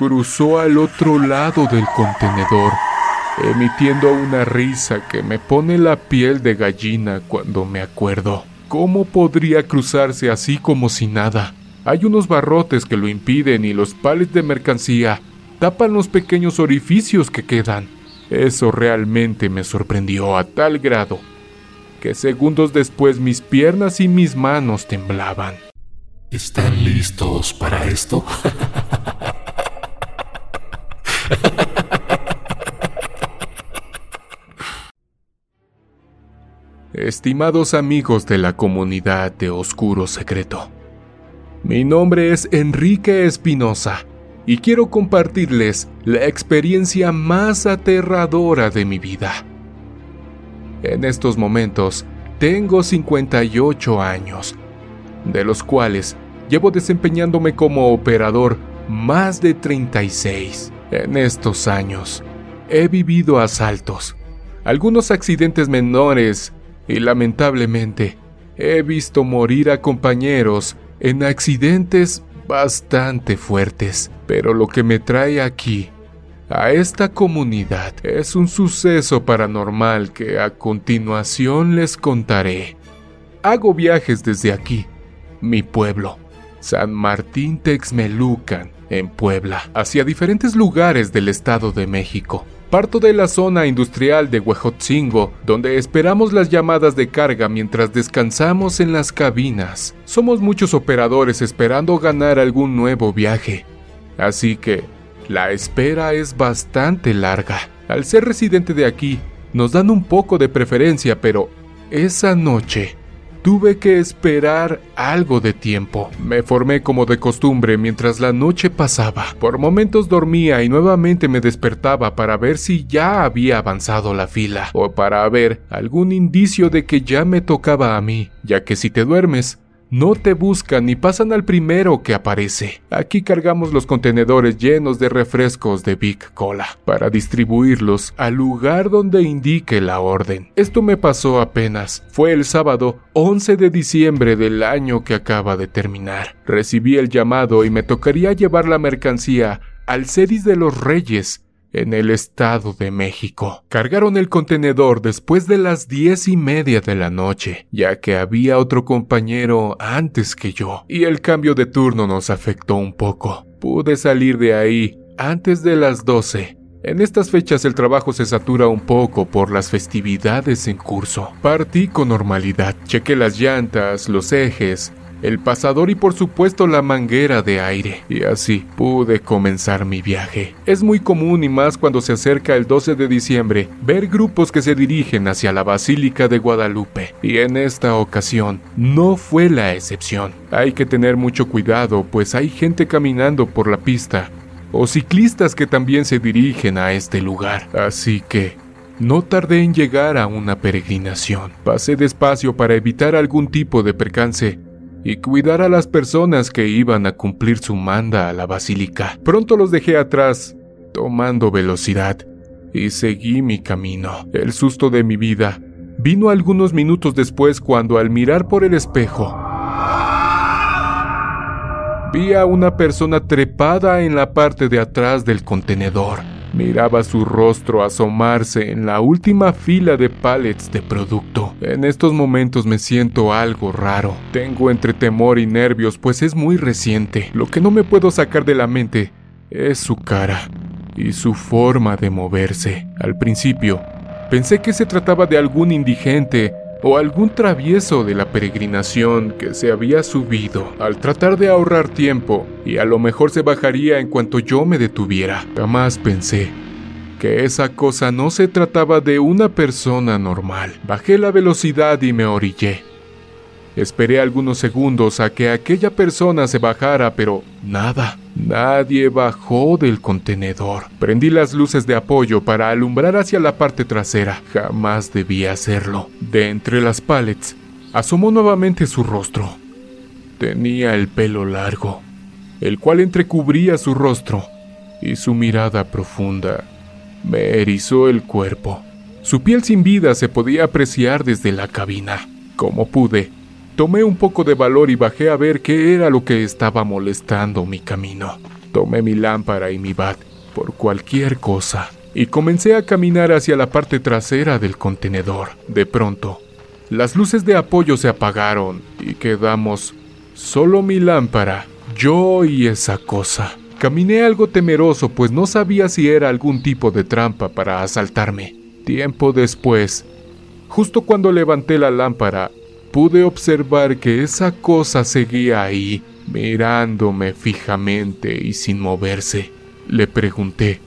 cruzó al otro lado del contenedor, emitiendo una risa que me pone la piel de gallina cuando me acuerdo. ¿Cómo podría cruzarse así como si nada? Hay unos barrotes que lo impiden y los pales de mercancía tapan los pequeños orificios que quedan. Eso realmente me sorprendió a tal grado que segundos después mis piernas y mis manos temblaban. ¿Están listos para esto? Estimados amigos de la comunidad de Oscuro Secreto, mi nombre es Enrique Espinosa y quiero compartirles la experiencia más aterradora de mi vida. En estos momentos tengo 58 años, de los cuales llevo desempeñándome como operador más de 36. En estos años he vivido asaltos, algunos accidentes menores y lamentablemente he visto morir a compañeros en accidentes bastante fuertes. Pero lo que me trae aquí, a esta comunidad, es un suceso paranormal que a continuación les contaré. Hago viajes desde aquí, mi pueblo, San Martín Texmelucan, en Puebla, hacia diferentes lugares del Estado de México. Parto de la zona industrial de Huejotzingo, donde esperamos las llamadas de carga mientras descansamos en las cabinas. Somos muchos operadores esperando ganar algún nuevo viaje. Así que, la espera es bastante larga. Al ser residente de aquí, nos dan un poco de preferencia, pero esa noche Tuve que esperar algo de tiempo. Me formé como de costumbre mientras la noche pasaba. Por momentos dormía y nuevamente me despertaba para ver si ya había avanzado la fila o para ver algún indicio de que ya me tocaba a mí, ya que si te duermes, no te buscan ni pasan al primero que aparece. Aquí cargamos los contenedores llenos de refrescos de Big Cola para distribuirlos al lugar donde indique la orden. Esto me pasó apenas. Fue el sábado 11 de diciembre del año que acaba de terminar. Recibí el llamado y me tocaría llevar la mercancía al Cedis de los Reyes en el Estado de México. Cargaron el contenedor después de las diez y media de la noche, ya que había otro compañero antes que yo, y el cambio de turno nos afectó un poco. Pude salir de ahí antes de las doce. En estas fechas el trabajo se satura un poco por las festividades en curso. Partí con normalidad, chequé las llantas, los ejes, el pasador y por supuesto la manguera de aire, y así pude comenzar mi viaje. Es muy común y más cuando se acerca el 12 de diciembre ver grupos que se dirigen hacia la Basílica de Guadalupe, y en esta ocasión no fue la excepción. Hay que tener mucho cuidado, pues hay gente caminando por la pista, o ciclistas que también se dirigen a este lugar, así que no tardé en llegar a una peregrinación. Pasé despacio para evitar algún tipo de percance y cuidar a las personas que iban a cumplir su manda a la basílica. Pronto los dejé atrás, tomando velocidad, y seguí mi camino. El susto de mi vida vino algunos minutos después cuando al mirar por el espejo, vi a una persona trepada en la parte de atrás del contenedor. Miraba su rostro asomarse en la última fila de pallets de producto. En estos momentos me siento algo raro. Tengo entre temor y nervios pues es muy reciente. Lo que no me puedo sacar de la mente es su cara y su forma de moverse. Al principio, pensé que se trataba de algún indigente o algún travieso de la peregrinación que se había subido al tratar de ahorrar tiempo y a lo mejor se bajaría en cuanto yo me detuviera. Jamás pensé que esa cosa no se trataba de una persona normal. Bajé la velocidad y me orillé. Esperé algunos segundos a que aquella persona se bajara, pero nada. Nadie bajó del contenedor. Prendí las luces de apoyo para alumbrar hacia la parte trasera. Jamás debía hacerlo. De entre las pallets, asomó nuevamente su rostro. Tenía el pelo largo, el cual entrecubría su rostro, y su mirada profunda me erizó el cuerpo. Su piel sin vida se podía apreciar desde la cabina. Como pude, Tomé un poco de valor y bajé a ver qué era lo que estaba molestando mi camino. Tomé mi lámpara y mi bat por cualquier cosa y comencé a caminar hacia la parte trasera del contenedor. De pronto, las luces de apoyo se apagaron y quedamos solo mi lámpara, yo y esa cosa. Caminé algo temeroso pues no sabía si era algún tipo de trampa para asaltarme. Tiempo después, justo cuando levanté la lámpara, pude observar que esa cosa seguía ahí, mirándome fijamente y sin moverse. Le pregunté,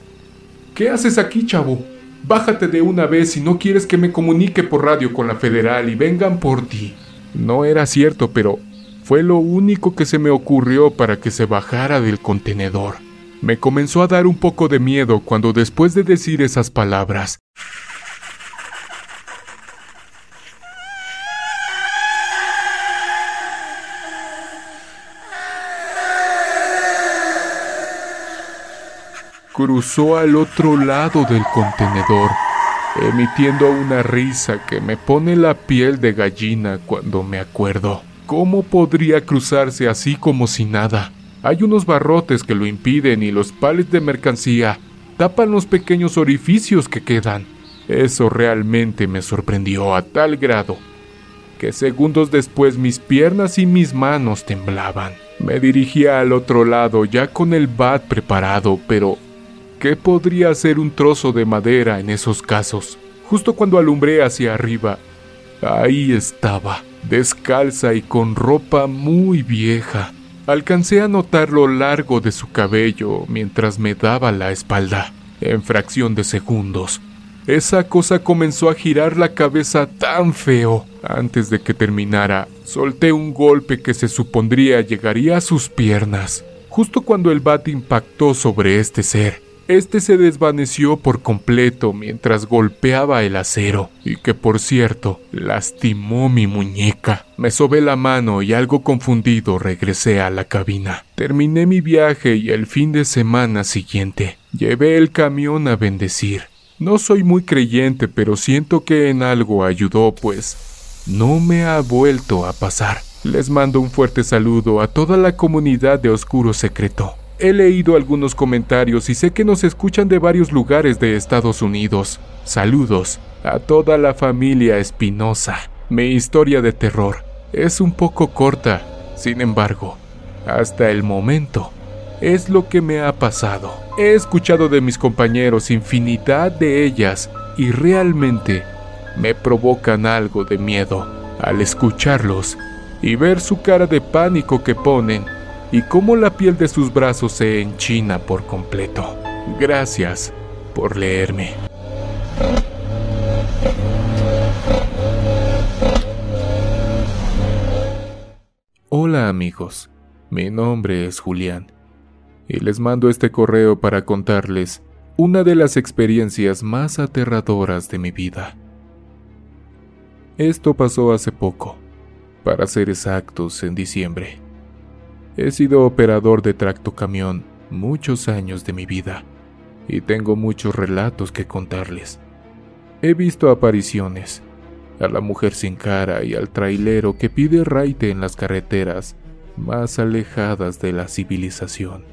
¿Qué haces aquí, chavo? Bájate de una vez si no quieres que me comunique por radio con la federal y vengan por ti. No era cierto, pero fue lo único que se me ocurrió para que se bajara del contenedor. Me comenzó a dar un poco de miedo cuando después de decir esas palabras, cruzó al otro lado del contenedor, emitiendo una risa que me pone la piel de gallina cuando me acuerdo. ¿Cómo podría cruzarse así como si nada? Hay unos barrotes que lo impiden y los pales de mercancía tapan los pequeños orificios que quedan. Eso realmente me sorprendió a tal grado que segundos después mis piernas y mis manos temblaban. Me dirigía al otro lado ya con el bat preparado, pero ¿qué podría ser un trozo de madera en esos casos? Justo cuando alumbré hacia arriba, ahí estaba descalza y con ropa muy vieja. Alcancé a notar lo largo de su cabello mientras me daba la espalda. En fracción de segundos, esa cosa comenzó a girar la cabeza tan feo. Antes de que terminara, solté un golpe que se supondría llegaría a sus piernas. Justo cuando el bat impactó sobre este ser, este se desvaneció por completo mientras golpeaba el acero, y que por cierto, lastimó mi muñeca. Me sobé la mano y algo confundido regresé a la cabina. Terminé mi viaje y el fin de semana siguiente llevé el camión a bendecir. No soy muy creyente, pero siento que en algo ayudó, pues no me ha vuelto a pasar. Les mando un fuerte saludo a toda la comunidad de Oscuro Secreto. He leído algunos comentarios y sé que nos escuchan de varios lugares de Estados Unidos. Saludos a toda la familia Espinosa. Mi historia de terror es un poco corta, sin embargo, hasta el momento es lo que me ha pasado. He escuchado de mis compañeros infinidad de ellas y realmente me provocan algo de miedo al escucharlos y ver su cara de pánico que ponen y cómo la piel de sus brazos se enchina por completo. Gracias por leerme. Hola amigos, mi nombre es Julián y les mando este correo para contarles una de las experiencias más aterradoras de mi vida. Esto pasó hace poco, para ser exactos en diciembre. He sido operador de tractocamión muchos años de mi vida y tengo muchos relatos que contarles. He visto apariciones, a la mujer sin cara y al trailero que pide raite en las carreteras más alejadas de la civilización.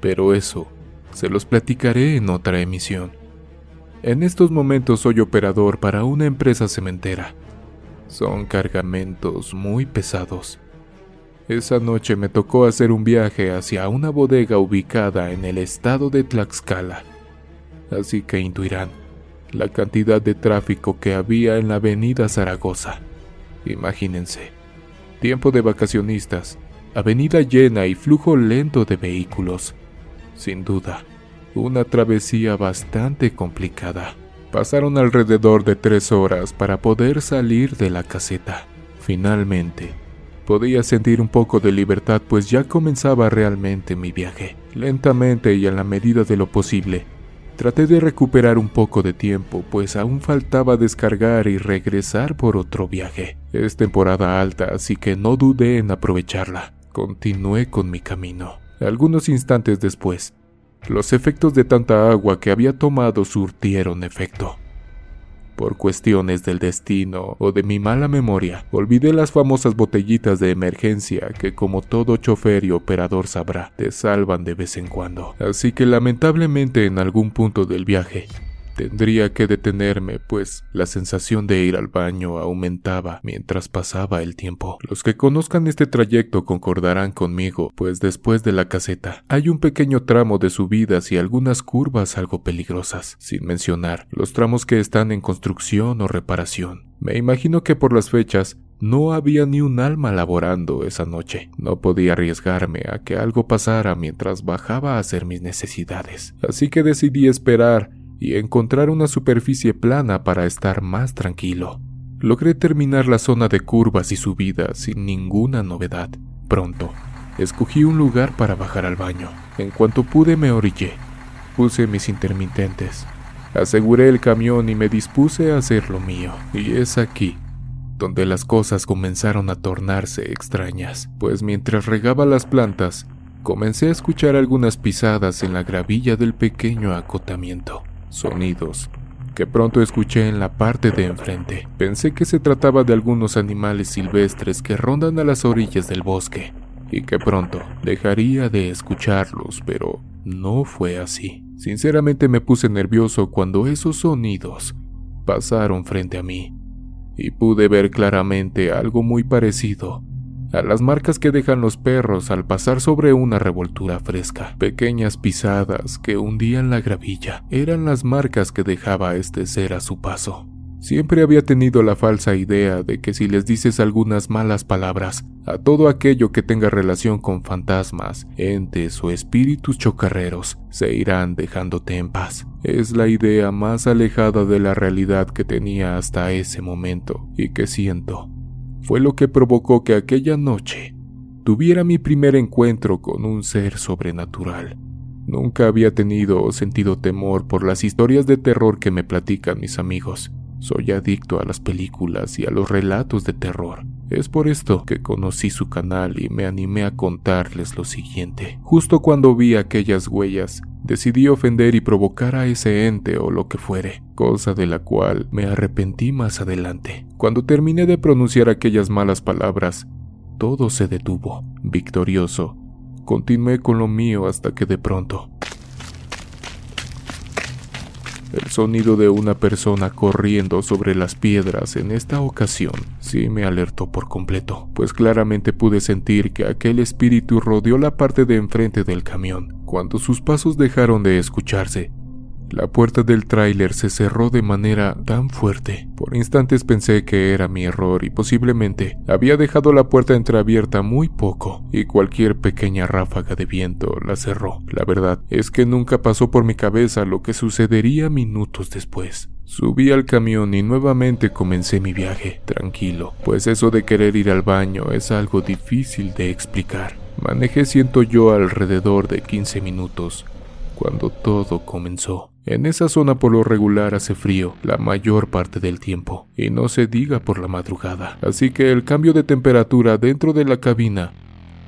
Pero eso se los platicaré en otra emisión. En estos momentos soy operador para una empresa cementera. Son cargamentos muy pesados esa noche me tocó hacer un viaje hacia una bodega ubicada en el estado de Tlaxcala. Así que intuirán la cantidad de tráfico que había en la avenida Zaragoza. Imagínense, tiempo de vacacionistas, avenida llena y flujo lento de vehículos. Sin duda, una travesía bastante complicada. Pasaron alrededor de tres horas para poder salir de la caseta. Finalmente, Podía sentir un poco de libertad pues ya comenzaba realmente mi viaje. Lentamente y en la medida de lo posible, traté de recuperar un poco de tiempo pues aún faltaba descargar y regresar por otro viaje. Es temporada alta así que no dudé en aprovecharla. Continué con mi camino. Algunos instantes después, los efectos de tanta agua que había tomado surtieron efecto Por cuestiones del destino o de mi mala memoria, olvidé las famosas botellitas de emergencia que como todo chofer y operador sabrá, te salvan de vez en cuando. Así que lamentablemente en algún punto del viaje, Tendría que detenerme, pues la sensación de ir al baño aumentaba mientras pasaba el tiempo. Los que conozcan este trayecto concordarán conmigo, pues después de la caseta hay un pequeño tramo de subidas y algunas curvas algo peligrosas, sin mencionar los tramos que están en construcción o reparación. Me imagino que por las fechas no había ni un alma laborando esa noche. No podía arriesgarme a que algo pasara mientras bajaba a hacer mis necesidades. Así que decidí esperar y encontrar una superficie plana para estar más tranquilo. Logré terminar la zona de curvas y subidas sin ninguna novedad. Pronto, escogí un lugar para bajar al baño. En cuanto pude me orillé. Puse mis intermitentes. Aseguré el camión y me dispuse a hacer lo mío. Y es aquí donde las cosas comenzaron a tornarse extrañas, pues mientras regaba las plantas, comencé a escuchar algunas pisadas en la gravilla del pequeño acotamiento sonidos que pronto escuché en la parte de enfrente. Pensé que se trataba de algunos animales silvestres que rondan a las orillas del bosque y que pronto dejaría de escucharlos, pero no fue así. Sinceramente me puse nervioso cuando esos sonidos pasaron frente a mí y pude ver claramente algo muy parecido a las marcas que dejan los perros al pasar sobre una revoltura fresca. Pequeñas pisadas que hundían la gravilla eran las marcas que dejaba este ser a su paso. Siempre había tenido la falsa idea de que si les dices algunas malas palabras a todo aquello que tenga relación con fantasmas, entes o espíritus chocarreros, se irán dejándote en paz. Es la idea más alejada de la realidad que tenía hasta ese momento y que siento fue lo que provocó que aquella noche tuviera mi primer encuentro con un ser sobrenatural. Nunca había tenido o sentido temor por las historias de terror que me platican mis amigos. Soy adicto a las películas y a los relatos de terror. Es por esto que conocí su canal y me animé a contarles lo siguiente. Justo cuando vi aquellas huellas, decidí ofender y provocar a ese ente o lo que fuere, cosa de la cual me arrepentí más adelante. Cuando terminé de pronunciar aquellas malas palabras, todo se detuvo. Victorioso, continué con lo mío hasta que de pronto el sonido de una persona corriendo sobre las piedras en esta ocasión sí me alertó por completo, pues claramente pude sentir que aquel espíritu rodeó la parte de enfrente del camión. Cuando sus pasos dejaron de escucharse, la puerta del tráiler se cerró de manera tan fuerte. Por instantes pensé que era mi error y posiblemente había dejado la puerta entreabierta muy poco y cualquier pequeña ráfaga de viento la cerró. La verdad es que nunca pasó por mi cabeza lo que sucedería minutos después. Subí al camión y nuevamente comencé mi viaje, tranquilo, pues eso de querer ir al baño es algo difícil de explicar. Manejé siento yo alrededor de 15 minutos cuando todo comenzó. En esa zona por lo regular hace frío la mayor parte del tiempo, y no se diga por la madrugada, así que el cambio de temperatura dentro de la cabina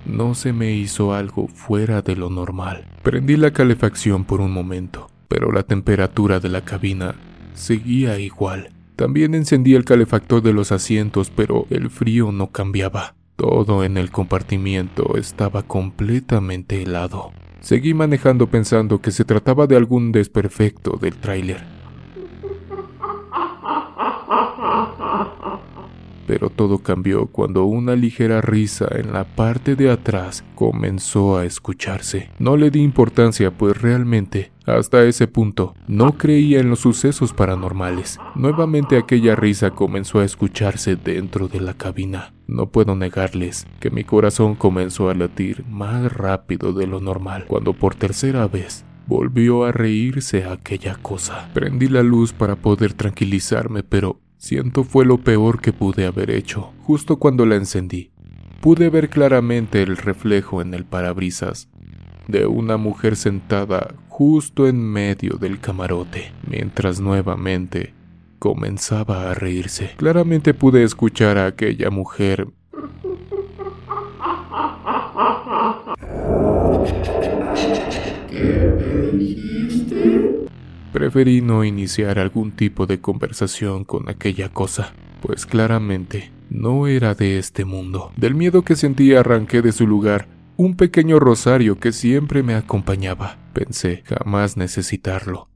no se me hizo algo fuera de lo normal. Prendí la calefacción por un momento, pero la temperatura de la cabina seguía igual. También encendí el calefactor de los asientos, pero el frío no cambiaba. Todo en el compartimiento estaba completamente helado. Seguí manejando pensando que se trataba de algún desperfecto del tráiler. Pero todo cambió cuando una ligera risa en la parte de atrás comenzó a escucharse. No le di importancia pues realmente hasta ese punto, no creía en los sucesos paranormales. Nuevamente aquella risa comenzó a escucharse dentro de la cabina. No puedo negarles que mi corazón comenzó a latir más rápido de lo normal cuando por tercera vez volvió a reírse aquella cosa. Prendí la luz para poder tranquilizarme, pero siento fue lo peor que pude haber hecho. Justo cuando la encendí, pude ver claramente el reflejo en el parabrisas de una mujer sentada justo en medio del camarote, mientras nuevamente comenzaba a reírse. Claramente pude escuchar a aquella mujer Preferí no iniciar algún tipo de conversación con aquella cosa, pues claramente no era de este mundo. Del miedo que sentía arranqué de su lugar un pequeño rosario que siempre me acompañaba. Pensé jamás necesitarlo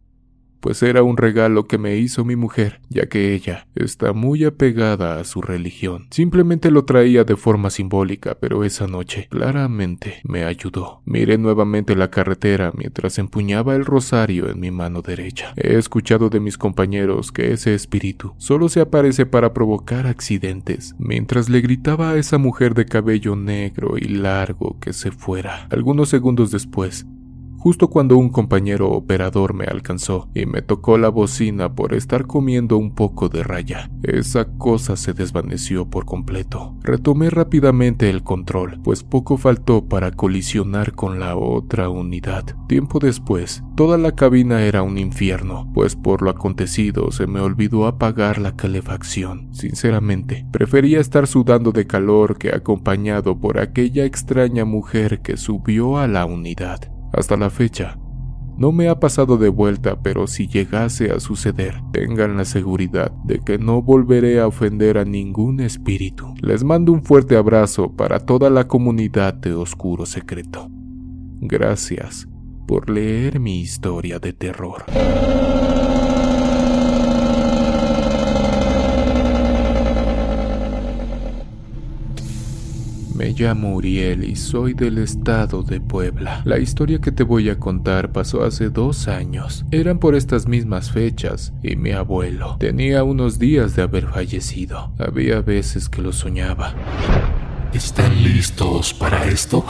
pues era un regalo que me hizo mi mujer, ya que ella está muy apegada a su religión. Simplemente lo traía de forma simbólica, pero esa noche claramente me ayudó. Miré nuevamente la carretera mientras empuñaba el rosario en mi mano derecha. He escuchado de mis compañeros que ese espíritu solo se aparece para provocar accidentes, mientras le gritaba a esa mujer de cabello negro y largo que se fuera. Algunos segundos después, justo cuando un compañero operador me alcanzó y me tocó la bocina por estar comiendo un poco de raya. Esa cosa se desvaneció por completo. Retomé rápidamente el control, pues poco faltó para colisionar con la otra unidad. Tiempo después, toda la cabina era un infierno, pues por lo acontecido se me olvidó apagar la calefacción. Sinceramente, prefería estar sudando de calor que acompañado por aquella extraña mujer que subió a la unidad. Hasta la fecha, no me ha pasado de vuelta, pero si llegase a suceder, tengan la seguridad de que no volveré a ofender a ningún espíritu. Les mando un fuerte abrazo para toda la comunidad de Oscuro Secreto. Gracias por leer mi historia de terror. Me llamo Uriel y soy del estado de Puebla. La historia que te voy a contar pasó hace dos años. Eran por estas mismas fechas y mi abuelo tenía unos días de haber fallecido. Había veces que lo soñaba. ¿Están listos para esto?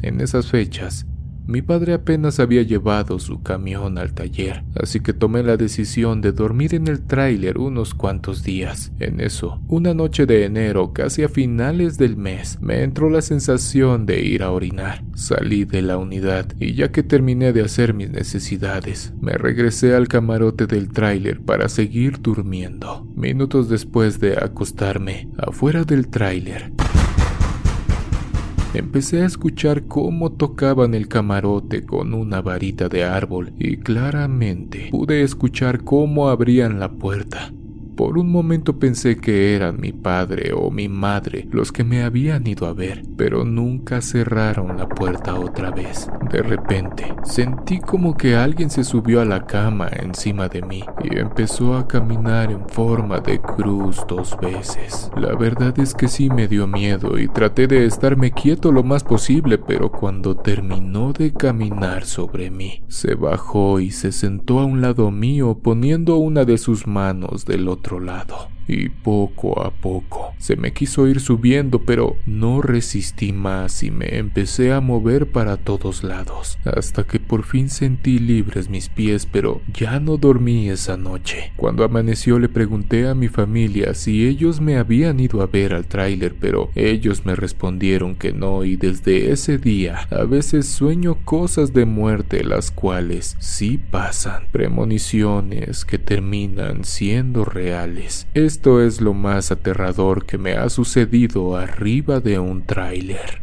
en esas fechas, mi padre apenas había llevado su camión al taller, así que tomé la decisión de dormir en el tráiler unos cuantos días. En eso, una noche de enero, casi a finales del mes, me entró la sensación de ir a orinar. Salí de la unidad y ya que terminé de hacer mis necesidades, me regresé al camarote del tráiler para seguir durmiendo. Minutos después de acostarme, afuera del tráiler, Empecé a escuchar cómo tocaban el camarote con una varita de árbol y claramente pude escuchar cómo abrían la puerta. Por un momento pensé que eran mi padre o mi madre los que me habían ido a ver, pero nunca cerraron la puerta otra vez. De repente, sentí como que alguien se subió a la cama encima de mí y empezó a caminar en forma de cruz dos veces. La verdad es que sí me dio miedo y traté de estarme quieto lo más posible, pero cuando terminó de caminar sobre mí, se bajó y se sentó a un lado mío poniendo una de sus manos del otro lado. Y poco a poco se me quiso ir subiendo, pero no resistí más y me empecé a mover para todos lados, hasta que por fin sentí libres mis pies, pero ya no dormí esa noche. Cuando amaneció le pregunté a mi familia si ellos me habían ido a ver al tráiler, pero ellos me respondieron que no y desde ese día a veces sueño cosas de muerte las cuales sí pasan, premoniciones que terminan siendo reales. Esto es lo más aterrador que me ha sucedido arriba de un tráiler.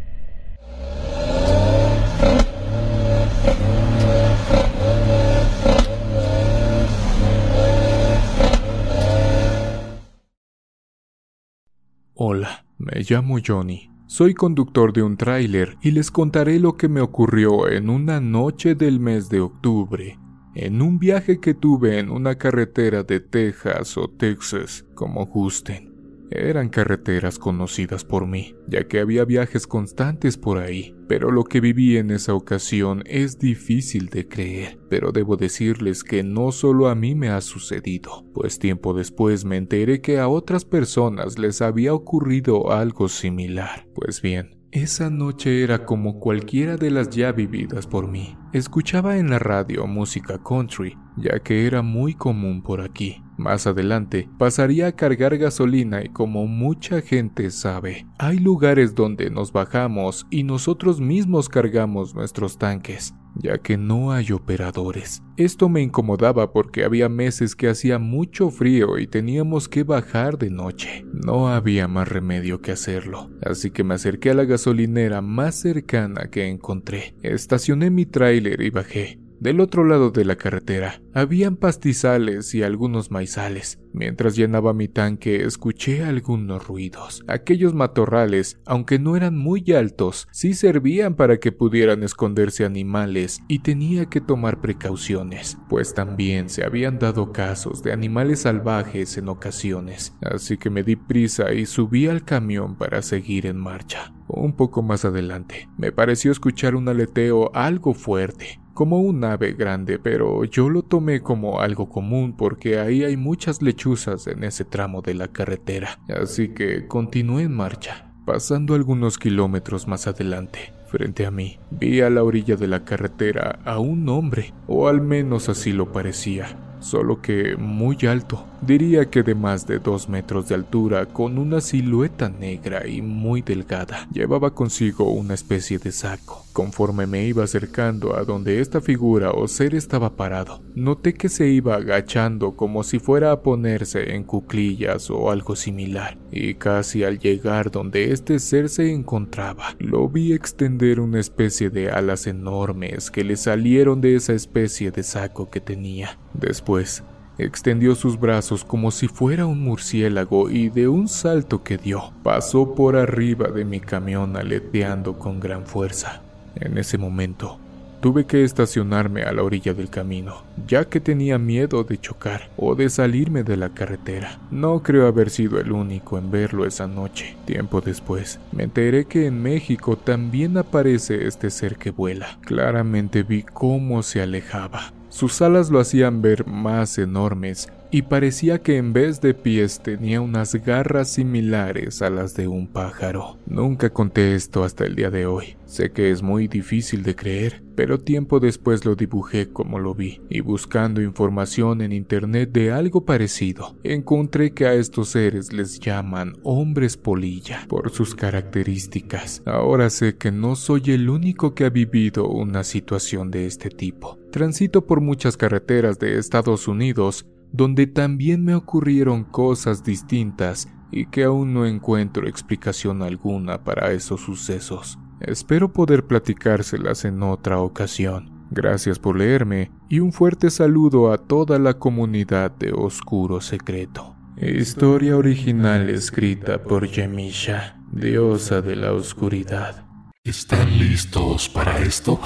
Hola, me llamo Johnny. Soy conductor de un tráiler y les contaré lo que me ocurrió en una noche del mes de octubre en un viaje que tuve en una carretera de Texas o Texas, como gusten. Eran carreteras conocidas por mí, ya que había viajes constantes por ahí, pero lo que viví en esa ocasión es difícil de creer, pero debo decirles que no solo a mí me ha sucedido, pues tiempo después me enteré que a otras personas les había ocurrido algo similar. Pues bien, esa noche era como cualquiera de las ya vividas por mí. Escuchaba en la radio música country ya que era muy común por aquí. Más adelante pasaría a cargar gasolina y como mucha gente sabe, hay lugares donde nos bajamos y nosotros mismos cargamos nuestros tanques, ya que no hay operadores. Esto me incomodaba porque había meses que hacía mucho frío y teníamos que bajar de noche. No había más remedio que hacerlo, así que me acerqué a la gasolinera más cercana que encontré. Estacioné mi tráiler y bajé. Del otro lado de la carretera habían pastizales y algunos maizales. Mientras llenaba mi tanque escuché algunos ruidos. Aquellos matorrales, aunque no eran muy altos, sí servían para que pudieran esconderse animales y tenía que tomar precauciones, pues también se habían dado casos de animales salvajes en ocasiones. Así que me di prisa y subí al camión para seguir en marcha. Un poco más adelante, me pareció escuchar un aleteo algo fuerte como un ave grande, pero yo lo tomé como algo común porque ahí hay muchas lechuzas en ese tramo de la carretera, así que continué en marcha. Pasando algunos kilómetros más adelante, frente a mí, vi a la orilla de la carretera a un hombre, o al menos así lo parecía solo que muy alto, diría que de más de dos metros de altura, con una silueta negra y muy delgada. Llevaba consigo una especie de saco. Conforme me iba acercando a donde esta figura o ser estaba parado, noté que se iba agachando como si fuera a ponerse en cuclillas o algo similar, y casi al llegar donde este ser se encontraba, lo vi extender una especie de alas enormes que le salieron de esa especie de saco que tenía. Después, extendió sus brazos como si fuera un murciélago y de un salto que dio, pasó por arriba de mi camión aleteando con gran fuerza. En ese momento, tuve que estacionarme a la orilla del camino, ya que tenía miedo de chocar o de salirme de la carretera. No creo haber sido el único en verlo esa noche. Tiempo después, me enteré que en México también aparece este ser que vuela. Claramente vi cómo se alejaba sus alas lo hacían ver más enormes y parecía que en vez de pies tenía unas garras similares a las de un pájaro. Nunca conté esto hasta el día de hoy. Sé que es muy difícil de creer, pero tiempo después lo dibujé como lo vi, y buscando información en internet de algo parecido, encontré que a estos seres les llaman hombres polilla por sus características. Ahora sé que no soy el único que ha vivido una situación de este tipo. Transito por muchas carreteras de Estados Unidos donde también me ocurrieron cosas distintas y que aún no encuentro explicación alguna para esos sucesos. Espero poder platicárselas en otra ocasión. Gracias por leerme y un fuerte saludo a toda la comunidad de Oscuro Secreto. Historia original escrita por Yemisha, diosa de la oscuridad. ¿Están listos para esto?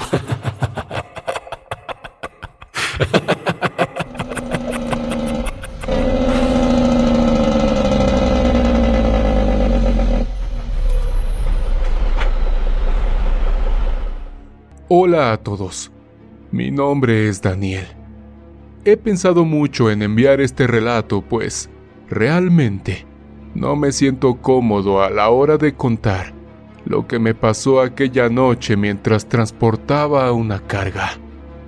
Hola a todos, mi nombre es Daniel. He pensado mucho en enviar este relato, pues realmente no me siento cómodo a la hora de contar lo que me pasó aquella noche mientras transportaba una carga.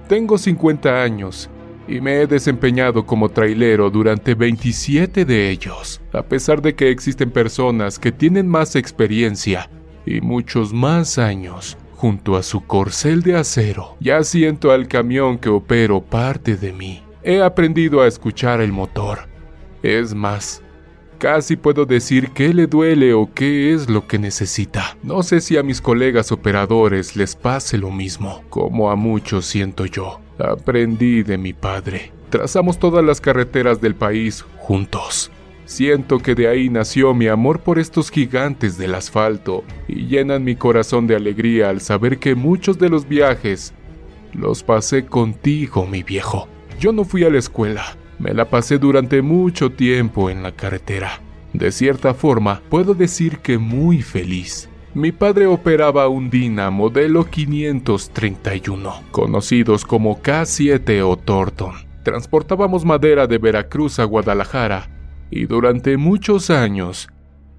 Tengo 50 años y me he desempeñado como trailero durante 27 de ellos, a pesar de que existen personas que tienen más experiencia y muchos más años junto a su corcel de acero. Ya siento al camión que opero parte de mí. He aprendido a escuchar el motor. Es más, casi puedo decir qué le duele o qué es lo que necesita. No sé si a mis colegas operadores les pase lo mismo, como a muchos siento yo. Aprendí de mi padre. Trazamos todas las carreteras del país juntos. Siento que de ahí nació mi amor por estos gigantes del asfalto y llenan mi corazón de alegría al saber que muchos de los viajes los pasé contigo, mi viejo. Yo no fui a la escuela, me la pasé durante mucho tiempo en la carretera. De cierta forma, puedo decir que muy feliz. Mi padre operaba un Dina modelo 531, conocidos como K7 o Thornton. Transportábamos madera de Veracruz a Guadalajara y durante muchos años,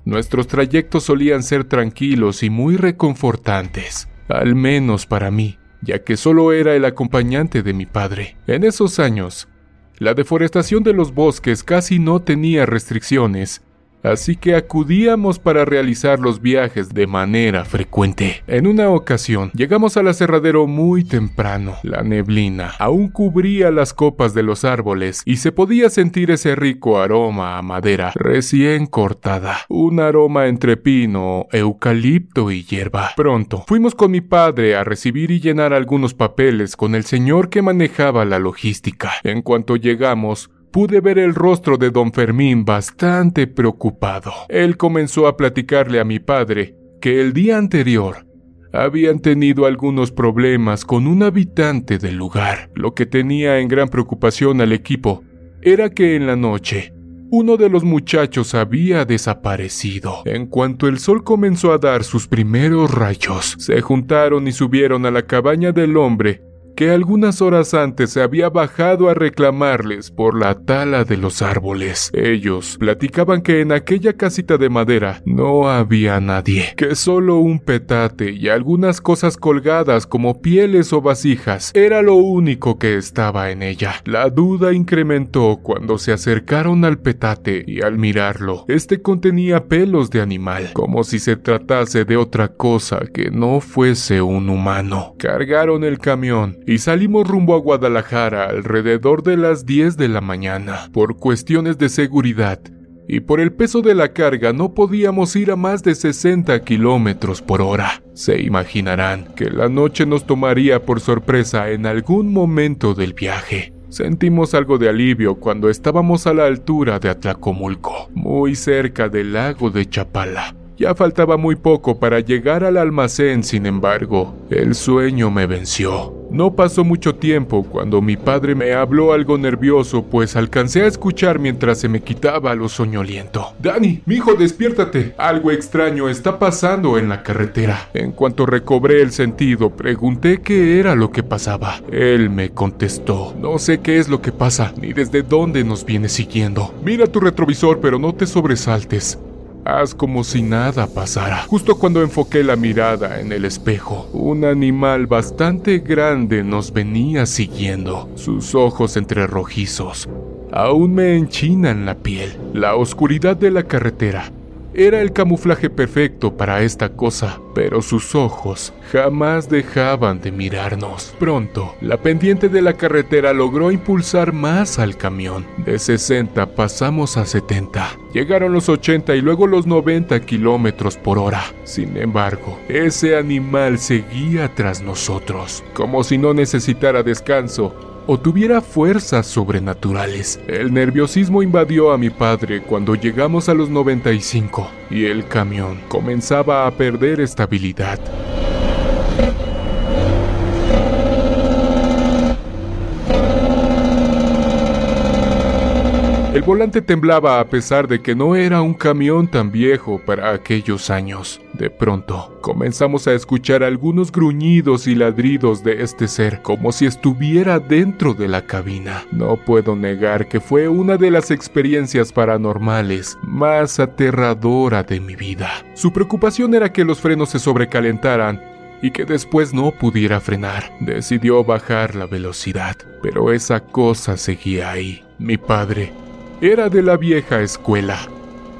nuestros trayectos solían ser tranquilos y muy reconfortantes, al menos para mí. ya que solo era el acompañante de mi padre. En esos años, la deforestación de los bosques casi no tenía restricciones, así que acudíamos para realizar los viajes de manera frecuente. En una ocasión, llegamos al aserradero muy temprano. La neblina aún cubría las copas de los árboles y se podía sentir ese rico aroma a madera recién cortada, un aroma entre pino, eucalipto y hierba. Pronto, fuimos con mi padre a recibir y llenar algunos papeles con el señor que manejaba la logística. En cuanto llegamos, pude ver el rostro de don Fermín bastante preocupado. Él comenzó a platicarle a mi padre que el día anterior habían tenido algunos problemas con un habitante del lugar. Lo que tenía en gran preocupación al equipo era que en la noche uno de los muchachos había desaparecido. En cuanto el sol comenzó a dar sus primeros rayos, se juntaron y subieron a la cabaña del hombre que algunas horas antes se había bajado a reclamarles por la tala de los árboles. Ellos platicaban que en aquella casita de madera no había nadie, que solo un petate y algunas cosas colgadas como pieles o vasijas era lo único que estaba en ella. La duda incrementó cuando se acercaron al petate y al mirarlo, este contenía pelos de animal, como si se tratase de otra cosa que no fuese un humano. Cargaron el camión y salimos rumbo a Guadalajara alrededor de las 10 de la mañana. Por cuestiones de seguridad y por el peso de la carga no podíamos ir a más de 60 kilómetros por hora. Se imaginarán que la noche nos tomaría por sorpresa en algún momento del viaje. Sentimos algo de alivio cuando estábamos a la altura de Atlacomulco, muy cerca del lago de Chapala. Ya faltaba muy poco para llegar al almacén, sin embargo, el sueño me venció. No pasó mucho tiempo cuando mi padre me habló algo nervioso, pues alcancé a escuchar mientras se me quitaba lo soñoliento. Dani, mi hijo, despiértate. Algo extraño está pasando en la carretera. En cuanto recobré el sentido, pregunté qué era lo que pasaba. Él me contestó, no sé qué es lo que pasa, ni desde dónde nos viene siguiendo. Mira tu retrovisor, pero no te sobresaltes. Haz como si nada pasara. Justo cuando enfoqué la mirada en el espejo, un animal bastante grande nos venía siguiendo, sus ojos entre rojizos. Aún me enchinan la piel. La oscuridad de la carretera era el camuflaje perfecto para esta cosa, pero sus ojos jamás dejaban de mirarnos. Pronto, la pendiente de la carretera logró impulsar más al camión. De 60 pasamos a 70. Llegaron los 80 y luego los 90 kilómetros por hora. Sin embargo, ese animal seguía tras nosotros, como si no necesitara descanso o tuviera fuerzas sobrenaturales. El nerviosismo invadió a mi padre cuando llegamos a los 95 y el camión comenzaba a perder estabilidad. El volante temblaba a pesar de que no era un camión tan viejo para aquellos años. De pronto, comenzamos a escuchar algunos gruñidos y ladridos de este ser, como si estuviera dentro de la cabina. No puedo negar que fue una de las experiencias paranormales más aterradora de mi vida. Su preocupación era que los frenos se sobrecalentaran y que después no pudiera frenar. Decidió bajar la velocidad, pero esa cosa seguía ahí. Mi padre era de la vieja escuela.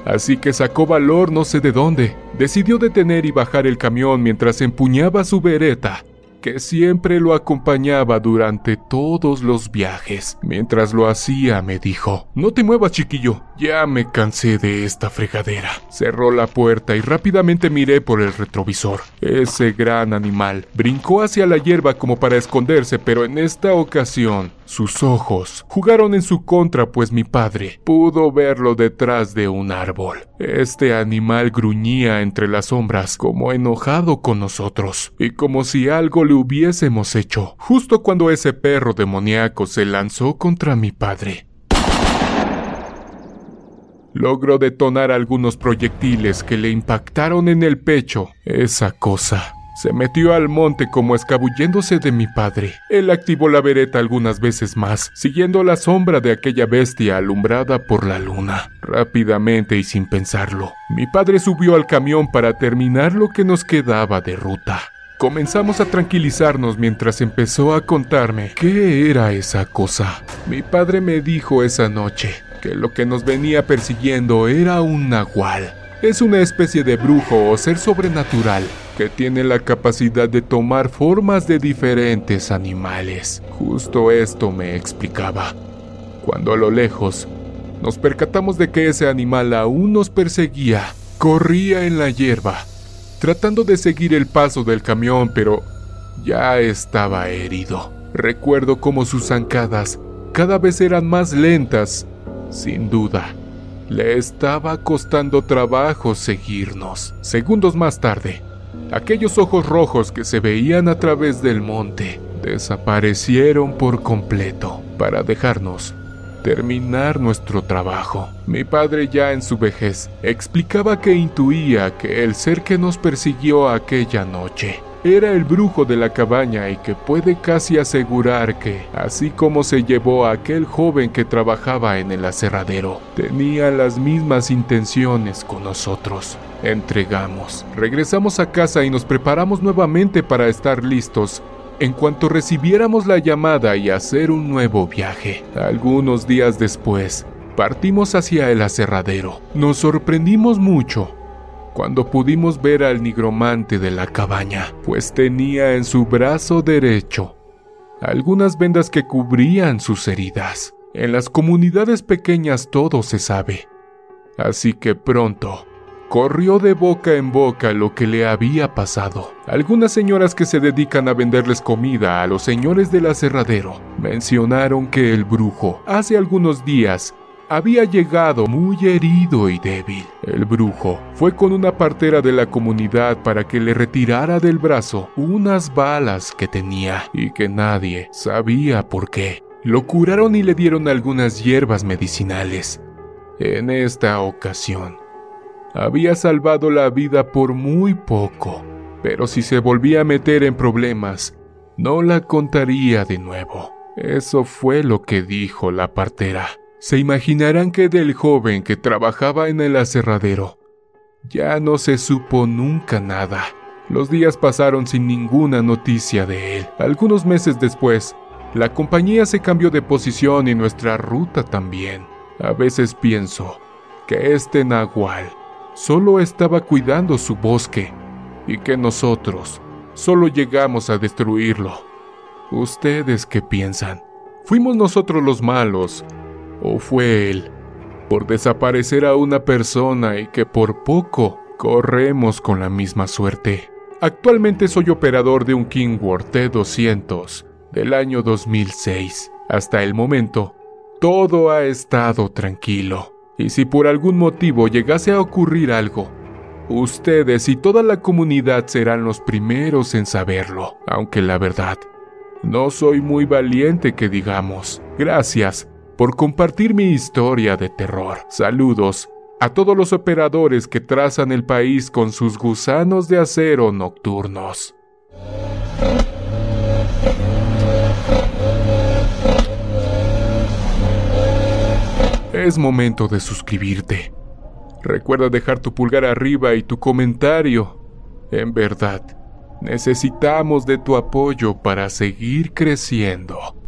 Así que sacó valor no sé de dónde. Decidió detener y bajar el camión mientras empuñaba su vereta que siempre lo acompañaba durante todos los viajes. Mientras lo hacía, me dijo, No te muevas, chiquillo, ya me cansé de esta fregadera. Cerró la puerta y rápidamente miré por el retrovisor. Ese gran animal brincó hacia la hierba como para esconderse, pero en esta ocasión sus ojos jugaron en su contra, pues mi padre pudo verlo detrás de un árbol. Este animal gruñía entre las sombras, como enojado con nosotros, y como si algo le hubiésemos hecho, justo cuando ese perro demoníaco se lanzó contra mi padre. Logró detonar algunos proyectiles que le impactaron en el pecho. Esa cosa se metió al monte como escabulléndose de mi padre. Él activó la vereta algunas veces más, siguiendo la sombra de aquella bestia alumbrada por la luna. Rápidamente y sin pensarlo, mi padre subió al camión para terminar lo que nos quedaba de ruta. Comenzamos a tranquilizarnos mientras empezó a contarme qué era esa cosa. Mi padre me dijo esa noche que lo que nos venía persiguiendo era un nahual. Es una especie de brujo o ser sobrenatural que tiene la capacidad de tomar formas de diferentes animales. Justo esto me explicaba. Cuando a lo lejos nos percatamos de que ese animal aún nos perseguía, corría en la hierba tratando de seguir el paso del camión, pero ya estaba herido. Recuerdo cómo sus zancadas cada vez eran más lentas. Sin duda, le estaba costando trabajo seguirnos. Segundos más tarde, aquellos ojos rojos que se veían a través del monte desaparecieron por completo para dejarnos terminar nuestro trabajo. Mi padre ya en su vejez explicaba que intuía que el ser que nos persiguió aquella noche era el brujo de la cabaña y que puede casi asegurar que, así como se llevó a aquel joven que trabajaba en el aserradero, tenía las mismas intenciones con nosotros. Entregamos, regresamos a casa y nos preparamos nuevamente para estar listos en cuanto recibiéramos la llamada y hacer un nuevo viaje. Algunos días después, partimos hacia el aserradero. Nos sorprendimos mucho cuando pudimos ver al nigromante de la cabaña, pues tenía en su brazo derecho algunas vendas que cubrían sus heridas. En las comunidades pequeñas todo se sabe, así que pronto Corrió de boca en boca lo que le había pasado. Algunas señoras que se dedican a venderles comida a los señores del aserradero mencionaron que el brujo hace algunos días había llegado muy herido y débil. El brujo fue con una partera de la comunidad para que le retirara del brazo unas balas que tenía y que nadie sabía por qué. Lo curaron y le dieron algunas hierbas medicinales. En esta ocasión, había salvado la vida por muy poco, pero si se volvía a meter en problemas, no la contaría de nuevo. Eso fue lo que dijo la partera. Se imaginarán que del joven que trabajaba en el aserradero ya no se supo nunca nada. Los días pasaron sin ninguna noticia de él. Algunos meses después, la compañía se cambió de posición y nuestra ruta también. A veces pienso que este nahual solo estaba cuidando su bosque y que nosotros solo llegamos a destruirlo. ¿Ustedes qué piensan? ¿Fuimos nosotros los malos o fue él por desaparecer a una persona y que por poco corremos con la misma suerte? Actualmente soy operador de un Kingworth T200 del año 2006. Hasta el momento, todo ha estado tranquilo. Y si por algún motivo llegase a ocurrir algo, ustedes y toda la comunidad serán los primeros en saberlo, aunque la verdad, no soy muy valiente que digamos. Gracias por compartir mi historia de terror. Saludos a todos los operadores que trazan el país con sus gusanos de acero nocturnos. Es momento de suscribirte. Recuerda dejar tu pulgar arriba y tu comentario. En verdad, necesitamos de tu apoyo para seguir creciendo.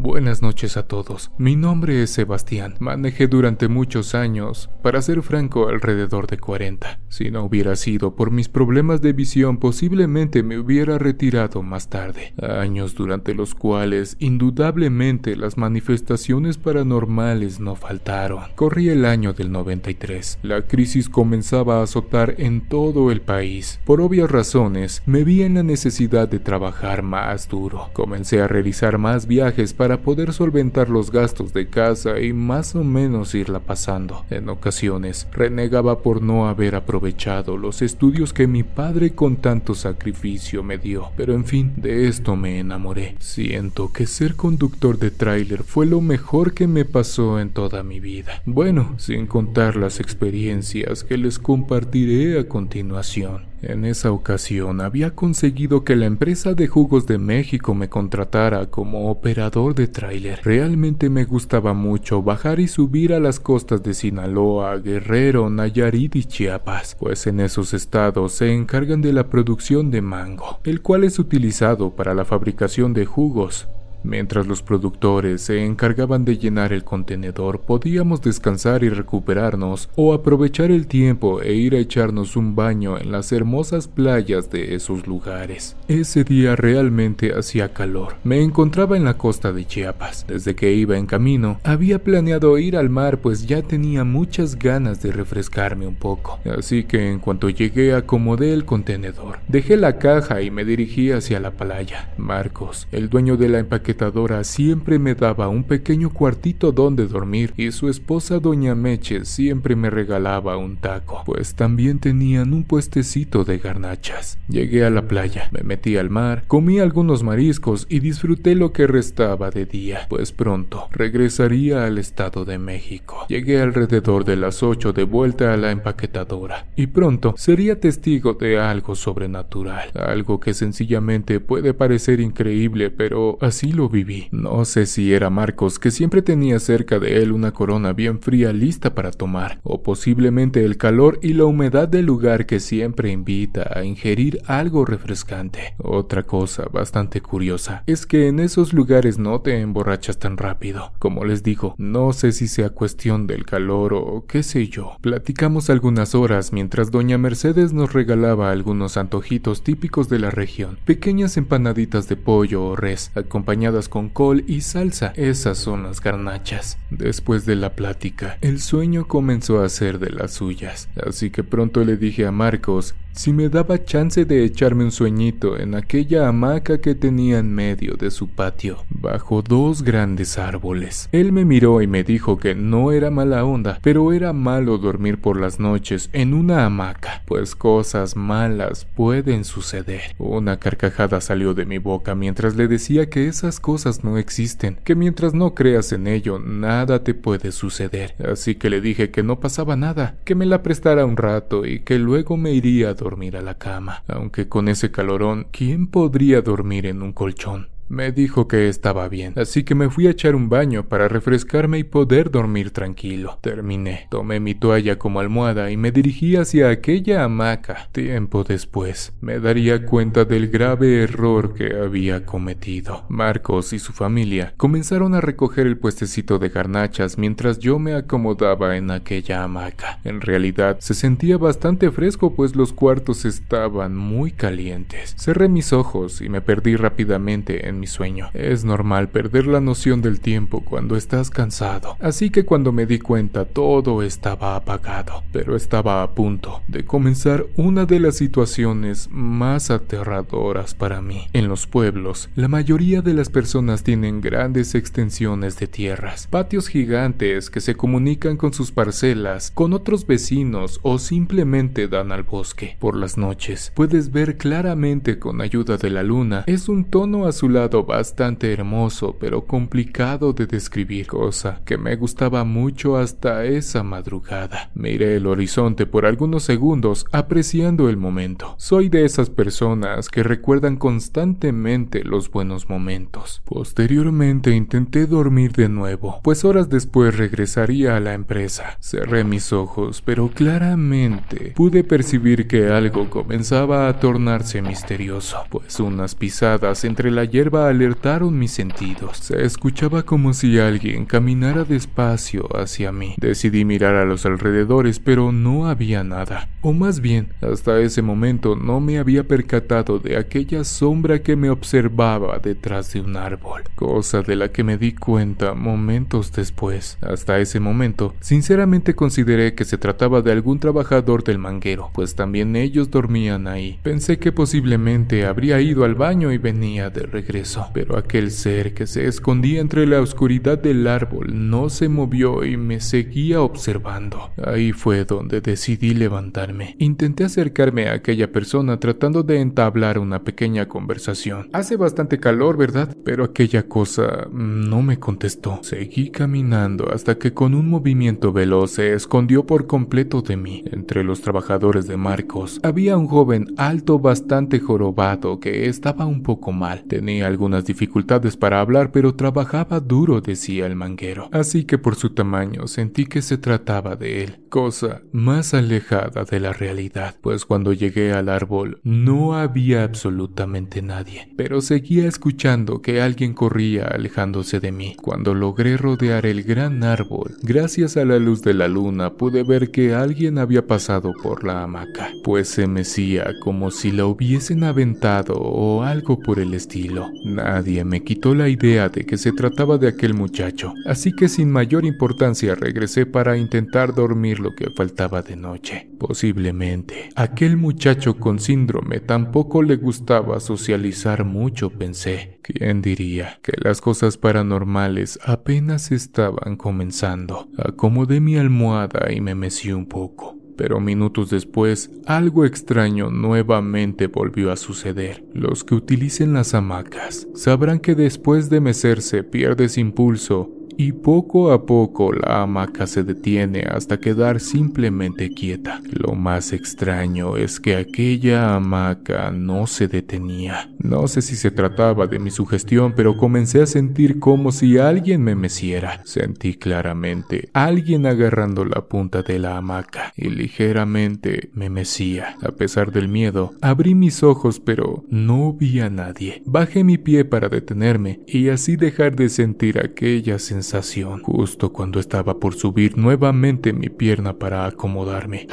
Buenas noches a todos. Mi nombre es Sebastián. Manejé durante muchos años, para ser franco, alrededor de 40. Si no hubiera sido por mis problemas de visión, posiblemente me hubiera retirado más tarde. Años durante los cuales, indudablemente, las manifestaciones paranormales no faltaron. Corría el año del 93. La crisis comenzaba a azotar en todo el país. Por obvias razones, me vi en la necesidad de trabajar más duro. Comencé a realizar más viajes para para poder solventar los gastos de casa y más o menos irla pasando. En ocasiones renegaba por no haber aprovechado los estudios que mi padre con tanto sacrificio me dio, pero en fin, de esto me enamoré. Siento que ser conductor de tráiler fue lo mejor que me pasó en toda mi vida. Bueno, sin contar las experiencias que les compartiré a continuación. En esa ocasión había conseguido que la empresa de jugos de México me contratara como operador de tráiler. Realmente me gustaba mucho bajar y subir a las costas de Sinaloa, Guerrero, Nayarit y Chiapas, pues en esos estados se encargan de la producción de mango, el cual es utilizado para la fabricación de jugos, Mientras los productores se encargaban de llenar el contenedor, podíamos descansar y recuperarnos o aprovechar el tiempo e ir a echarnos un baño en las hermosas playas de esos lugares. Ese día realmente hacía calor. Me encontraba en la costa de Chiapas. Desde que iba en camino, había planeado ir al mar pues ya tenía muchas ganas de refrescarme un poco. Así que en cuanto llegué acomodé el contenedor. Dejé la caja y me dirigí hacia la playa. Marcos, el dueño de la empaquetadora siempre me daba un pequeño cuartito donde dormir y su esposa doña Meche siempre me regalaba un taco, pues también tenían un puestecito de garnachas. Llegué a la playa, me metí al mar, comí algunos mariscos y disfruté lo que restaba de día, pues pronto regresaría al Estado de México. Llegué alrededor de las 8 de vuelta a la empaquetadora y pronto sería testigo de algo sobrenatural, algo que sencillamente puede parecer increíble, pero así lo viví. No sé si era Marcos, que siempre tenía cerca de él una corona bien fría lista para tomar, o posiblemente el calor y la humedad del lugar que siempre invita a ingerir algo refrescante. Otra cosa bastante curiosa es que en esos lugares no te emborrachas tan rápido. Como les digo, no sé si sea cuestión del calor o qué sé yo. Platicamos algunas horas mientras doña Mercedes nos regalaba algunos antojitos típicos de la región, pequeñas empanaditas de pollo o res, acompañadas con col y salsa. Esas son las garnachas. Después de la plática, el sueño comenzó a ser de las suyas, así que pronto le dije a Marcos si me daba chance de echarme un sueñito en aquella hamaca que tenía en medio de su patio, bajo dos grandes árboles. Él me miró y me dijo que no era mala onda, pero era malo dormir por las noches en una hamaca, pues cosas malas pueden suceder. Una carcajada salió de mi boca mientras le decía que esas cosas no existen, que mientras no creas en ello, nada te puede suceder. Así que le dije que no pasaba nada, que me la prestara un rato y que luego me iría a dormir a la cama, aunque con ese calorón, ¿quién podría dormir en un colchón? Me dijo que estaba bien, así que me fui a echar un baño para refrescarme y poder dormir tranquilo. Terminé, tomé mi toalla como almohada y me dirigí hacia aquella hamaca. Tiempo después, me daría cuenta del grave error que había cometido. Marcos y su familia comenzaron a recoger el puestecito de garnachas mientras yo me acomodaba en aquella hamaca. En realidad, se sentía bastante fresco pues los cuartos estaban muy calientes. Cerré mis ojos y me perdí rápidamente en mi sueño. Es normal perder la noción del tiempo cuando estás cansado, así que cuando me di cuenta todo estaba apagado, pero estaba a punto de comenzar una de las situaciones más aterradoras para mí. En los pueblos, la mayoría de las personas tienen grandes extensiones de tierras, patios gigantes que se comunican con sus parcelas, con otros vecinos o simplemente dan al bosque. Por las noches, puedes ver claramente con ayuda de la luna, es un tono azulado bastante hermoso pero complicado de describir, cosa que me gustaba mucho hasta esa madrugada. Miré el horizonte por algunos segundos apreciando el momento. Soy de esas personas que recuerdan constantemente los buenos momentos. Posteriormente intenté dormir de nuevo, pues horas después regresaría a la empresa. Cerré mis ojos, pero claramente pude percibir que algo comenzaba a tornarse misterioso, pues unas pisadas entre la hierba alertaron mis sentidos. Se escuchaba como si alguien caminara despacio hacia mí. Decidí mirar a los alrededores, pero no había nada. O más bien, hasta ese momento no me había percatado de aquella sombra que me observaba detrás de un árbol, cosa de la que me di cuenta momentos después. Hasta ese momento, sinceramente consideré que se trataba de algún trabajador del manguero, pues también ellos dormían ahí. Pensé que posiblemente habría ido al baño y venía de regreso pero aquel ser que se escondía entre la oscuridad del árbol no se movió y me seguía observando. Ahí fue donde decidí levantarme. Intenté acercarme a aquella persona tratando de entablar una pequeña conversación. Hace bastante calor, ¿verdad? Pero aquella cosa no me contestó. Seguí caminando hasta que con un movimiento veloz se escondió por completo de mí. Entre los trabajadores de Marcos había un joven alto bastante jorobado que estaba un poco mal. Tenía algunas dificultades para hablar, pero trabajaba duro, decía el manguero. Así que por su tamaño sentí que se trataba de él, cosa más alejada de la realidad, pues cuando llegué al árbol no había absolutamente nadie, pero seguía escuchando que alguien corría alejándose de mí. Cuando logré rodear el gran árbol, gracias a la luz de la luna pude ver que alguien había pasado por la hamaca, pues se mecía como si la hubiesen aventado o algo por el estilo. Nadie me quitó la idea de que se trataba de aquel muchacho, así que sin mayor importancia regresé para intentar dormir lo que faltaba de noche. Posiblemente, aquel muchacho con síndrome tampoco le gustaba socializar mucho, pensé. ¿Quién diría que las cosas paranormales apenas estaban comenzando? Acomodé mi almohada y me mecí un poco pero minutos después algo extraño nuevamente volvió a suceder. Los que utilicen las hamacas sabrán que después de mecerse pierdes impulso y poco a poco la hamaca se detiene hasta quedar simplemente quieta. Lo más extraño es que aquella hamaca no se detenía. No sé si se trataba de mi sugestión, pero comencé a sentir como si alguien me meciera. Sentí claramente alguien agarrando la punta de la hamaca y ligeramente me mecía. A pesar del miedo, abrí mis ojos pero no vi a nadie. Bajé mi pie para detenerme y así dejar de sentir aquella sensación justo cuando estaba por subir nuevamente mi pierna para acomodarme.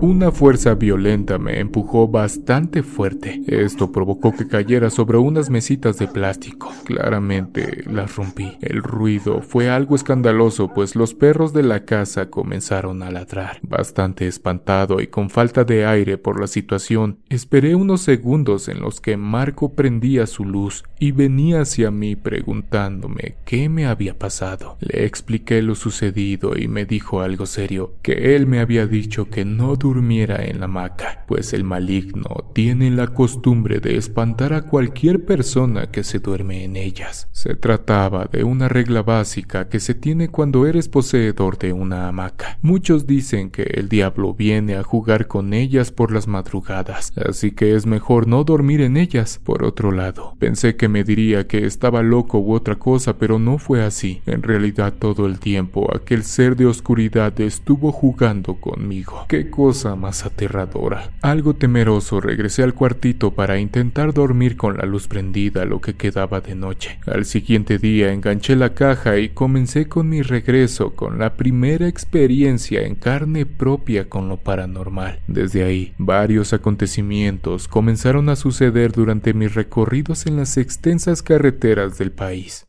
Una fuerza violenta me empujó bastante fuerte. Esto provocó que cayera sobre unas mesitas de plástico. Claramente las rompí. El ruido fue algo escandaloso, pues los perros de la casa comenzaron a ladrar. Bastante espantado y con falta de aire por la situación, esperé unos segundos en los que Marco prendía su luz y venía hacia mí preguntándome qué me había pasado. Le expliqué lo sucedido y me dijo algo serio, que él me había dicho que no durmiera en la hamaca, pues el maligno tiene la costumbre de espantar a cualquier persona que se duerme en ellas. Se trataba de una regla básica que se tiene cuando eres poseedor de una hamaca. Muchos dicen que el diablo viene a jugar con ellas por las madrugadas, así que es mejor no dormir en ellas. Por otro lado, pensé que me diría que estaba loco u otra cosa, pero no fue así. En realidad todo el tiempo aquel ser de oscuridad estuvo jugando conmigo. Qué cosa más aterradora. Algo temeroso regresé al cuartito para intentar dormir con la luz prendida lo que quedaba de noche. Al siguiente día enganché la caja y comencé con mi regreso con la primera experiencia en carne propia con lo paranormal. Desde ahí, varios acontecimientos comenzaron a suceder durante mis recorridos en las extensas carreteras del país.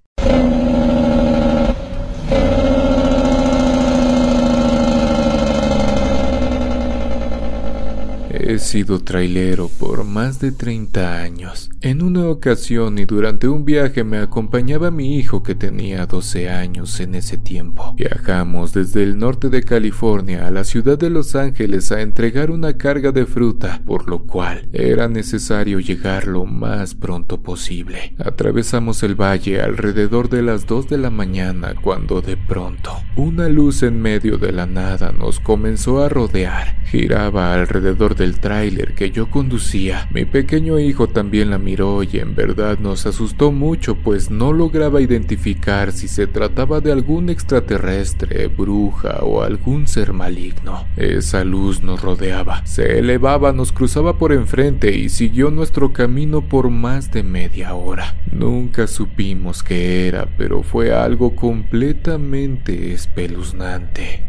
He sido trailero por más de 30 años. En una ocasión y durante un viaje me acompañaba mi hijo que tenía 12 años en ese tiempo. Viajamos desde el norte de California a la ciudad de Los Ángeles a entregar una carga de fruta, por lo cual era necesario llegar lo más pronto posible. Atravesamos el valle alrededor de las 2 de la mañana cuando de pronto una luz en medio de la nada nos comenzó a rodear. Giraba alrededor del tráiler que yo conducía. Mi pequeño hijo también la miró y en verdad nos asustó mucho pues no lograba identificar si se trataba de algún extraterrestre, bruja o algún ser maligno. Esa luz nos rodeaba, se elevaba, nos cruzaba por enfrente y siguió nuestro camino por más de media hora. Nunca supimos qué era, pero fue algo completamente espeluznante.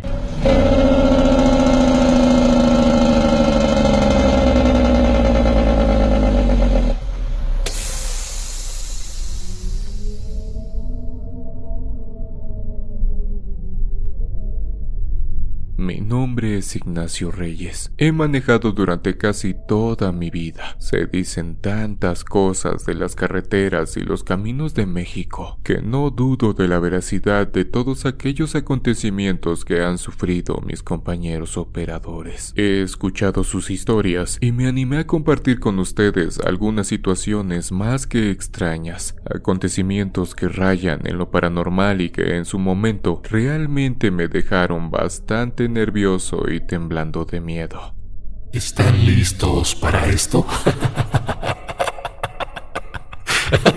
Mi nombre es Ignacio Reyes. He manejado durante casi toda mi vida. Se dicen tantas cosas de las carreteras y los caminos de México que no dudo de la veracidad de todos aquellos acontecimientos que han sufrido mis compañeros operadores. He escuchado sus historias y me animé a compartir con ustedes algunas situaciones más que extrañas, acontecimientos que rayan en lo paranormal y que en su momento realmente me dejaron bastante nervioso y temblando de miedo. ¿Están listos para esto?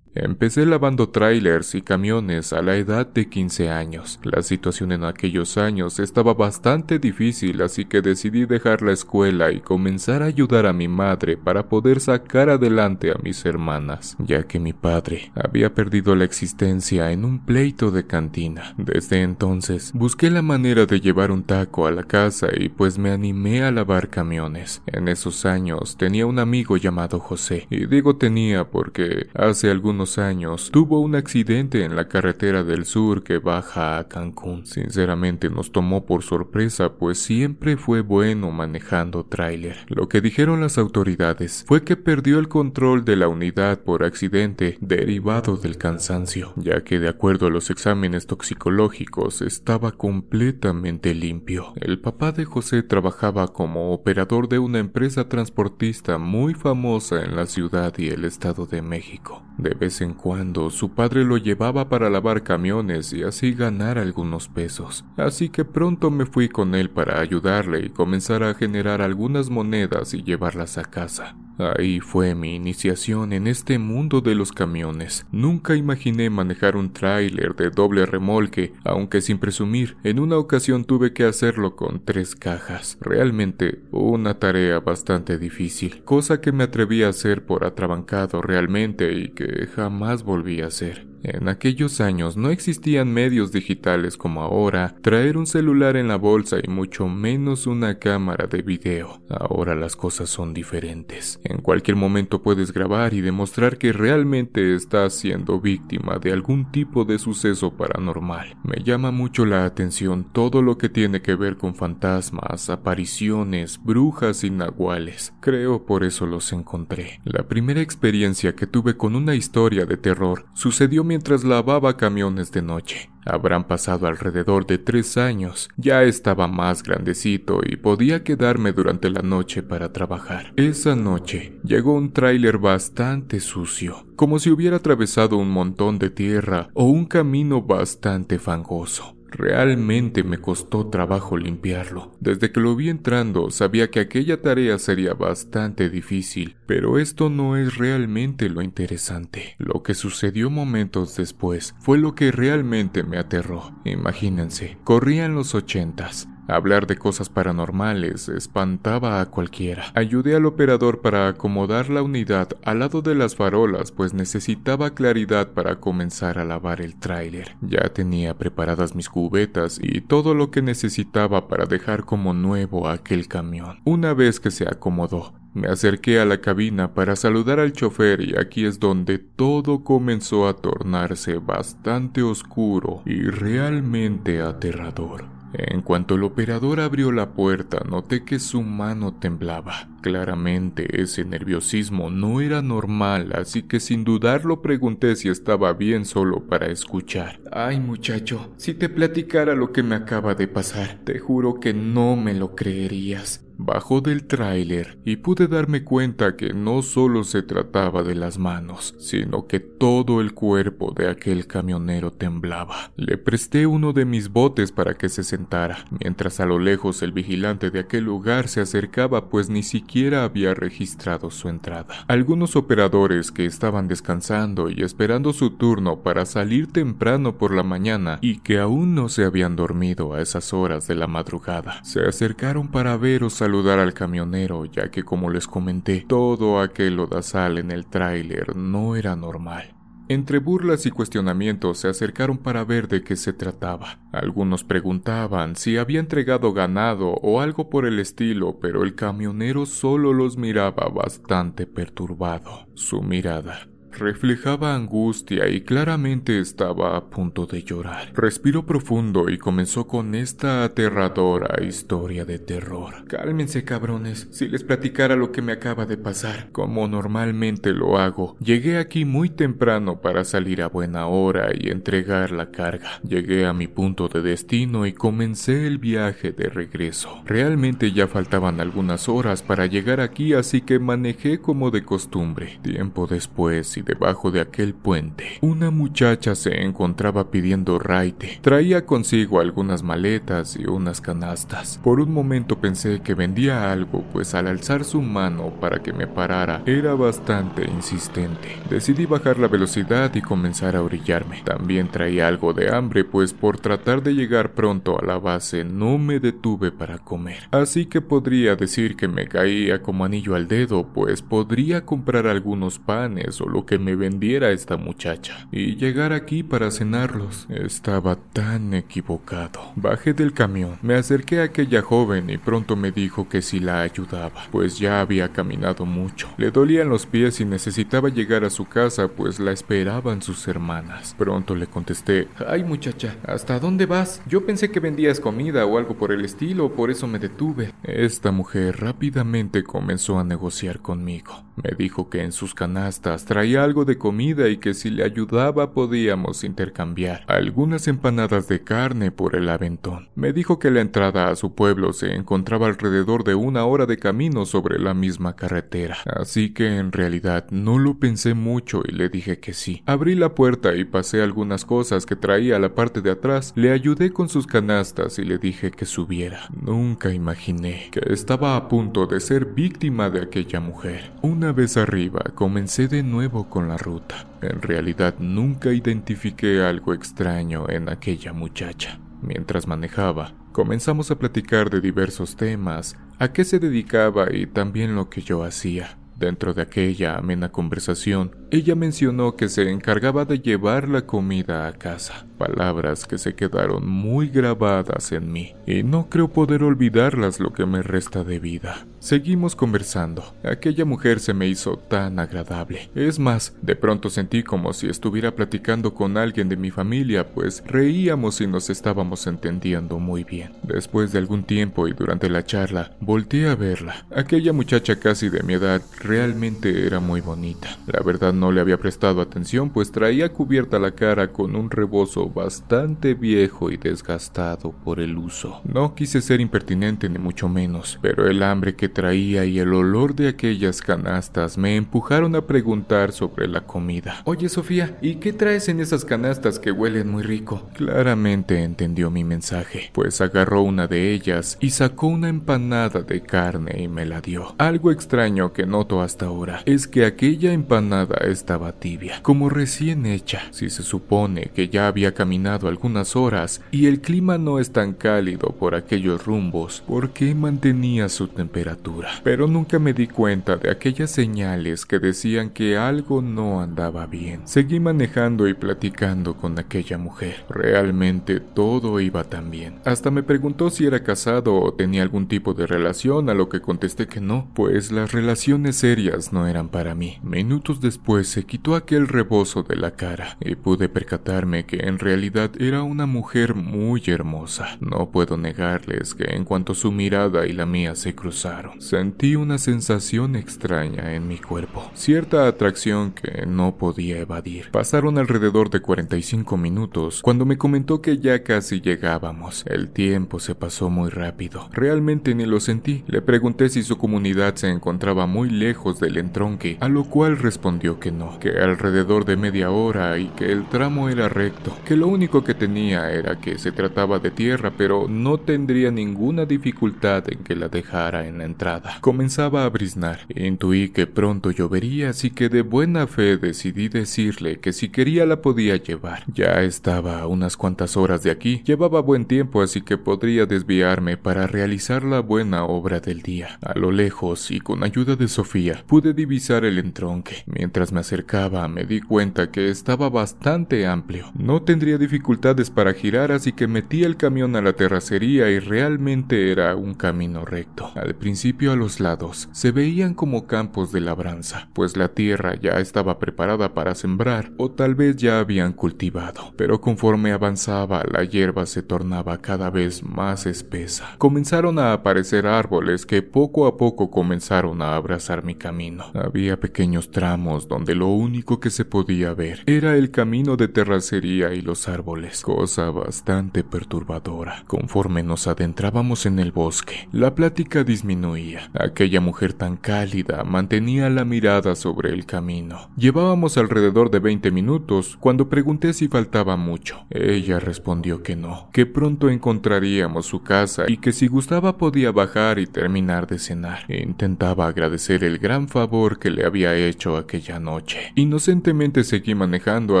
Empecé lavando trailers y camiones a la edad de 15 años. La situación en aquellos años estaba bastante difícil, así que decidí dejar la escuela y comenzar a ayudar a mi madre para poder sacar adelante a mis hermanas, ya que mi padre había perdido la existencia en un pleito de cantina. Desde entonces, busqué la manera de llevar un taco a la casa y pues me animé a lavar camiones. En esos años tenía un amigo llamado José, y digo tenía porque hace algunos años tuvo un accidente en la carretera del sur que baja a Cancún. Sinceramente nos tomó por sorpresa, pues siempre fue bueno manejando tráiler. Lo que dijeron las autoridades fue que perdió el control de la unidad por accidente derivado del cansancio, ya que de acuerdo a los exámenes toxicológicos estaba completamente limpio. El papá de José trabajaba como operador de una empresa transportista muy famosa en la ciudad y el estado de México. De vez en cuando su padre lo llevaba para lavar camiones y así ganar algunos pesos, así que pronto me fui con él para ayudarle y comenzar a generar algunas monedas y llevarlas a casa. Ahí fue mi iniciación en este mundo de los camiones. Nunca imaginé manejar un tráiler de doble remolque, aunque sin presumir, en una ocasión tuve que hacerlo con tres cajas. Realmente una tarea bastante difícil, cosa que me atreví a hacer por atrabancado realmente y que jamás volví a hacer. En aquellos años no existían medios digitales como ahora, traer un celular en la bolsa y mucho menos una cámara de video. Ahora las cosas son diferentes. En cualquier momento puedes grabar y demostrar que realmente estás siendo víctima de algún tipo de suceso paranormal. Me llama mucho la atención todo lo que tiene que ver con fantasmas, apariciones, brujas y nahuales. Creo por eso los encontré. La primera experiencia que tuve con una historia de terror sucedió mientras lavaba camiones de noche. Habrán pasado alrededor de tres años. Ya estaba más grandecito y podía quedarme durante la noche para trabajar. Esa noche llegó un tráiler bastante sucio, como si hubiera atravesado un montón de tierra o un camino bastante fangoso. Realmente me costó trabajo limpiarlo. Desde que lo vi entrando sabía que aquella tarea sería bastante difícil, pero esto no es realmente lo interesante. Lo que sucedió momentos después fue lo que realmente me aterró. Imagínense, corrían los ochentas. Hablar de cosas paranormales espantaba a cualquiera. Ayudé al operador para acomodar la unidad al lado de las farolas, pues necesitaba claridad para comenzar a lavar el tráiler. Ya tenía preparadas mis cubetas y todo lo que necesitaba para dejar como nuevo aquel camión. Una vez que se acomodó, me acerqué a la cabina para saludar al chofer y aquí es donde todo comenzó a tornarse bastante oscuro y realmente aterrador. En cuanto el operador abrió la puerta, noté que su mano temblaba. Claramente ese nerviosismo no era normal, así que sin dudarlo pregunté si estaba bien solo para escuchar. Ay muchacho, si te platicara lo que me acaba de pasar, te juro que no me lo creerías. Bajó del tráiler y pude darme cuenta que no solo se trataba de las manos, sino que todo el cuerpo de aquel camionero temblaba. Le presté uno de mis botes para que se sentara, mientras a lo lejos el vigilante de aquel lugar se acercaba pues ni siquiera había registrado su entrada. Algunos operadores que estaban descansando y esperando su turno para salir temprano por la mañana y que aún no se habían dormido a esas horas de la madrugada, se acercaron para ver o saludar al camionero, ya que como les comenté, todo aquel lodazal en el tráiler no era normal. Entre burlas y cuestionamientos se acercaron para ver de qué se trataba. Algunos preguntaban si había entregado ganado o algo por el estilo, pero el camionero solo los miraba bastante perturbado. Su mirada reflejaba angustia y claramente estaba a punto de llorar. Respiró profundo y comenzó con esta aterradora historia de terror. Cálmense cabrones, si les platicara lo que me acaba de pasar, como normalmente lo hago. Llegué aquí muy temprano para salir a buena hora y entregar la carga. Llegué a mi punto de destino y comencé el viaje de regreso. Realmente ya faltaban algunas horas para llegar aquí así que manejé como de costumbre. Tiempo después y debajo de aquel puente, una muchacha se encontraba pidiendo raite. Traía consigo algunas maletas y unas canastas. Por un momento pensé que vendía algo, pues al alzar su mano para que me parara, era bastante insistente. Decidí bajar la velocidad y comenzar a orillarme. También traía algo de hambre, pues por tratar de llegar pronto a la base no me detuve para comer. Así que podría decir que me caía como anillo al dedo, pues podría comprar algunos panes o lo que me vendiera esta muchacha y llegar aquí para cenarlos. Estaba tan equivocado. Bajé del camión, me acerqué a aquella joven y pronto me dijo que si la ayudaba, pues ya había caminado mucho. Le dolían los pies y necesitaba llegar a su casa, pues la esperaban sus hermanas. Pronto le contesté, ay muchacha, ¿hasta dónde vas? Yo pensé que vendías comida o algo por el estilo, por eso me detuve. Esta mujer rápidamente comenzó a negociar conmigo. Me dijo que en sus canastas traía algo de comida y que si le ayudaba podíamos intercambiar algunas empanadas de carne por el aventón. Me dijo que la entrada a su pueblo se encontraba alrededor de una hora de camino sobre la misma carretera, así que en realidad no lo pensé mucho y le dije que sí. Abrí la puerta y pasé algunas cosas que traía a la parte de atrás, le ayudé con sus canastas y le dije que subiera. Nunca imaginé que estaba a punto de ser víctima de aquella mujer. Una vez arriba, comencé de nuevo con la ruta. En realidad nunca identifiqué algo extraño en aquella muchacha. Mientras manejaba, comenzamos a platicar de diversos temas, a qué se dedicaba y también lo que yo hacía. Dentro de aquella amena conversación, ella mencionó que se encargaba de llevar la comida a casa, palabras que se quedaron muy grabadas en mí, y no creo poder olvidarlas lo que me resta de vida. Seguimos conversando. Aquella mujer se me hizo tan agradable. Es más, de pronto sentí como si estuviera platicando con alguien de mi familia, pues reíamos y nos estábamos entendiendo muy bien. Después de algún tiempo y durante la charla, volteé a verla. Aquella muchacha casi de mi edad realmente era muy bonita. La verdad no le había prestado atención, pues traía cubierta la cara con un rebozo bastante viejo y desgastado por el uso. No quise ser impertinente ni mucho menos, pero el hambre que traía y el olor de aquellas canastas me empujaron a preguntar sobre la comida. Oye Sofía, ¿y qué traes en esas canastas que huelen muy rico? Claramente entendió mi mensaje, pues agarró una de ellas y sacó una empanada de carne y me la dio. Algo extraño que noto hasta ahora es que aquella empanada estaba tibia, como recién hecha. Si se supone que ya había caminado algunas horas y el clima no es tan cálido por aquellos rumbos, ¿por qué mantenía su temperatura? Pero nunca me di cuenta de aquellas señales que decían que algo no andaba bien. Seguí manejando y platicando con aquella mujer. Realmente todo iba tan bien. Hasta me preguntó si era casado o tenía algún tipo de relación, a lo que contesté que no, pues las relaciones serias no eran para mí. Minutos después se quitó aquel rebozo de la cara y pude percatarme que en realidad era una mujer muy hermosa. No puedo negarles que en cuanto su mirada y la mía se cruzaron, Sentí una sensación extraña en mi cuerpo, cierta atracción que no podía evadir. Pasaron alrededor de 45 minutos cuando me comentó que ya casi llegábamos. El tiempo se pasó muy rápido. Realmente ni lo sentí. Le pregunté si su comunidad se encontraba muy lejos del entronque, a lo cual respondió que no, que alrededor de media hora y que el tramo era recto, que lo único que tenía era que se trataba de tierra, pero no tendría ninguna dificultad en que la dejara en la entrada Comenzaba a briznar. Intuí que pronto llovería, así que de buena fe decidí decirle que si quería la podía llevar. Ya estaba a unas cuantas horas de aquí. Llevaba buen tiempo, así que podría desviarme para realizar la buena obra del día. A lo lejos y con ayuda de Sofía, pude divisar el entronque. Mientras me acercaba, me di cuenta que estaba bastante amplio. No tendría dificultades para girar, así que metí el camión a la terracería y realmente era un camino recto. Al principio principio a los lados se veían como campos de labranza, pues la tierra ya estaba preparada para sembrar o tal vez ya habían cultivado, pero conforme avanzaba la hierba se tornaba cada vez más espesa. Comenzaron a aparecer árboles que poco a poco comenzaron a abrazar mi camino. Había pequeños tramos donde lo único que se podía ver era el camino de terracería y los árboles, cosa bastante perturbadora. Conforme nos adentrábamos en el bosque, la plática disminuía. Aquella mujer tan cálida mantenía la mirada sobre el camino. Llevábamos alrededor de 20 minutos cuando pregunté si faltaba mucho. Ella respondió que no, que pronto encontraríamos su casa y que si gustaba podía bajar y terminar de cenar. Intentaba agradecer el gran favor que le había hecho aquella noche. Inocentemente seguí manejando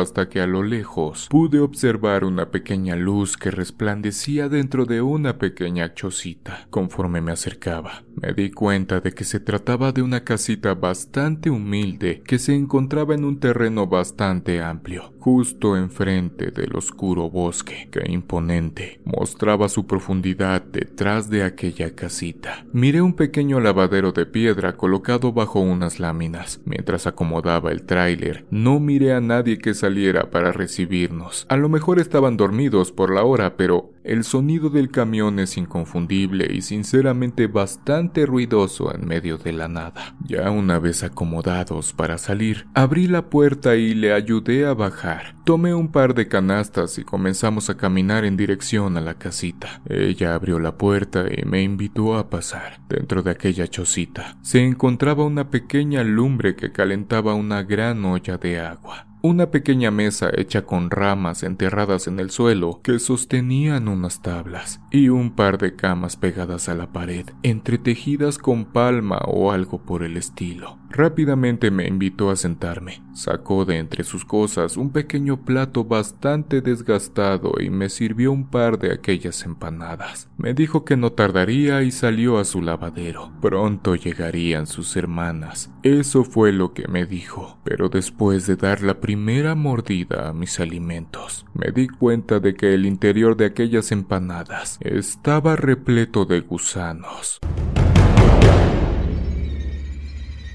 hasta que a lo lejos pude observar una pequeña luz que resplandecía dentro de una pequeña chocita. Conforme me acercaba, me di cuenta de que se trataba de una casita bastante humilde que se encontraba en un terreno bastante amplio, justo enfrente del oscuro bosque que imponente mostraba su profundidad detrás de aquella casita. Miré un pequeño lavadero de piedra colocado bajo unas láminas. Mientras acomodaba el tráiler, no miré a nadie que saliera para recibirnos. A lo mejor estaban dormidos por la hora, pero el sonido del camión es inconfundible y sinceramente bastante ruidoso en medio de la nada. Ya una vez acomodados para salir, abrí la puerta y le ayudé a bajar. Tomé un par de canastas y comenzamos a caminar en dirección a la casita. Ella abrió la puerta y me invitó a pasar. Dentro de aquella chocita se encontraba una pequeña lumbre que calentaba una gran olla de agua una pequeña mesa hecha con ramas enterradas en el suelo que sostenían unas tablas y un par de camas pegadas a la pared, entretejidas con palma o algo por el estilo. Rápidamente me invitó a sentarme. Sacó de entre sus cosas un pequeño plato bastante desgastado y me sirvió un par de aquellas empanadas. Me dijo que no tardaría y salió a su lavadero. Pronto llegarían sus hermanas. Eso fue lo que me dijo. Pero después de dar la primera mordida a mis alimentos, me di cuenta de que el interior de aquellas empanadas estaba repleto de gusanos.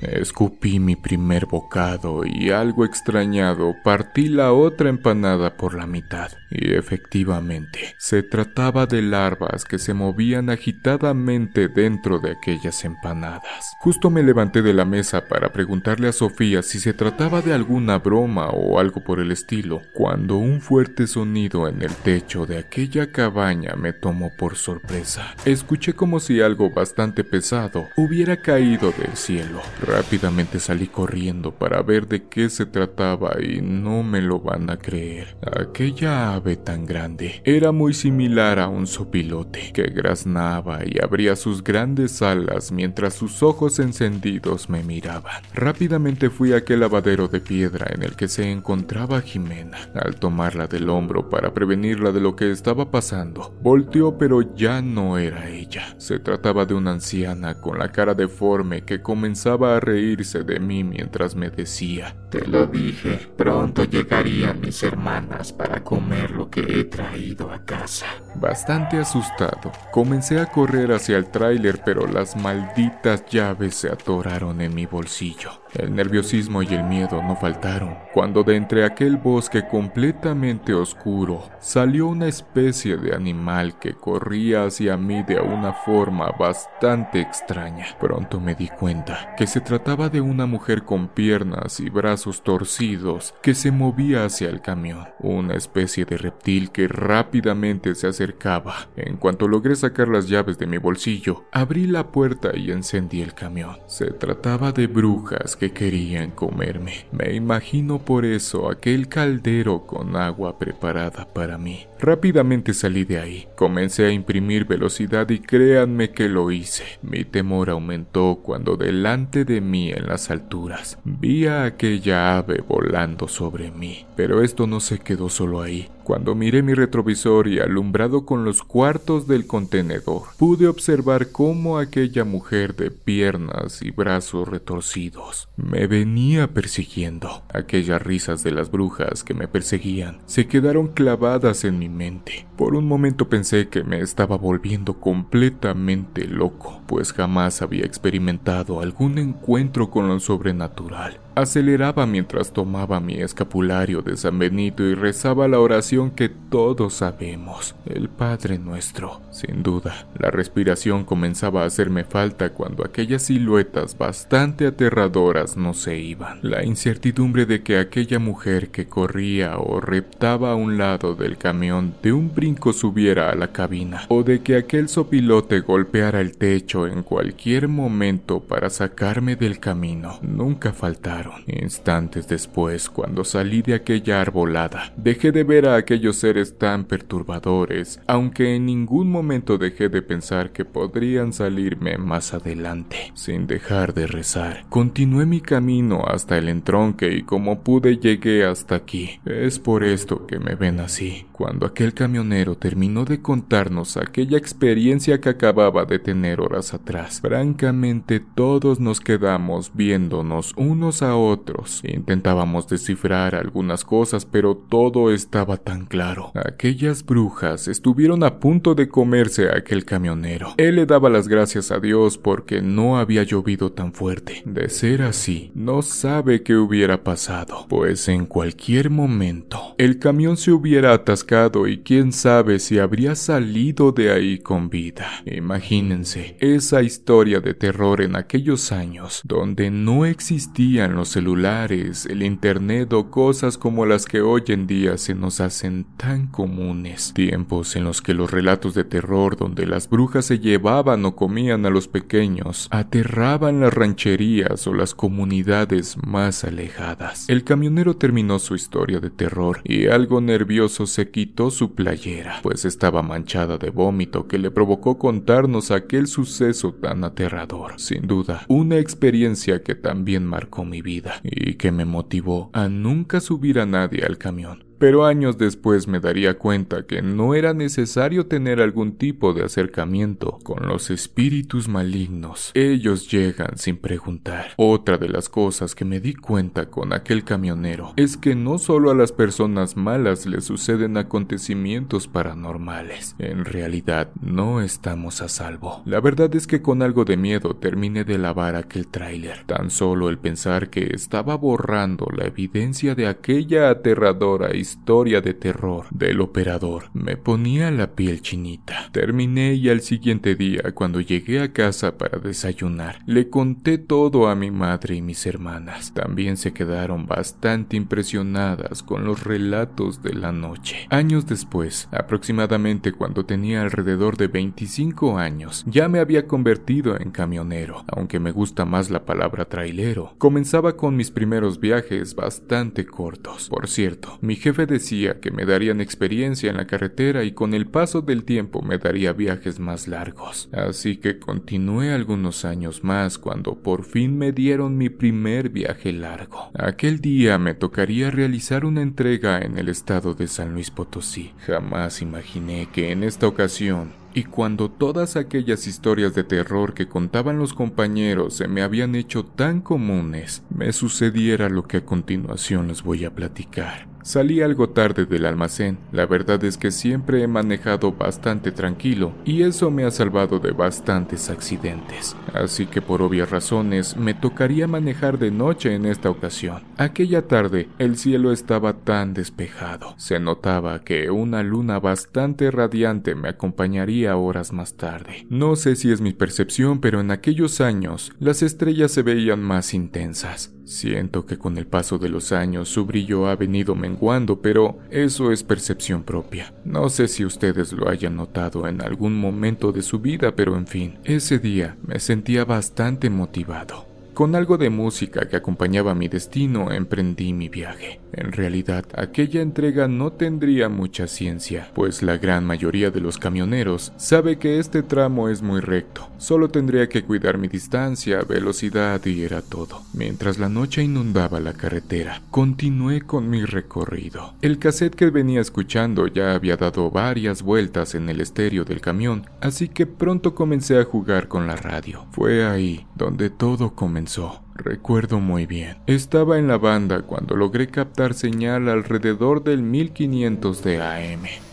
Escupí mi primer bocado y algo extrañado partí la otra empanada por la mitad. Y efectivamente, se trataba de larvas que se movían agitadamente dentro de aquellas empanadas. Justo me levanté de la mesa para preguntarle a Sofía si se trataba de alguna broma o algo por el estilo, cuando un fuerte sonido en el techo de aquella cabaña me tomó por sorpresa. Escuché como si algo bastante pesado hubiera caído del cielo. Rápidamente salí corriendo para ver de qué se trataba y no me lo van a creer. Aquella ave tan grande era muy similar a un sopilote que graznaba y abría sus grandes alas mientras sus ojos encendidos me miraban. Rápidamente fui a aquel lavadero de piedra en el que se encontraba Jimena. Al tomarla del hombro para prevenirla de lo que estaba pasando, volteó pero ya no era ella. Se trataba de una anciana con la cara deforme que comenzaba a reírse de mí mientras me decía, Te lo dije, pronto llegarían mis hermanas para comer lo que he traído a casa. Bastante asustado, comencé a correr hacia el tráiler, pero las malditas llaves se atoraron en mi bolsillo. El nerviosismo y el miedo no faltaron, cuando de entre aquel bosque completamente oscuro salió una especie de animal que corría hacia mí de una forma bastante extraña. Pronto me di cuenta que se trataba de una mujer con piernas y brazos torcidos que se movía hacia el camión, una especie de reptil que rápidamente se acercaba. En cuanto logré sacar las llaves de mi bolsillo, abrí la puerta y encendí el camión. Se trataba de brujas que querían comerme. Me imagino por eso aquel caldero con agua preparada para mí. Rápidamente salí de ahí. Comencé a imprimir velocidad y créanme que lo hice. Mi temor aumentó cuando delante de mí en las alturas vi a aquella ave volando sobre mí. Pero esto no se quedó solo ahí. Cuando miré mi retrovisor y alumbrado con los cuartos del contenedor, pude observar cómo aquella mujer de piernas y brazos retorcidos me venía persiguiendo. Aquellas risas de las brujas que me perseguían se quedaron clavadas en mi mente. Por un momento pensé que me estaba volviendo completamente loco, pues jamás había experimentado algún encuentro con lo sobrenatural. Aceleraba mientras tomaba mi escapulario de San Benito y rezaba la oración que todos sabemos, el Padre Nuestro. Sin duda, la respiración comenzaba a hacerme falta cuando aquellas siluetas bastante aterradoras no se iban. La incertidumbre de que aquella mujer que corría o reptaba a un lado del camión de un brinco subiera a la cabina, o de que aquel sopilote golpeara el techo en cualquier momento para sacarme del camino, nunca faltaron. Instantes después, cuando salí de aquella arbolada, dejé de ver a aquellos seres tan perturbadores, aunque en ningún momento dejé de pensar que podrían salirme más adelante. Sin dejar de rezar, continué mi camino hasta el entronque y como pude llegué hasta aquí. Es por esto que me ven así. Cuando aquel camionero terminó de contarnos aquella experiencia que acababa de tener horas atrás, francamente todos nos quedamos viéndonos unos a otros. Intentábamos descifrar algunas cosas, pero todo estaba tan claro. Aquellas brujas estuvieron a punto de comerse a aquel camionero. Él le daba las gracias a Dios porque no había llovido tan fuerte. De ser así, no sabe qué hubiera pasado, pues en cualquier momento el camión se hubiera atascado y quién sabe si habría salido de ahí con vida. Imagínense esa historia de terror en aquellos años donde no existían los celulares, el internet o cosas como las que hoy en día se nos hacen tan comunes. Tiempos en los que los relatos de terror donde las brujas se llevaban o comían a los pequeños aterraban las rancherías o las comunidades más alejadas. El camionero terminó su historia de terror y algo nervioso se quitó su playera, pues estaba manchada de vómito que le provocó contarnos aquel suceso tan aterrador. Sin duda, una experiencia que también marcó mi vida y que me motivó a nunca subir a nadie al camión pero años después me daría cuenta que no era necesario tener algún tipo de acercamiento con los espíritus malignos. Ellos llegan sin preguntar. Otra de las cosas que me di cuenta con aquel camionero es que no solo a las personas malas les suceden acontecimientos paranormales. En realidad no estamos a salvo. La verdad es que con algo de miedo terminé de lavar aquel tráiler. Tan solo el pensar que estaba borrando la evidencia de aquella aterradora historia historia de terror del operador me ponía la piel chinita. Terminé y al siguiente día, cuando llegué a casa para desayunar, le conté todo a mi madre y mis hermanas. También se quedaron bastante impresionadas con los relatos de la noche. Años después, aproximadamente cuando tenía alrededor de 25 años, ya me había convertido en camionero, aunque me gusta más la palabra trailero. Comenzaba con mis primeros viajes bastante cortos. Por cierto, mi jefe decía que me darían experiencia en la carretera y con el paso del tiempo me daría viajes más largos. Así que continué algunos años más cuando por fin me dieron mi primer viaje largo. Aquel día me tocaría realizar una entrega en el estado de San Luis Potosí. Jamás imaginé que en esta ocasión y cuando todas aquellas historias de terror que contaban los compañeros se me habían hecho tan comunes, me sucediera lo que a continuación les voy a platicar. Salí algo tarde del almacén, la verdad es que siempre he manejado bastante tranquilo y eso me ha salvado de bastantes accidentes, así que por obvias razones me tocaría manejar de noche en esta ocasión. Aquella tarde el cielo estaba tan despejado, se notaba que una luna bastante radiante me acompañaría horas más tarde. No sé si es mi percepción, pero en aquellos años las estrellas se veían más intensas. Siento que con el paso de los años su brillo ha venido menguando, pero eso es percepción propia. No sé si ustedes lo hayan notado en algún momento de su vida, pero en fin, ese día me sentía bastante motivado con algo de música que acompañaba mi destino emprendí mi viaje. En realidad, aquella entrega no tendría mucha ciencia, pues la gran mayoría de los camioneros sabe que este tramo es muy recto. Solo tendría que cuidar mi distancia, velocidad y era todo. Mientras la noche inundaba la carretera, continué con mi recorrido. El cassette que venía escuchando ya había dado varias vueltas en el estéreo del camión, así que pronto comencé a jugar con la radio. Fue ahí donde todo comenzó. Recuerdo muy bien. Estaba en la banda cuando logré captar señal alrededor del 1500 de AM.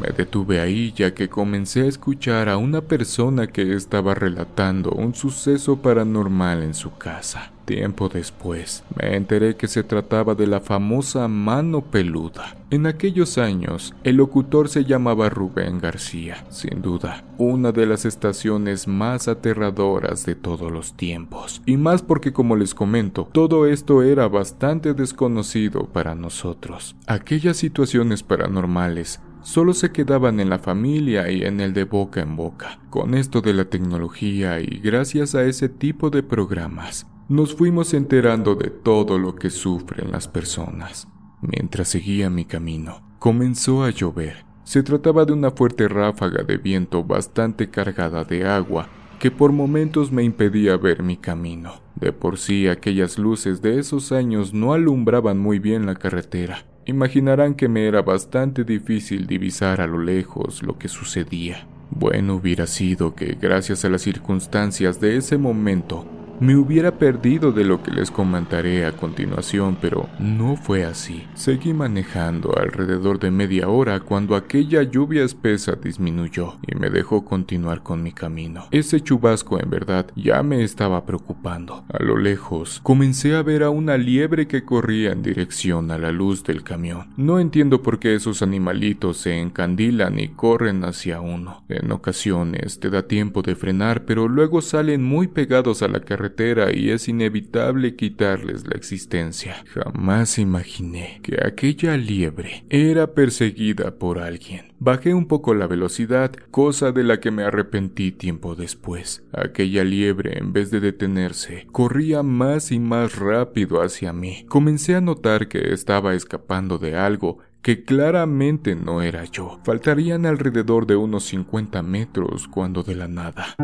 Me detuve ahí ya que comencé a escuchar a una persona que estaba relatando un suceso paranormal en su casa. Tiempo después, me enteré que se trataba de la famosa mano peluda. En aquellos años, el locutor se llamaba Rubén García, sin duda, una de las estaciones más aterradoras de todos los tiempos. Y más porque, como les comento, todo esto era bastante desconocido para nosotros. Aquellas situaciones paranormales solo se quedaban en la familia y en el de boca en boca. Con esto de la tecnología y gracias a ese tipo de programas, nos fuimos enterando de todo lo que sufren las personas. Mientras seguía mi camino, comenzó a llover. Se trataba de una fuerte ráfaga de viento bastante cargada de agua que por momentos me impedía ver mi camino. De por sí aquellas luces de esos años no alumbraban muy bien la carretera Imaginarán que me era bastante difícil divisar a lo lejos lo que sucedía. Bueno hubiera sido que, gracias a las circunstancias de ese momento, me hubiera perdido de lo que les comentaré a continuación, pero no fue así. Seguí manejando alrededor de media hora cuando aquella lluvia espesa disminuyó y me dejó continuar con mi camino. Ese chubasco en verdad ya me estaba preocupando. A lo lejos comencé a ver a una liebre que corría en dirección a la luz del camión. No entiendo por qué esos animalitos se encandilan y corren hacia uno. En ocasiones te da tiempo de frenar, pero luego salen muy pegados a la carretera y es inevitable quitarles la existencia. Jamás imaginé que aquella liebre era perseguida por alguien. Bajé un poco la velocidad, cosa de la que me arrepentí tiempo después. Aquella liebre, en vez de detenerse, corría más y más rápido hacia mí. Comencé a notar que estaba escapando de algo que claramente no era yo. Faltarían alrededor de unos 50 metros cuando de la nada.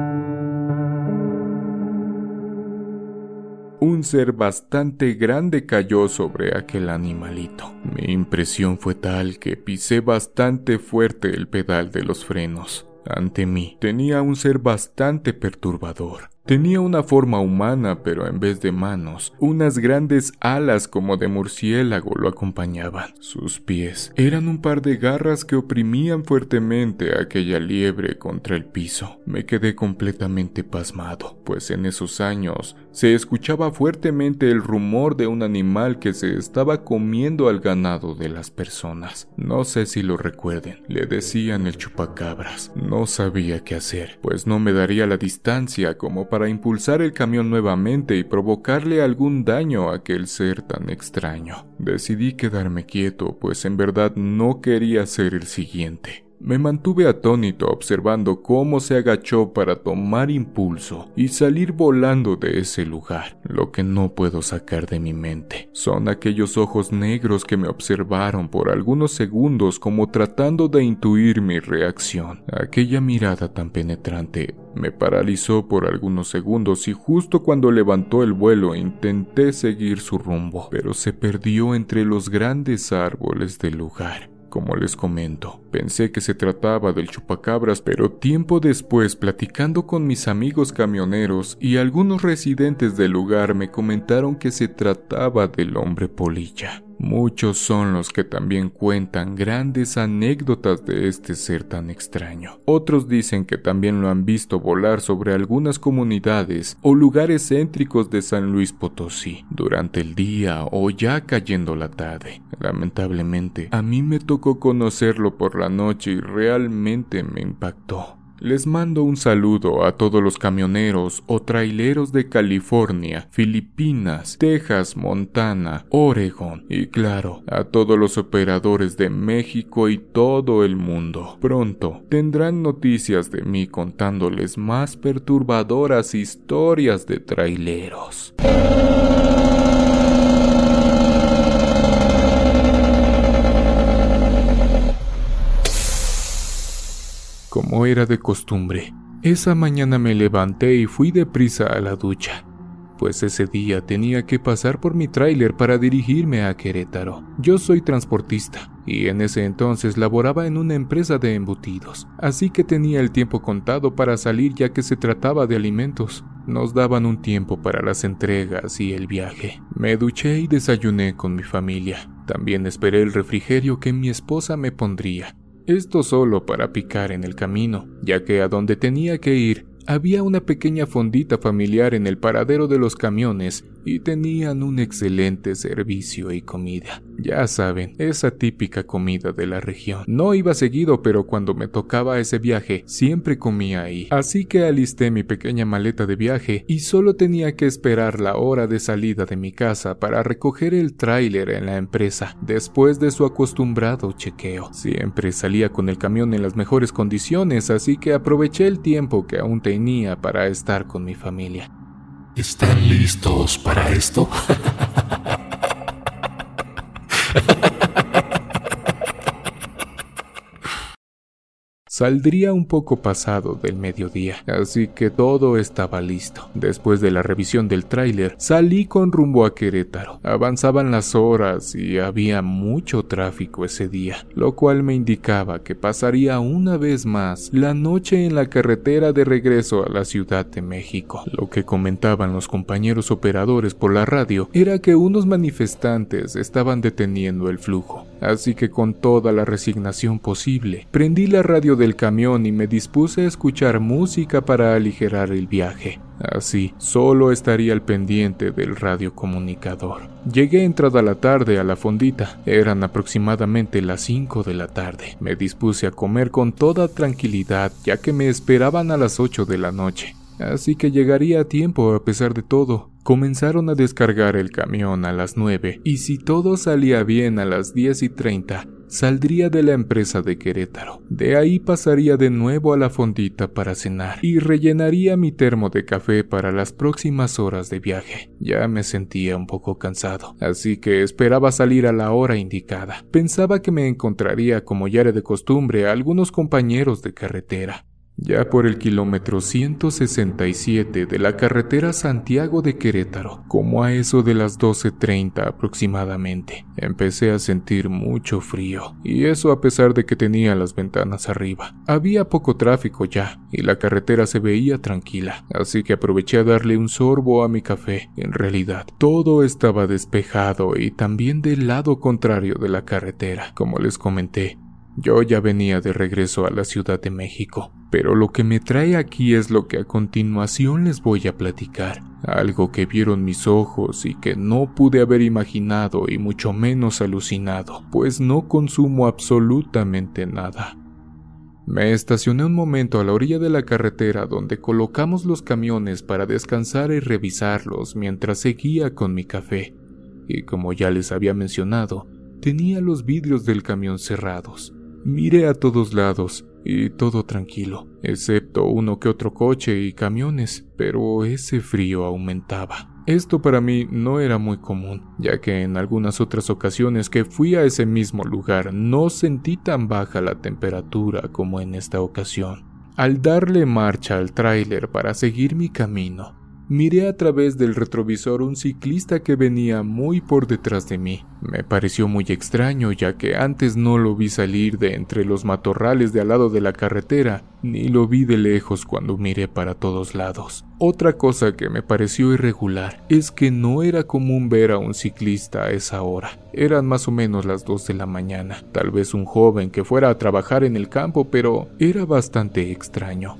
Un ser bastante grande cayó sobre aquel animalito. Mi impresión fue tal que pisé bastante fuerte el pedal de los frenos. Ante mí tenía un ser bastante perturbador. Tenía una forma humana, pero en vez de manos, unas grandes alas como de murciélago lo acompañaban. Sus pies eran un par de garras que oprimían fuertemente a aquella liebre contra el piso. Me quedé completamente pasmado, pues en esos años se escuchaba fuertemente el rumor de un animal que se estaba comiendo al ganado de las personas. No sé si lo recuerden, le decían el chupacabras. No sabía qué hacer, pues no me daría la distancia como para impulsar el camión nuevamente y provocarle algún daño a aquel ser tan extraño. Decidí quedarme quieto, pues en verdad no quería ser el siguiente. Me mantuve atónito observando cómo se agachó para tomar impulso y salir volando de ese lugar. Lo que no puedo sacar de mi mente son aquellos ojos negros que me observaron por algunos segundos como tratando de intuir mi reacción. Aquella mirada tan penetrante me paralizó por algunos segundos y justo cuando levantó el vuelo intenté seguir su rumbo, pero se perdió entre los grandes árboles del lugar. Como les comento, pensé que se trataba del chupacabras, pero tiempo después, platicando con mis amigos camioneros y algunos residentes del lugar, me comentaron que se trataba del hombre polilla. Muchos son los que también cuentan grandes anécdotas de este ser tan extraño. Otros dicen que también lo han visto volar sobre algunas comunidades o lugares céntricos de San Luis Potosí durante el día o ya cayendo la tarde. Lamentablemente, a mí me tocó conocerlo por noche y realmente me impactó. Les mando un saludo a todos los camioneros o traileros de California, Filipinas, Texas, Montana, Oregon y claro, a todos los operadores de México y todo el mundo. Pronto tendrán noticias de mí contándoles más perturbadoras historias de traileros. Como era de costumbre, esa mañana me levanté y fui deprisa a la ducha, pues ese día tenía que pasar por mi tráiler para dirigirme a Querétaro. Yo soy transportista y en ese entonces laboraba en una empresa de embutidos, así que tenía el tiempo contado para salir ya que se trataba de alimentos. Nos daban un tiempo para las entregas y el viaje. Me duché y desayuné con mi familia. También esperé el refrigerio que mi esposa me pondría esto solo para picar en el camino, ya que a donde tenía que ir había una pequeña fondita familiar en el paradero de los camiones y tenían un excelente servicio y comida. Ya saben, esa típica comida de la región. No iba seguido, pero cuando me tocaba ese viaje, siempre comía ahí. Así que alisté mi pequeña maleta de viaje y solo tenía que esperar la hora de salida de mi casa para recoger el tráiler en la empresa, después de su acostumbrado chequeo. Siempre salía con el camión en las mejores condiciones, así que aproveché el tiempo que aún tenía para estar con mi familia. ¿Están listos para esto? Saldría un poco pasado del mediodía, así que todo estaba listo. Después de la revisión del tráiler, salí con rumbo a Querétaro. Avanzaban las horas y había mucho tráfico ese día, lo cual me indicaba que pasaría una vez más la noche en la carretera de regreso a la Ciudad de México. Lo que comentaban los compañeros operadores por la radio era que unos manifestantes estaban deteniendo el flujo, así que con toda la resignación posible, prendí la radio del camión y me dispuse a escuchar música para aligerar el viaje. Así, solo estaría al pendiente del radiocomunicador. Llegué entrada la tarde a la fondita. Eran aproximadamente las 5 de la tarde. Me dispuse a comer con toda tranquilidad, ya que me esperaban a las 8 de la noche. Así que llegaría a tiempo a pesar de todo. Comenzaron a descargar el camión a las 9 y si todo salía bien a las 10 y 30, saldría de la empresa de Querétaro. De ahí pasaría de nuevo a la fondita para cenar y rellenaría mi termo de café para las próximas horas de viaje. Ya me sentía un poco cansado, así que esperaba salir a la hora indicada. Pensaba que me encontraría, como ya era de costumbre, a algunos compañeros de carretera. Ya por el kilómetro 167 de la carretera Santiago de Querétaro, como a eso de las 12.30 aproximadamente, empecé a sentir mucho frío, y eso a pesar de que tenía las ventanas arriba. Había poco tráfico ya, y la carretera se veía tranquila, así que aproveché a darle un sorbo a mi café. En realidad, todo estaba despejado y también del lado contrario de la carretera, como les comenté. Yo ya venía de regreso a la Ciudad de México, pero lo que me trae aquí es lo que a continuación les voy a platicar, algo que vieron mis ojos y que no pude haber imaginado y mucho menos alucinado, pues no consumo absolutamente nada. Me estacioné un momento a la orilla de la carretera donde colocamos los camiones para descansar y revisarlos mientras seguía con mi café, y como ya les había mencionado, tenía los vidrios del camión cerrados. Miré a todos lados y todo tranquilo, excepto uno que otro coche y camiones, pero ese frío aumentaba. Esto para mí no era muy común, ya que en algunas otras ocasiones que fui a ese mismo lugar no sentí tan baja la temperatura como en esta ocasión. Al darle marcha al tráiler para seguir mi camino, miré a través del retrovisor un ciclista que venía muy por detrás de mí. Me pareció muy extraño ya que antes no lo vi salir de entre los matorrales de al lado de la carretera, ni lo vi de lejos cuando miré para todos lados. Otra cosa que me pareció irregular es que no era común ver a un ciclista a esa hora. Eran más o menos las 2 de la mañana, tal vez un joven que fuera a trabajar en el campo, pero era bastante extraño.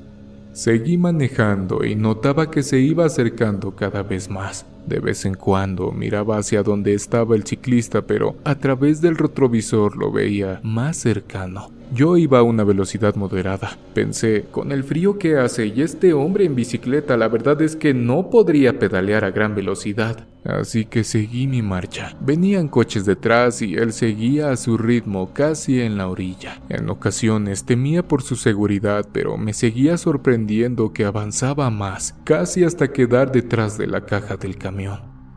Seguí manejando y notaba que se iba acercando cada vez más. De vez en cuando miraba hacia donde estaba el ciclista, pero a través del retrovisor lo veía más cercano. Yo iba a una velocidad moderada. Pensé, con el frío que hace y este hombre en bicicleta, la verdad es que no podría pedalear a gran velocidad. Así que seguí mi marcha. Venían coches detrás y él seguía a su ritmo casi en la orilla. En ocasiones temía por su seguridad, pero me seguía sorprendiendo que avanzaba más, casi hasta quedar detrás de la caja del camión.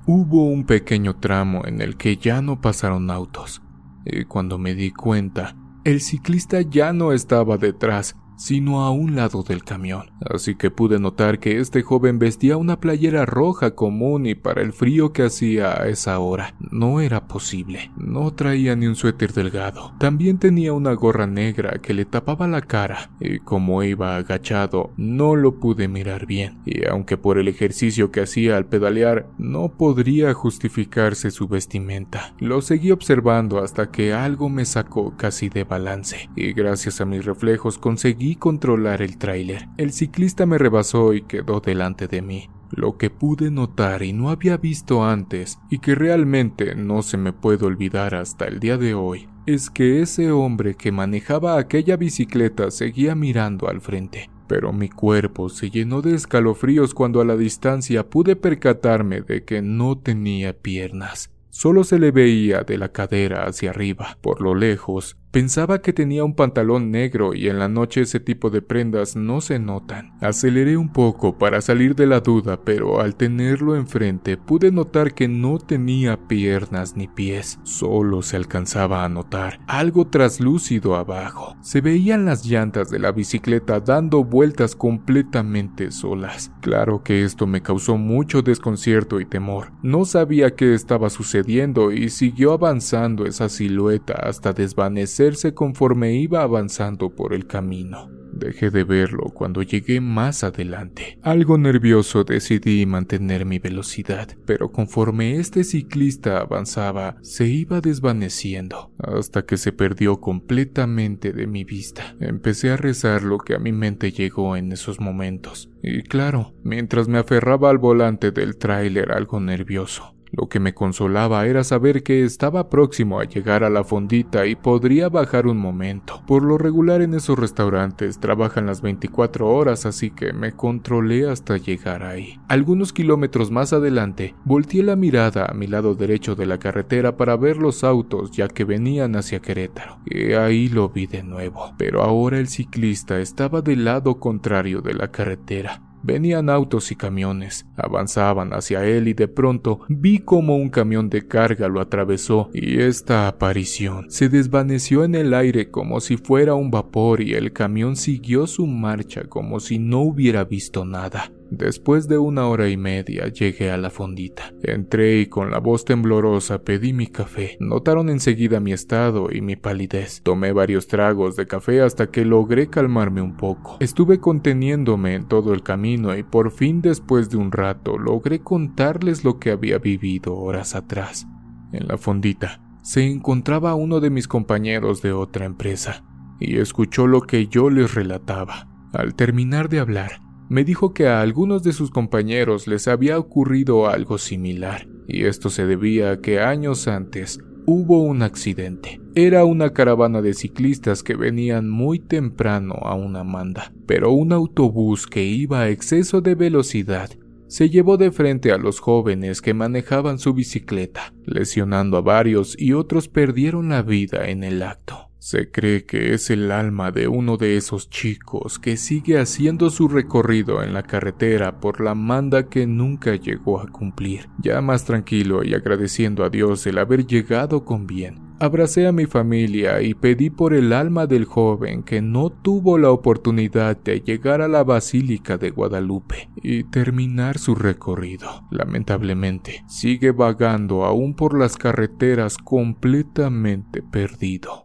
Hubo un pequeño tramo en el que ya no pasaron autos. Y cuando me di cuenta, el ciclista ya no estaba detrás, sino a un lado del camión, así que pude notar que este joven vestía una playera roja común y para el frío que hacía a esa hora no era posible. No traía ni un suéter delgado. También tenía una gorra negra que le tapaba la cara y como iba agachado no lo pude mirar bien y aunque por el ejercicio que hacía al pedalear no podría justificarse su vestimenta. Lo seguí observando hasta que algo me sacó casi de balance y gracias a mis reflejos conseguí controlar el tráiler. El ciclista me rebasó y quedó delante de mí. Lo que pude notar y no había visto antes, y que realmente no se me puede olvidar hasta el día de hoy, es que ese hombre que manejaba aquella bicicleta seguía mirando al frente. Pero mi cuerpo se llenó de escalofríos cuando a la distancia pude percatarme de que no tenía piernas. Solo se le veía de la cadera hacia arriba. Por lo lejos, Pensaba que tenía un pantalón negro y en la noche ese tipo de prendas no se notan. Aceleré un poco para salir de la duda, pero al tenerlo enfrente pude notar que no tenía piernas ni pies, solo se alcanzaba a notar algo traslúcido abajo. Se veían las llantas de la bicicleta dando vueltas completamente solas. Claro que esto me causó mucho desconcierto y temor. No sabía qué estaba sucediendo y siguió avanzando esa silueta hasta desvanecer conforme iba avanzando por el camino. Dejé de verlo cuando llegué más adelante. Algo nervioso decidí mantener mi velocidad, pero conforme este ciclista avanzaba, se iba desvaneciendo, hasta que se perdió completamente de mi vista. Empecé a rezar lo que a mi mente llegó en esos momentos. Y claro, mientras me aferraba al volante del tráiler algo nervioso, lo que me consolaba era saber que estaba próximo a llegar a la fondita y podría bajar un momento. Por lo regular en esos restaurantes trabajan las 24 horas, así que me controlé hasta llegar ahí. Algunos kilómetros más adelante, volteé la mirada a mi lado derecho de la carretera para ver los autos ya que venían hacia Querétaro. Y ahí lo vi de nuevo, pero ahora el ciclista estaba del lado contrario de la carretera. Venían autos y camiones, avanzaban hacia él y de pronto vi como un camión de carga lo atravesó y esta aparición se desvaneció en el aire como si fuera un vapor y el camión siguió su marcha como si no hubiera visto nada. Después de una hora y media llegué a la fondita. Entré y con la voz temblorosa pedí mi café. Notaron enseguida mi estado y mi palidez. Tomé varios tragos de café hasta que logré calmarme un poco. Estuve conteniéndome en todo el camino y por fin después de un rato logré contarles lo que había vivido horas atrás. En la fondita se encontraba uno de mis compañeros de otra empresa y escuchó lo que yo les relataba. Al terminar de hablar, me dijo que a algunos de sus compañeros les había ocurrido algo similar, y esto se debía a que años antes hubo un accidente. Era una caravana de ciclistas que venían muy temprano a una manda, pero un autobús que iba a exceso de velocidad se llevó de frente a los jóvenes que manejaban su bicicleta, lesionando a varios y otros perdieron la vida en el acto. Se cree que es el alma de uno de esos chicos que sigue haciendo su recorrido en la carretera por la manda que nunca llegó a cumplir. Ya más tranquilo y agradeciendo a Dios el haber llegado con bien, abracé a mi familia y pedí por el alma del joven que no tuvo la oportunidad de llegar a la Basílica de Guadalupe y terminar su recorrido. Lamentablemente, sigue vagando aún por las carreteras completamente perdido.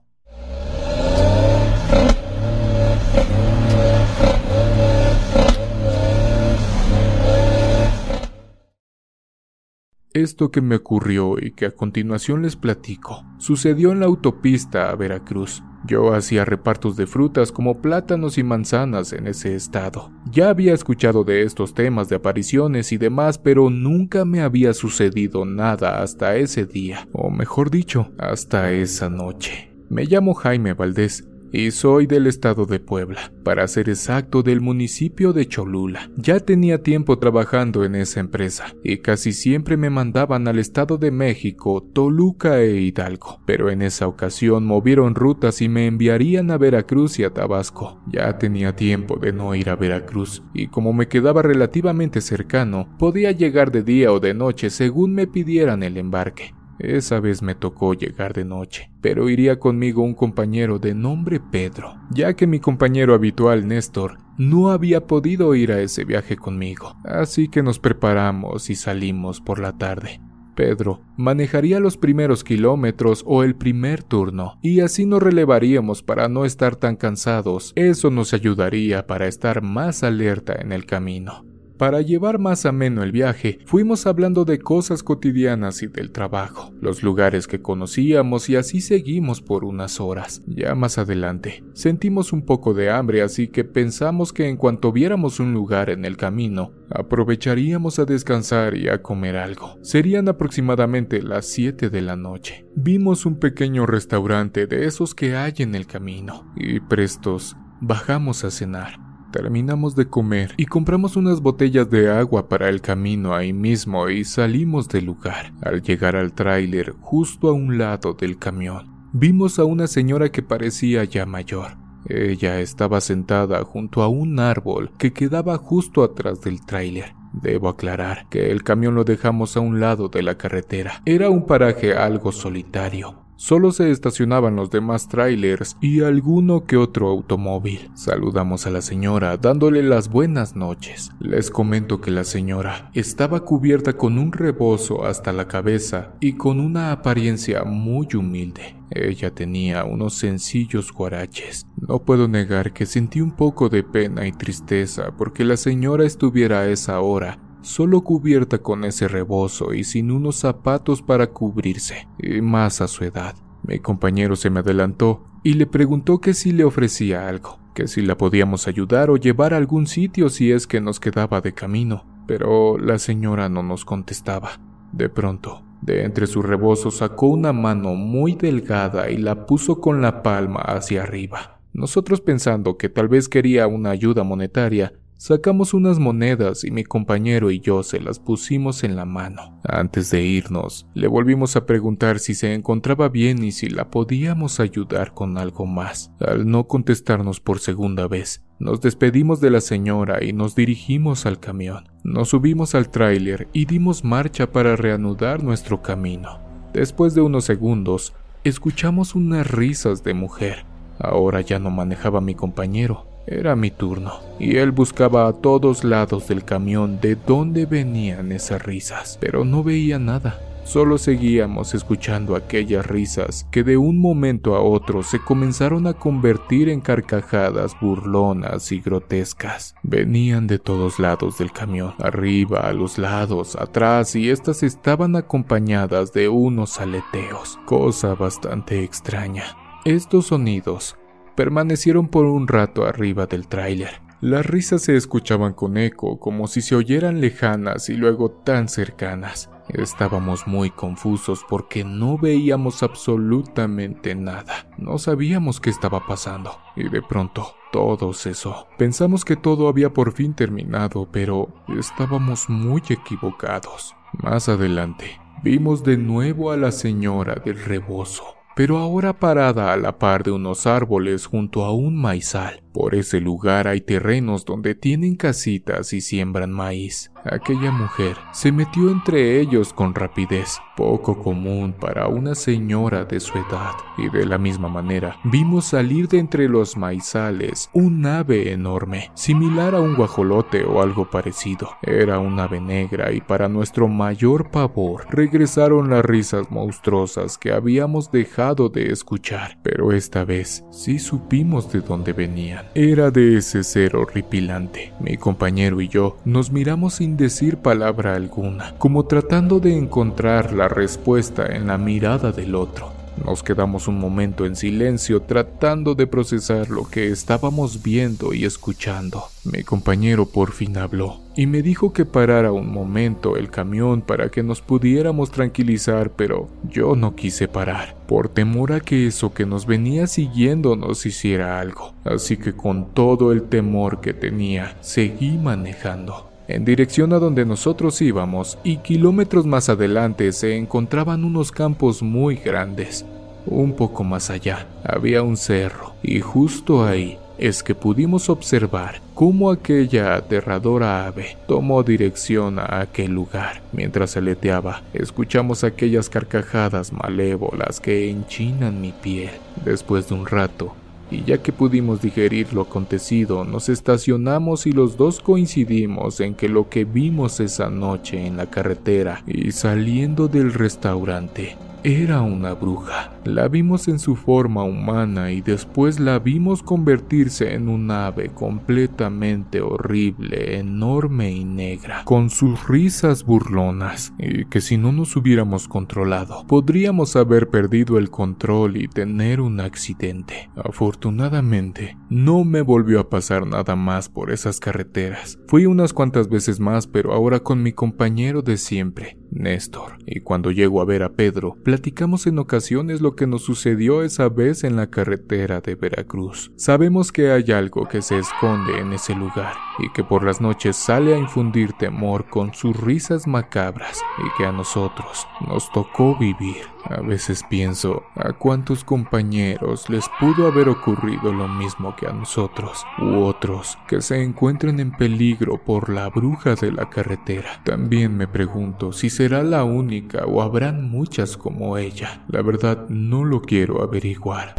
Esto que me ocurrió y que a continuación les platico, sucedió en la autopista a Veracruz. Yo hacía repartos de frutas como plátanos y manzanas en ese estado. Ya había escuchado de estos temas de apariciones y demás, pero nunca me había sucedido nada hasta ese día, o mejor dicho, hasta esa noche. Me llamo Jaime Valdés y soy del estado de Puebla, para ser exacto del municipio de Cholula. Ya tenía tiempo trabajando en esa empresa y casi siempre me mandaban al estado de México, Toluca e Hidalgo, pero en esa ocasión movieron rutas y me enviarían a Veracruz y a Tabasco. Ya tenía tiempo de no ir a Veracruz y como me quedaba relativamente cercano, podía llegar de día o de noche según me pidieran el embarque. Esa vez me tocó llegar de noche, pero iría conmigo un compañero de nombre Pedro, ya que mi compañero habitual Néstor no había podido ir a ese viaje conmigo, así que nos preparamos y salimos por la tarde. Pedro manejaría los primeros kilómetros o el primer turno, y así nos relevaríamos para no estar tan cansados. Eso nos ayudaría para estar más alerta en el camino. Para llevar más ameno el viaje, fuimos hablando de cosas cotidianas y del trabajo, los lugares que conocíamos y así seguimos por unas horas. Ya más adelante, sentimos un poco de hambre, así que pensamos que en cuanto viéramos un lugar en el camino, aprovecharíamos a descansar y a comer algo. Serían aproximadamente las 7 de la noche. Vimos un pequeño restaurante de esos que hay en el camino, y prestos bajamos a cenar. Terminamos de comer y compramos unas botellas de agua para el camino ahí mismo y salimos del lugar. Al llegar al tráiler, justo a un lado del camión, vimos a una señora que parecía ya mayor. Ella estaba sentada junto a un árbol que quedaba justo atrás del tráiler. Debo aclarar que el camión lo dejamos a un lado de la carretera. Era un paraje algo solitario. Solo se estacionaban los demás trailers y alguno que otro automóvil. Saludamos a la señora dándole las buenas noches. Les comento que la señora estaba cubierta con un rebozo hasta la cabeza y con una apariencia muy humilde. Ella tenía unos sencillos guaraches. No puedo negar que sentí un poco de pena y tristeza porque la señora estuviera a esa hora solo cubierta con ese rebozo y sin unos zapatos para cubrirse, y más a su edad. Mi compañero se me adelantó y le preguntó que si le ofrecía algo, que si la podíamos ayudar o llevar a algún sitio si es que nos quedaba de camino, pero la señora no nos contestaba. De pronto, de entre su rebozo sacó una mano muy delgada y la puso con la palma hacia arriba. Nosotros pensando que tal vez quería una ayuda monetaria, Sacamos unas monedas y mi compañero y yo se las pusimos en la mano. Antes de irnos, le volvimos a preguntar si se encontraba bien y si la podíamos ayudar con algo más. Al no contestarnos por segunda vez, nos despedimos de la señora y nos dirigimos al camión. Nos subimos al tráiler y dimos marcha para reanudar nuestro camino. Después de unos segundos, escuchamos unas risas de mujer. Ahora ya no manejaba mi compañero, era mi turno, y él buscaba a todos lados del camión de dónde venían esas risas, pero no veía nada. Solo seguíamos escuchando aquellas risas que de un momento a otro se comenzaron a convertir en carcajadas burlonas y grotescas. Venían de todos lados del camión, arriba, a los lados, atrás, y estas estaban acompañadas de unos aleteos, cosa bastante extraña. Estos sonidos permanecieron por un rato arriba del tráiler. Las risas se escuchaban con eco, como si se oyeran lejanas y luego tan cercanas. Estábamos muy confusos porque no veíamos absolutamente nada. No sabíamos qué estaba pasando. Y de pronto, todo cesó. Pensamos que todo había por fin terminado, pero estábamos muy equivocados. Más adelante, vimos de nuevo a la señora del rebozo pero ahora parada a la par de unos árboles junto a un maizal. Por ese lugar hay terrenos donde tienen casitas y siembran maíz. Aquella mujer se metió entre ellos con rapidez, poco común para una señora de su edad, y de la misma manera vimos salir de entre los maizales un ave enorme, similar a un guajolote o algo parecido. Era un ave negra y para nuestro mayor pavor regresaron las risas monstruosas que habíamos dejado de escuchar, pero esta vez sí supimos de dónde venían. Era de ese ser horripilante. Mi compañero y yo nos miramos sin decir palabra alguna, como tratando de encontrar la respuesta en la mirada del otro. Nos quedamos un momento en silencio tratando de procesar lo que estábamos viendo y escuchando. Mi compañero por fin habló y me dijo que parara un momento el camión para que nos pudiéramos tranquilizar, pero yo no quise parar, por temor a que eso que nos venía siguiendo nos hiciera algo. Así que con todo el temor que tenía, seguí manejando en dirección a donde nosotros íbamos y kilómetros más adelante se encontraban unos campos muy grandes. Un poco más allá había un cerro y justo ahí es que pudimos observar cómo aquella aterradora ave tomó dirección a aquel lugar. Mientras aleteaba, escuchamos aquellas carcajadas malévolas que enchinan mi piel. Después de un rato, y ya que pudimos digerir lo acontecido, nos estacionamos y los dos coincidimos en que lo que vimos esa noche en la carretera y saliendo del restaurante era una bruja. La vimos en su forma humana y después la vimos convertirse en un ave completamente horrible, enorme y negra, con sus risas burlonas, y que si no nos hubiéramos controlado, podríamos haber perdido el control y tener un accidente. Afortunadamente, no me volvió a pasar nada más por esas carreteras. Fui unas cuantas veces más, pero ahora con mi compañero de siempre, Néstor, y cuando llego a ver a Pedro, platicamos en ocasiones lo que nos sucedió esa vez en la carretera de Veracruz. Sabemos que hay algo que se esconde en ese lugar y que por las noches sale a infundir temor con sus risas macabras y que a nosotros nos tocó vivir. A veces pienso a cuántos compañeros les pudo haber ocurrido lo mismo que a nosotros, u otros que se encuentren en peligro por la bruja de la carretera. También me pregunto si será la única o habrán muchas como ella. La verdad no lo quiero averiguar.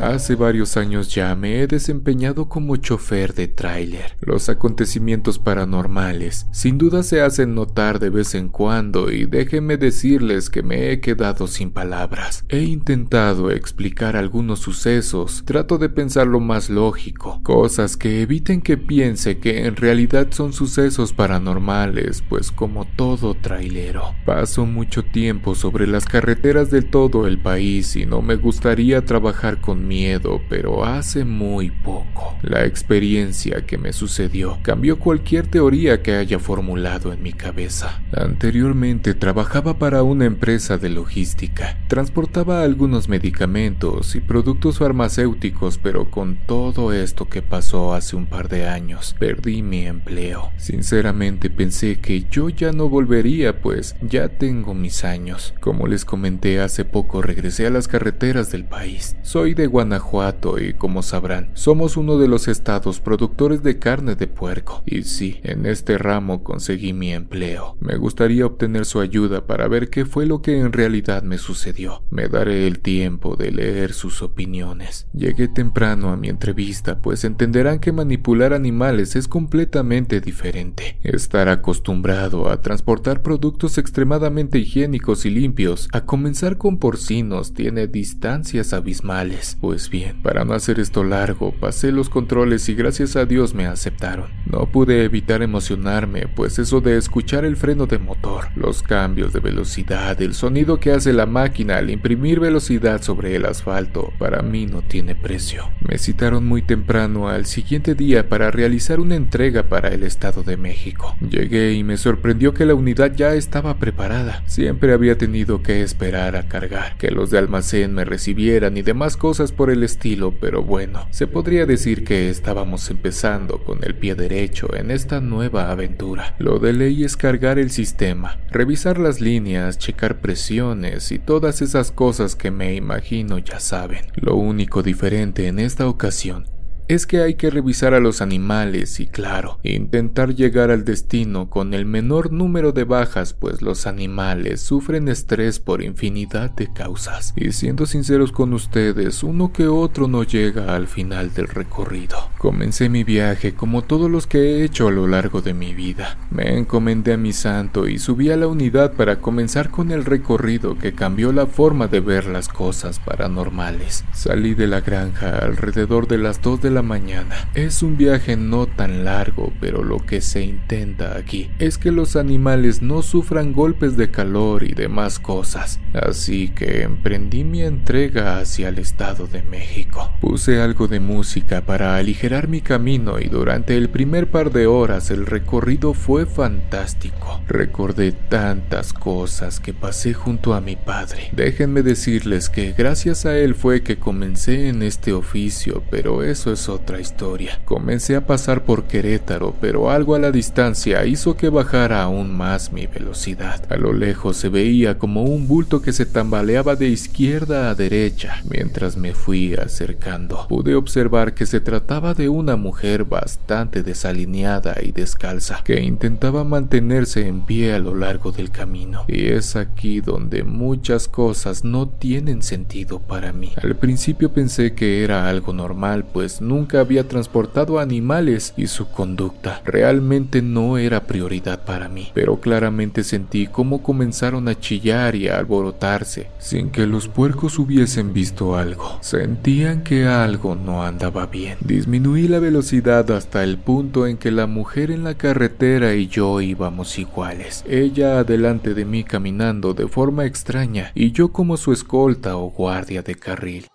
Hace varios años ya me he desempeñado como chofer de tráiler. Los acontecimientos paranormales sin duda se hacen notar de vez en cuando y déjenme decirles que me he quedado sin palabras. He intentado explicar algunos sucesos, trato de pensar lo más lógico, cosas que eviten que piense que en realidad son sucesos paranormales, pues como todo trailero, paso mucho tiempo sobre las carreteras de todo el país y no me gustaría trabajar con miedo, pero hace muy poco. La experiencia que me sucedió cambió cualquier teoría que haya formulado en mi cabeza. Anteriormente trabajaba para una empresa de logística. Transportaba algunos medicamentos y productos farmacéuticos, pero con todo esto que pasó hace un par de años, perdí mi empleo. Sinceramente pensé que yo ya no volvería, pues ya tengo mis años. Como les comenté hace poco, regresé a las carreteras del país. Soy de Guanajuato y como sabrán, somos uno de los estados productores de carne de puerco. Y sí, en este ramo conseguí mi empleo. Me gustaría obtener su ayuda para ver qué fue lo que en realidad me sucedió. Me daré el tiempo de leer sus opiniones. Llegué temprano a mi entrevista, pues entenderán que manipular animales es completamente diferente. Estar acostumbrado a transportar productos extremadamente higiénicos y limpios, a comenzar con porcinos, tiene distancias abismales. Pues bien, para no hacer esto largo, pasé los controles y gracias a Dios me aceptaron. No pude evitar emocionarme, pues eso de escuchar el freno de motor, los cambios de velocidad, el sonido que hace la máquina al imprimir velocidad sobre el asfalto, para mí no tiene precio. Me citaron muy temprano al siguiente día para realizar una entrega para el Estado de México. Llegué y me sorprendió que la unidad ya estaba preparada. Siempre había tenido que esperar a cargar, que los de almacén me recibieran y demás cosas por el estilo, pero bueno, se podría decir que estábamos empezando con el pie derecho en esta nueva aventura. Lo de ley es cargar el sistema, revisar las líneas, checar presiones y todas esas cosas que me imagino ya saben. Lo único diferente en esta ocasión es que hay que revisar a los animales y claro, intentar llegar al destino con el menor número de bajas, pues los animales sufren estrés por infinidad de causas. Y siendo sinceros con ustedes, uno que otro no llega al final del recorrido. Comencé mi viaje como todos los que he hecho a lo largo de mi vida. Me encomendé a mi santo y subí a la unidad para comenzar con el recorrido que cambió la forma de ver las cosas paranormales. Salí de la granja alrededor de las 2 de la mañana. Es un viaje no tan largo, pero lo que se intenta aquí es que los animales no sufran golpes de calor y demás cosas. Así que emprendí mi entrega hacia el Estado de México. Puse algo de música para aligerar mi camino y durante el primer par de horas el recorrido fue fantástico. Recordé tantas cosas que pasé junto a mi padre. Déjenme decirles que gracias a él fue que comencé en este oficio, pero eso es otra historia. Comencé a pasar por Querétaro, pero algo a la distancia hizo que bajara aún más mi velocidad. A lo lejos se veía como un bulto que se tambaleaba de izquierda a derecha. Mientras me fui acercando, pude observar que se trataba de una mujer bastante desalineada y descalza, que intentaba mantenerse en pie a lo largo del camino. Y es aquí donde muchas cosas no tienen sentido para mí. Al principio pensé que era algo normal, pues nunca había transportado animales y su conducta realmente no era prioridad para mí. Pero claramente sentí cómo comenzaron a chillar y a alborotarse, sin que los puercos hubiesen visto algo. Sentían que algo no andaba bien. Disminuí la velocidad hasta el punto en que la mujer en la carretera y yo íbamos iguales. Ella adelante de mí caminando de forma extraña y yo como su escolta o guardia de carril.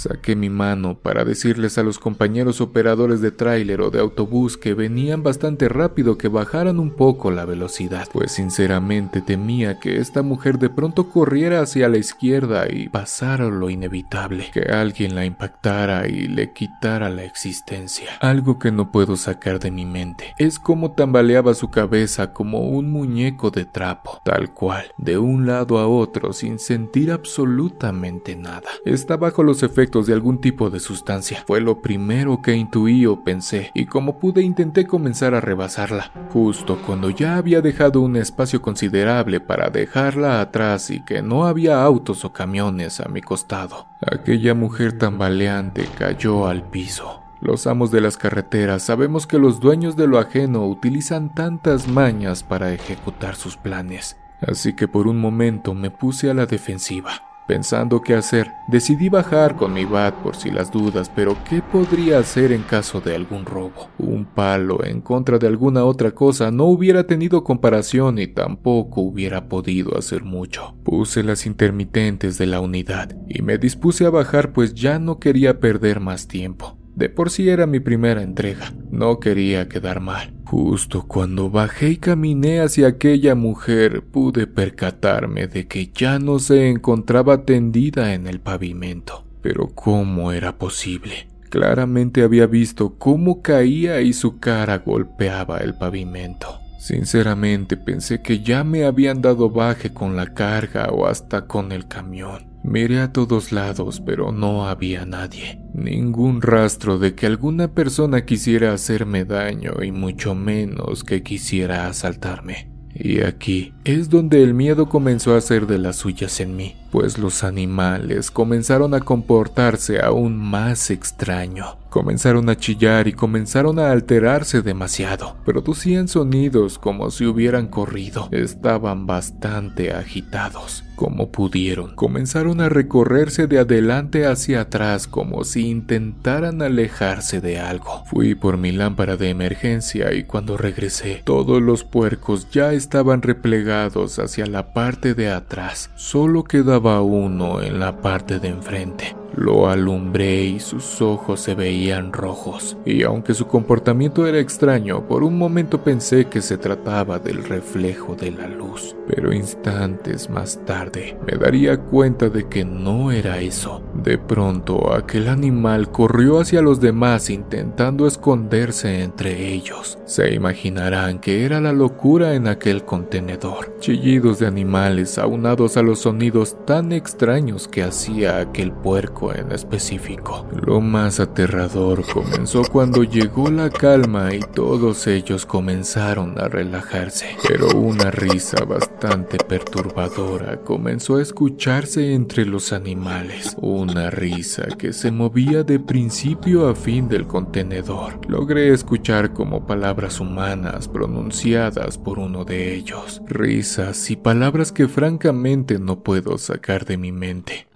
Saqué mi mano para decirles a los compañeros operadores de tráiler o de autobús que venían bastante rápido que bajaran un poco la velocidad, pues sinceramente temía que esta mujer de pronto corriera hacia la izquierda y pasara lo inevitable, que alguien la impactara y le quitara la existencia. Algo que no puedo sacar de mi mente es cómo tambaleaba su cabeza como un muñeco de trapo, tal cual, de un lado a otro sin sentir absolutamente nada. Está bajo los efectos de algún tipo de sustancia. Fue lo primero que intuí o pensé, y como pude intenté comenzar a rebasarla, justo cuando ya había dejado un espacio considerable para dejarla atrás y que no había autos o camiones a mi costado. Aquella mujer tambaleante cayó al piso. Los amos de las carreteras sabemos que los dueños de lo ajeno utilizan tantas mañas para ejecutar sus planes, así que por un momento me puse a la defensiva. Pensando qué hacer, decidí bajar con mi bat por si las dudas, pero ¿qué podría hacer en caso de algún robo? Un palo en contra de alguna otra cosa no hubiera tenido comparación y tampoco hubiera podido hacer mucho. Puse las intermitentes de la unidad y me dispuse a bajar pues ya no quería perder más tiempo. De por sí era mi primera entrega, no quería quedar mal. Justo cuando bajé y caminé hacia aquella mujer, pude percatarme de que ya no se encontraba tendida en el pavimento. Pero ¿cómo era posible? Claramente había visto cómo caía y su cara golpeaba el pavimento. Sinceramente pensé que ya me habían dado baje con la carga o hasta con el camión. Miré a todos lados, pero no había nadie. Ningún rastro de que alguna persona quisiera hacerme daño y mucho menos que quisiera asaltarme. Y aquí es donde el miedo comenzó a hacer de las suyas en mí pues los animales comenzaron a comportarse aún más extraño. Comenzaron a chillar y comenzaron a alterarse demasiado. Producían sonidos como si hubieran corrido. Estaban bastante agitados. Como pudieron, comenzaron a recorrerse de adelante hacia atrás como si intentaran alejarse de algo. Fui por mi lámpara de emergencia y cuando regresé, todos los puercos ya estaban replegados hacia la parte de atrás. Solo quedaba uno en la parte de enfrente. Lo alumbré y sus ojos se veían rojos, y aunque su comportamiento era extraño, por un momento pensé que se trataba del reflejo de la luz, pero instantes más tarde me daría cuenta de que no era eso. De pronto aquel animal corrió hacia los demás intentando esconderse entre ellos. Se imaginarán que era la locura en aquel contenedor. Chillidos de animales aunados a los sonidos tan extraños que hacía aquel puerco en específico. Lo más aterrador comenzó cuando llegó la calma y todos ellos comenzaron a relajarse, pero una risa bastante perturbadora comenzó a escucharse entre los animales, una risa que se movía de principio a fin del contenedor. Logré escuchar como palabras humanas pronunciadas por uno de ellos, risas y palabras que francamente no puedo sacar de mi mente.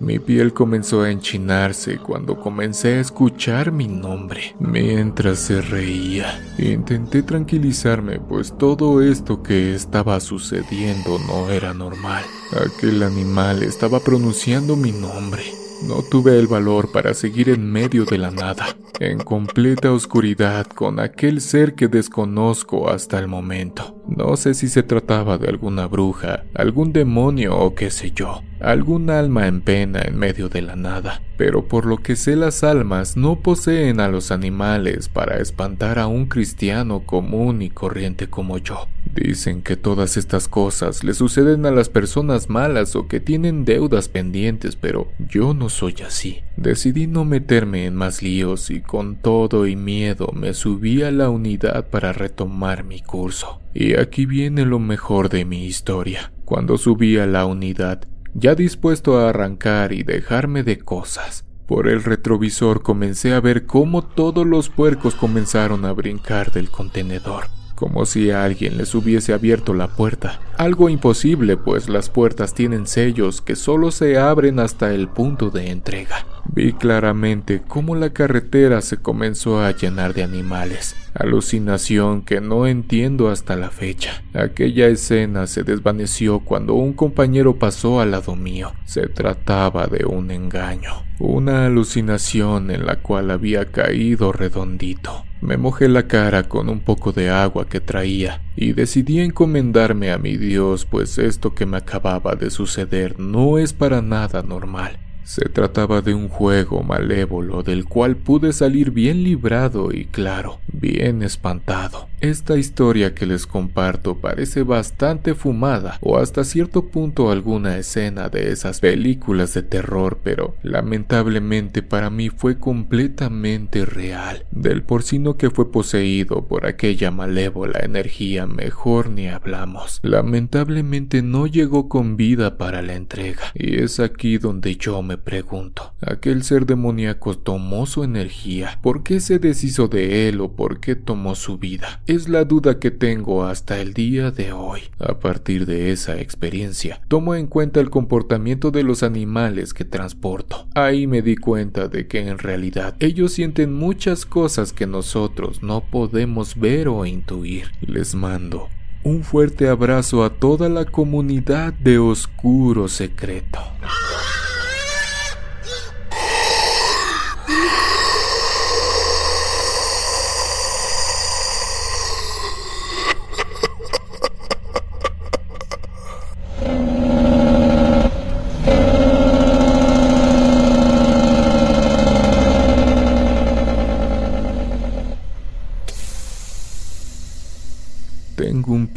Mi piel comenzó a enchinarse cuando comencé a escuchar mi nombre mientras se reía. Intenté tranquilizarme, pues todo esto que estaba sucediendo no era normal. Aquel animal estaba pronunciando mi nombre. No tuve el valor para seguir en medio de la nada, en completa oscuridad con aquel ser que desconozco hasta el momento. No sé si se trataba de alguna bruja, algún demonio o qué sé yo, algún alma en pena en medio de la nada, pero por lo que sé las almas no poseen a los animales para espantar a un cristiano común y corriente como yo. Dicen que todas estas cosas le suceden a las personas malas o que tienen deudas pendientes, pero yo no soy así. Decidí no meterme en más líos y con todo y miedo me subí a la unidad para retomar mi curso. Y aquí viene lo mejor de mi historia. Cuando subí a la unidad, ya dispuesto a arrancar y dejarme de cosas, por el retrovisor comencé a ver cómo todos los puercos comenzaron a brincar del contenedor como si alguien les hubiese abierto la puerta. Algo imposible, pues las puertas tienen sellos que solo se abren hasta el punto de entrega. Vi claramente cómo la carretera se comenzó a llenar de animales, alucinación que no entiendo hasta la fecha. Aquella escena se desvaneció cuando un compañero pasó al lado mío. Se trataba de un engaño, una alucinación en la cual había caído redondito. Me mojé la cara con un poco de agua que traía y decidí encomendarme a mi Dios, pues esto que me acababa de suceder no es para nada normal. Se trataba de un juego malévolo del cual pude salir bien librado y claro, bien espantado. Esta historia que les comparto parece bastante fumada o hasta cierto punto alguna escena de esas películas de terror, pero lamentablemente para mí fue completamente real. Del porcino que fue poseído por aquella malévola energía mejor ni hablamos. Lamentablemente no llegó con vida para la entrega y es aquí donde yo me pregunto. ¿Aquel ser demoníaco tomó su energía? ¿Por qué se deshizo de él o por qué tomó su vida? Es la duda que tengo hasta el día de hoy. A partir de esa experiencia, tomo en cuenta el comportamiento de los animales que transporto. Ahí me di cuenta de que en realidad ellos sienten muchas cosas que nosotros no podemos ver o intuir. Les mando un fuerte abrazo a toda la comunidad de Oscuro Secreto.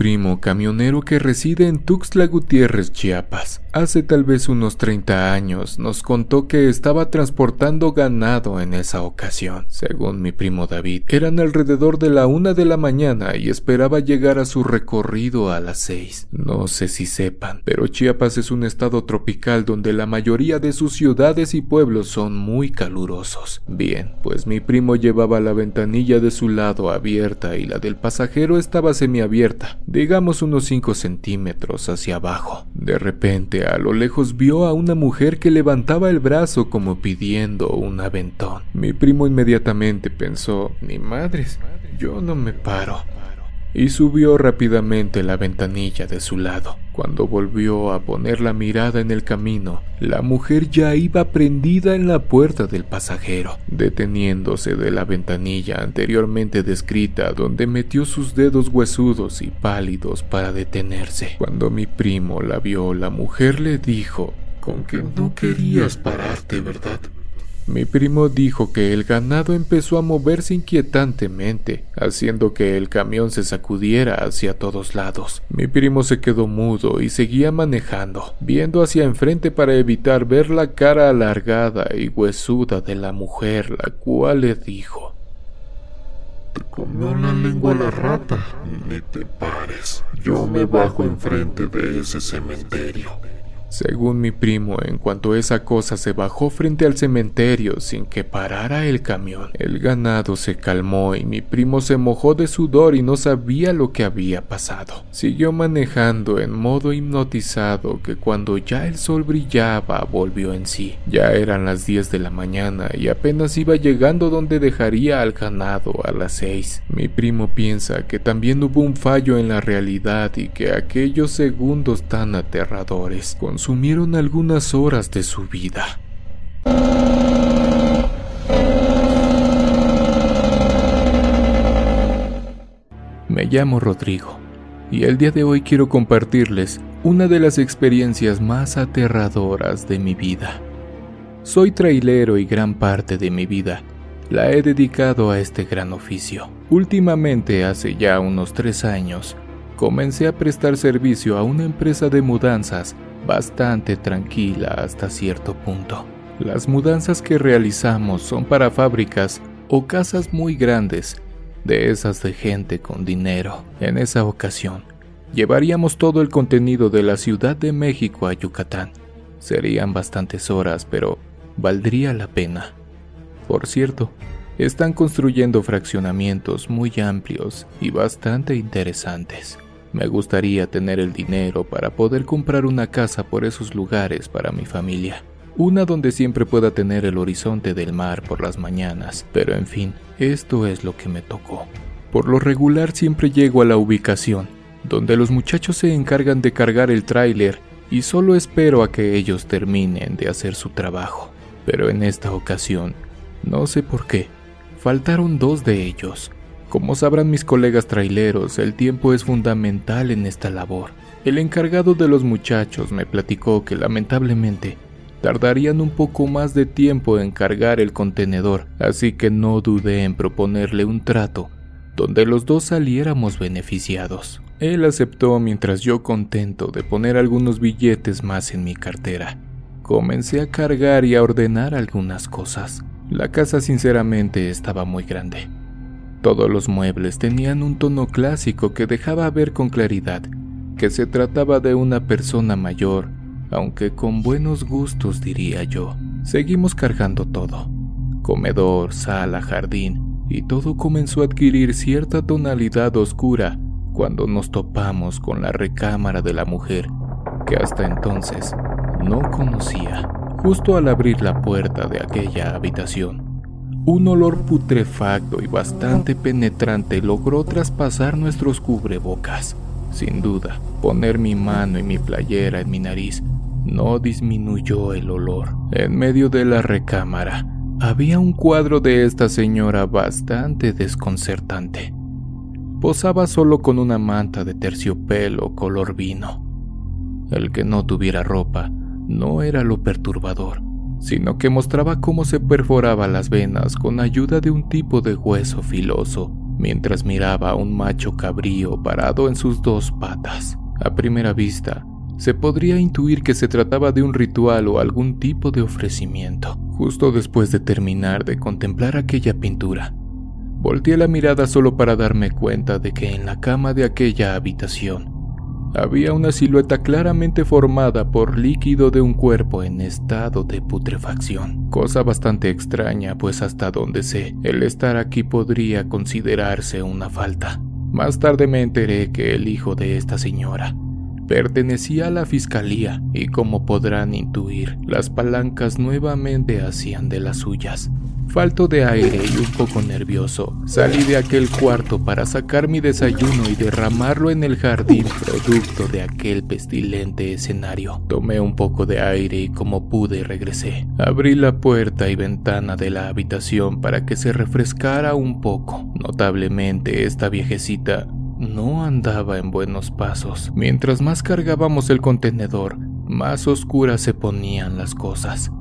Primo camionero que reside en Tuxtla Gutiérrez, Chiapas. Hace tal vez unos 30 años nos contó que estaba transportando ganado en esa ocasión. Según mi primo David, eran alrededor de la una de la mañana y esperaba llegar a su recorrido a las seis. No sé si sepan, pero Chiapas es un estado tropical donde la mayoría de sus ciudades y pueblos son muy calurosos. Bien, pues mi primo llevaba la ventanilla de su lado abierta y la del pasajero estaba semiabierta digamos unos 5 centímetros hacia abajo. De repente, a lo lejos vio a una mujer que levantaba el brazo como pidiendo un aventón. Mi primo inmediatamente pensó, ni madres, yo no me paro y subió rápidamente la ventanilla de su lado. Cuando volvió a poner la mirada en el camino, la mujer ya iba prendida en la puerta del pasajero, deteniéndose de la ventanilla anteriormente descrita donde metió sus dedos huesudos y pálidos para detenerse. Cuando mi primo la vio, la mujer le dijo, con que no querías pararte, ¿verdad? Mi primo dijo que el ganado empezó a moverse inquietantemente, haciendo que el camión se sacudiera hacia todos lados. Mi primo se quedó mudo y seguía manejando, viendo hacia enfrente para evitar ver la cara alargada y huesuda de la mujer, la cual le dijo Te comió la lengua la rata, ni te pares. Yo me bajo enfrente de ese cementerio. Según mi primo, en cuanto esa cosa se bajó frente al cementerio sin que parara el camión, el ganado se calmó y mi primo se mojó de sudor y no sabía lo que había pasado. Siguió manejando en modo hipnotizado que cuando ya el sol brillaba volvió en sí. Ya eran las 10 de la mañana y apenas iba llegando donde dejaría al ganado a las 6. Mi primo piensa que también hubo un fallo en la realidad y que aquellos segundos tan aterradores consumieron algunas horas de su vida. Me llamo Rodrigo y el día de hoy quiero compartirles una de las experiencias más aterradoras de mi vida. Soy trailero y gran parte de mi vida la he dedicado a este gran oficio. Últimamente, hace ya unos tres años, comencé a prestar servicio a una empresa de mudanzas bastante tranquila hasta cierto punto. Las mudanzas que realizamos son para fábricas o casas muy grandes, de esas de gente con dinero. En esa ocasión, llevaríamos todo el contenido de la Ciudad de México a Yucatán. Serían bastantes horas, pero valdría la pena. Por cierto, están construyendo fraccionamientos muy amplios y bastante interesantes. Me gustaría tener el dinero para poder comprar una casa por esos lugares para mi familia. Una donde siempre pueda tener el horizonte del mar por las mañanas, pero en fin, esto es lo que me tocó. Por lo regular siempre llego a la ubicación, donde los muchachos se encargan de cargar el tráiler y solo espero a que ellos terminen de hacer su trabajo. Pero en esta ocasión, no sé por qué, faltaron dos de ellos, como sabrán mis colegas traileros, el tiempo es fundamental en esta labor. El encargado de los muchachos me platicó que lamentablemente tardarían un poco más de tiempo en cargar el contenedor, así que no dudé en proponerle un trato donde los dos saliéramos beneficiados. Él aceptó mientras yo contento de poner algunos billetes más en mi cartera. Comencé a cargar y a ordenar algunas cosas. La casa sinceramente estaba muy grande todos los muebles tenían un tono clásico que dejaba ver con claridad que se trataba de una persona mayor, aunque con buenos gustos diría yo. Seguimos cargando todo. Comedor, sala, jardín, y todo comenzó a adquirir cierta tonalidad oscura cuando nos topamos con la recámara de la mujer, que hasta entonces no conocía. Justo al abrir la puerta de aquella habitación, un olor putrefacto y bastante penetrante logró traspasar nuestros cubrebocas. Sin duda, poner mi mano y mi playera en mi nariz no disminuyó el olor. En medio de la recámara había un cuadro de esta señora bastante desconcertante. Posaba solo con una manta de terciopelo color vino. El que no tuviera ropa no era lo perturbador sino que mostraba cómo se perforaba las venas con ayuda de un tipo de hueso filoso, mientras miraba a un macho cabrío parado en sus dos patas. A primera vista, se podría intuir que se trataba de un ritual o algún tipo de ofrecimiento. Justo después de terminar de contemplar aquella pintura, volteé la mirada solo para darme cuenta de que en la cama de aquella habitación había una silueta claramente formada por líquido de un cuerpo en estado de putrefacción, cosa bastante extraña pues hasta donde sé, el estar aquí podría considerarse una falta. Más tarde me enteré que el hijo de esta señora pertenecía a la fiscalía y como podrán intuir, las palancas nuevamente hacían de las suyas. Falto de aire y un poco nervioso, salí de aquel cuarto para sacar mi desayuno y derramarlo en el jardín producto de aquel pestilente escenario. Tomé un poco de aire y como pude regresé. Abrí la puerta y ventana de la habitación para que se refrescara un poco. Notablemente esta viejecita no andaba en buenos pasos. Mientras más cargábamos el contenedor, más oscuras se ponían las cosas.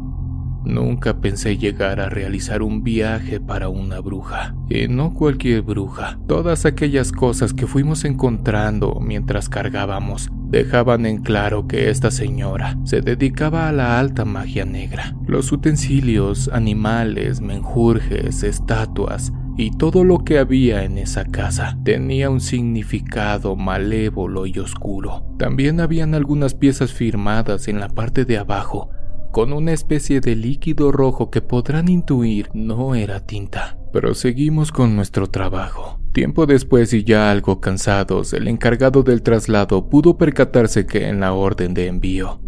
Nunca pensé llegar a realizar un viaje para una bruja, y no cualquier bruja. Todas aquellas cosas que fuimos encontrando mientras cargábamos dejaban en claro que esta señora se dedicaba a la alta magia negra. Los utensilios, animales, menjurjes, estatuas y todo lo que había en esa casa tenía un significado malévolo y oscuro. También habían algunas piezas firmadas en la parte de abajo con una especie de líquido rojo que podrán intuir no era tinta. Proseguimos con nuestro trabajo. Tiempo después y ya algo cansados, el encargado del traslado pudo percatarse que en la orden de envío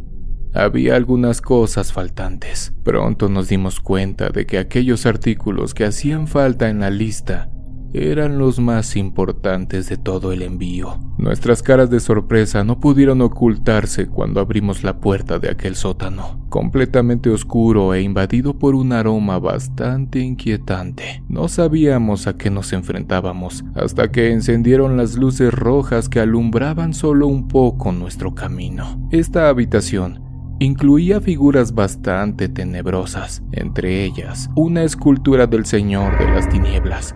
había algunas cosas faltantes. Pronto nos dimos cuenta de que aquellos artículos que hacían falta en la lista eran los más importantes de todo el envío. Nuestras caras de sorpresa no pudieron ocultarse cuando abrimos la puerta de aquel sótano, completamente oscuro e invadido por un aroma bastante inquietante. No sabíamos a qué nos enfrentábamos hasta que encendieron las luces rojas que alumbraban solo un poco nuestro camino. Esta habitación incluía figuras bastante tenebrosas, entre ellas una escultura del Señor de las Tinieblas,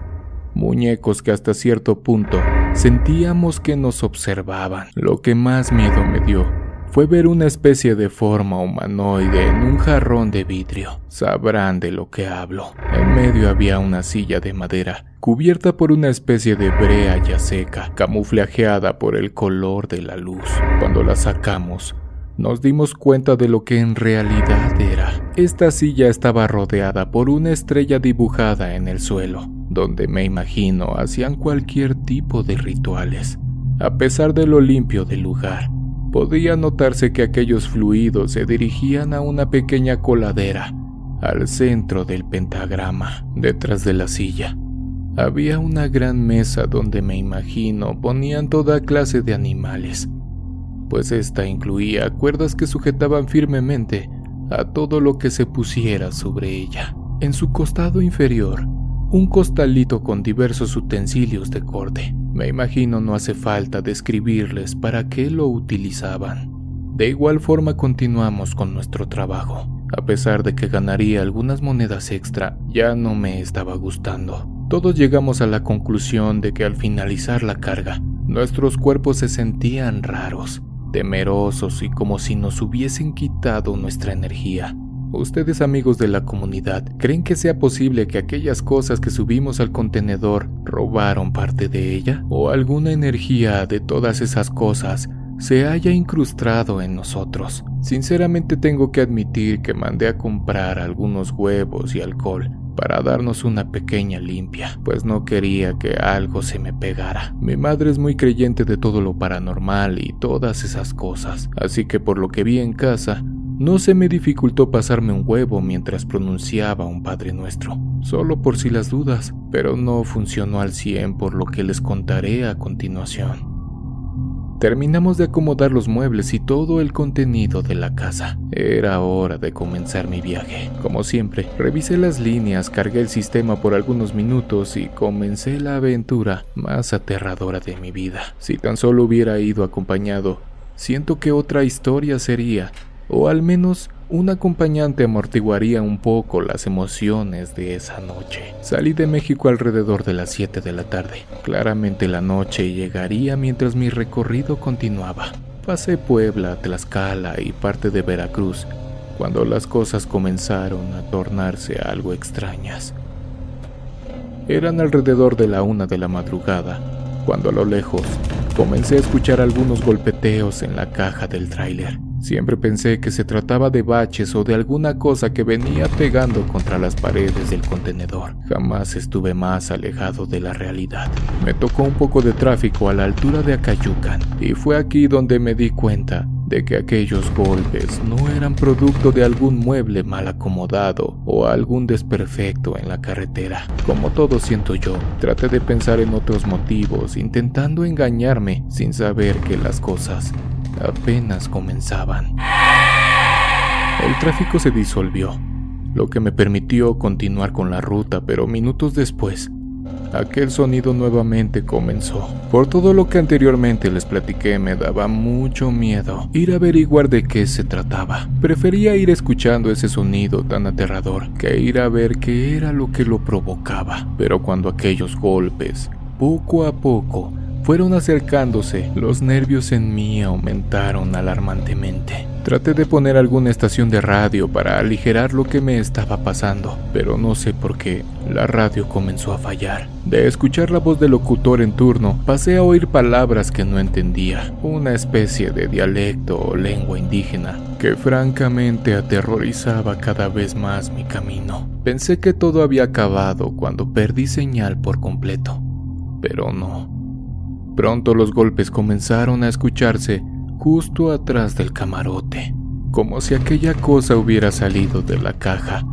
muñecos que hasta cierto punto sentíamos que nos observaban. Lo que más miedo me dio fue ver una especie de forma humanoide en un jarrón de vidrio. Sabrán de lo que hablo. En medio había una silla de madera, cubierta por una especie de brea ya seca, camuflajeada por el color de la luz. Cuando la sacamos, nos dimos cuenta de lo que en realidad era. Esta silla estaba rodeada por una estrella dibujada en el suelo, donde me imagino hacían cualquier tipo de rituales. A pesar de lo limpio del lugar, podía notarse que aquellos fluidos se dirigían a una pequeña coladera, al centro del pentagrama, detrás de la silla. Había una gran mesa donde me imagino ponían toda clase de animales, pues esta incluía cuerdas que sujetaban firmemente a todo lo que se pusiera sobre ella. En su costado inferior, un costalito con diversos utensilios de corte. Me imagino no hace falta describirles para qué lo utilizaban. De igual forma continuamos con nuestro trabajo. A pesar de que ganaría algunas monedas extra, ya no me estaba gustando. Todos llegamos a la conclusión de que al finalizar la carga, nuestros cuerpos se sentían raros temerosos y como si nos hubiesen quitado nuestra energía. ¿Ustedes amigos de la comunidad creen que sea posible que aquellas cosas que subimos al contenedor robaron parte de ella? ¿O alguna energía de todas esas cosas se haya incrustado en nosotros? Sinceramente tengo que admitir que mandé a comprar algunos huevos y alcohol para darnos una pequeña limpia, pues no quería que algo se me pegara. Mi madre es muy creyente de todo lo paranormal y todas esas cosas, así que por lo que vi en casa, no se me dificultó pasarme un huevo mientras pronunciaba un Padre Nuestro, solo por si las dudas, pero no funcionó al 100 por lo que les contaré a continuación. Terminamos de acomodar los muebles y todo el contenido de la casa. Era hora de comenzar mi viaje. Como siempre, revisé las líneas, cargué el sistema por algunos minutos y comencé la aventura más aterradora de mi vida. Si tan solo hubiera ido acompañado, siento que otra historia sería, o al menos un acompañante amortiguaría un poco las emociones de esa noche. Salí de México alrededor de las 7 de la tarde. Claramente la noche llegaría mientras mi recorrido continuaba. Pasé Puebla, Tlaxcala y parte de Veracruz cuando las cosas comenzaron a tornarse algo extrañas. Eran alrededor de la una de la madrugada, cuando a lo lejos comencé a escuchar algunos golpeteos en la caja del tráiler. Siempre pensé que se trataba de baches o de alguna cosa que venía pegando contra las paredes del contenedor. Jamás estuve más alejado de la realidad. Me tocó un poco de tráfico a la altura de Acayucan y fue aquí donde me di cuenta de que aquellos golpes no eran producto de algún mueble mal acomodado o algún desperfecto en la carretera. Como todo siento yo, traté de pensar en otros motivos, intentando engañarme sin saber que las cosas apenas comenzaban. El tráfico se disolvió, lo que me permitió continuar con la ruta, pero minutos después, aquel sonido nuevamente comenzó. Por todo lo que anteriormente les platiqué, me daba mucho miedo ir a averiguar de qué se trataba. Prefería ir escuchando ese sonido tan aterrador que ir a ver qué era lo que lo provocaba. Pero cuando aquellos golpes, poco a poco, fueron acercándose, los nervios en mí aumentaron alarmantemente. Traté de poner alguna estación de radio para aligerar lo que me estaba pasando, pero no sé por qué la radio comenzó a fallar. De escuchar la voz del locutor en turno, pasé a oír palabras que no entendía, una especie de dialecto o lengua indígena que francamente aterrorizaba cada vez más mi camino. Pensé que todo había acabado cuando perdí señal por completo, pero no. Pronto los golpes comenzaron a escucharse justo atrás del camarote, como si aquella cosa hubiera salido de la caja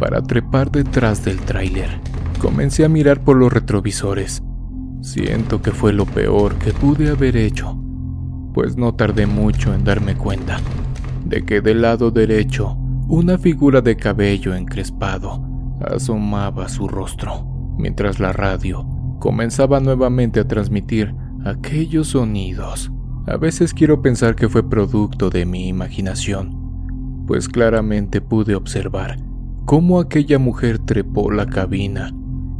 para trepar detrás del tráiler. Comencé a mirar por los retrovisores. Siento que fue lo peor que pude haber hecho, pues no tardé mucho en darme cuenta de que del lado derecho una figura de cabello encrespado asomaba su rostro, mientras la radio comenzaba nuevamente a transmitir aquellos sonidos. A veces quiero pensar que fue producto de mi imaginación, pues claramente pude observar cómo aquella mujer trepó la cabina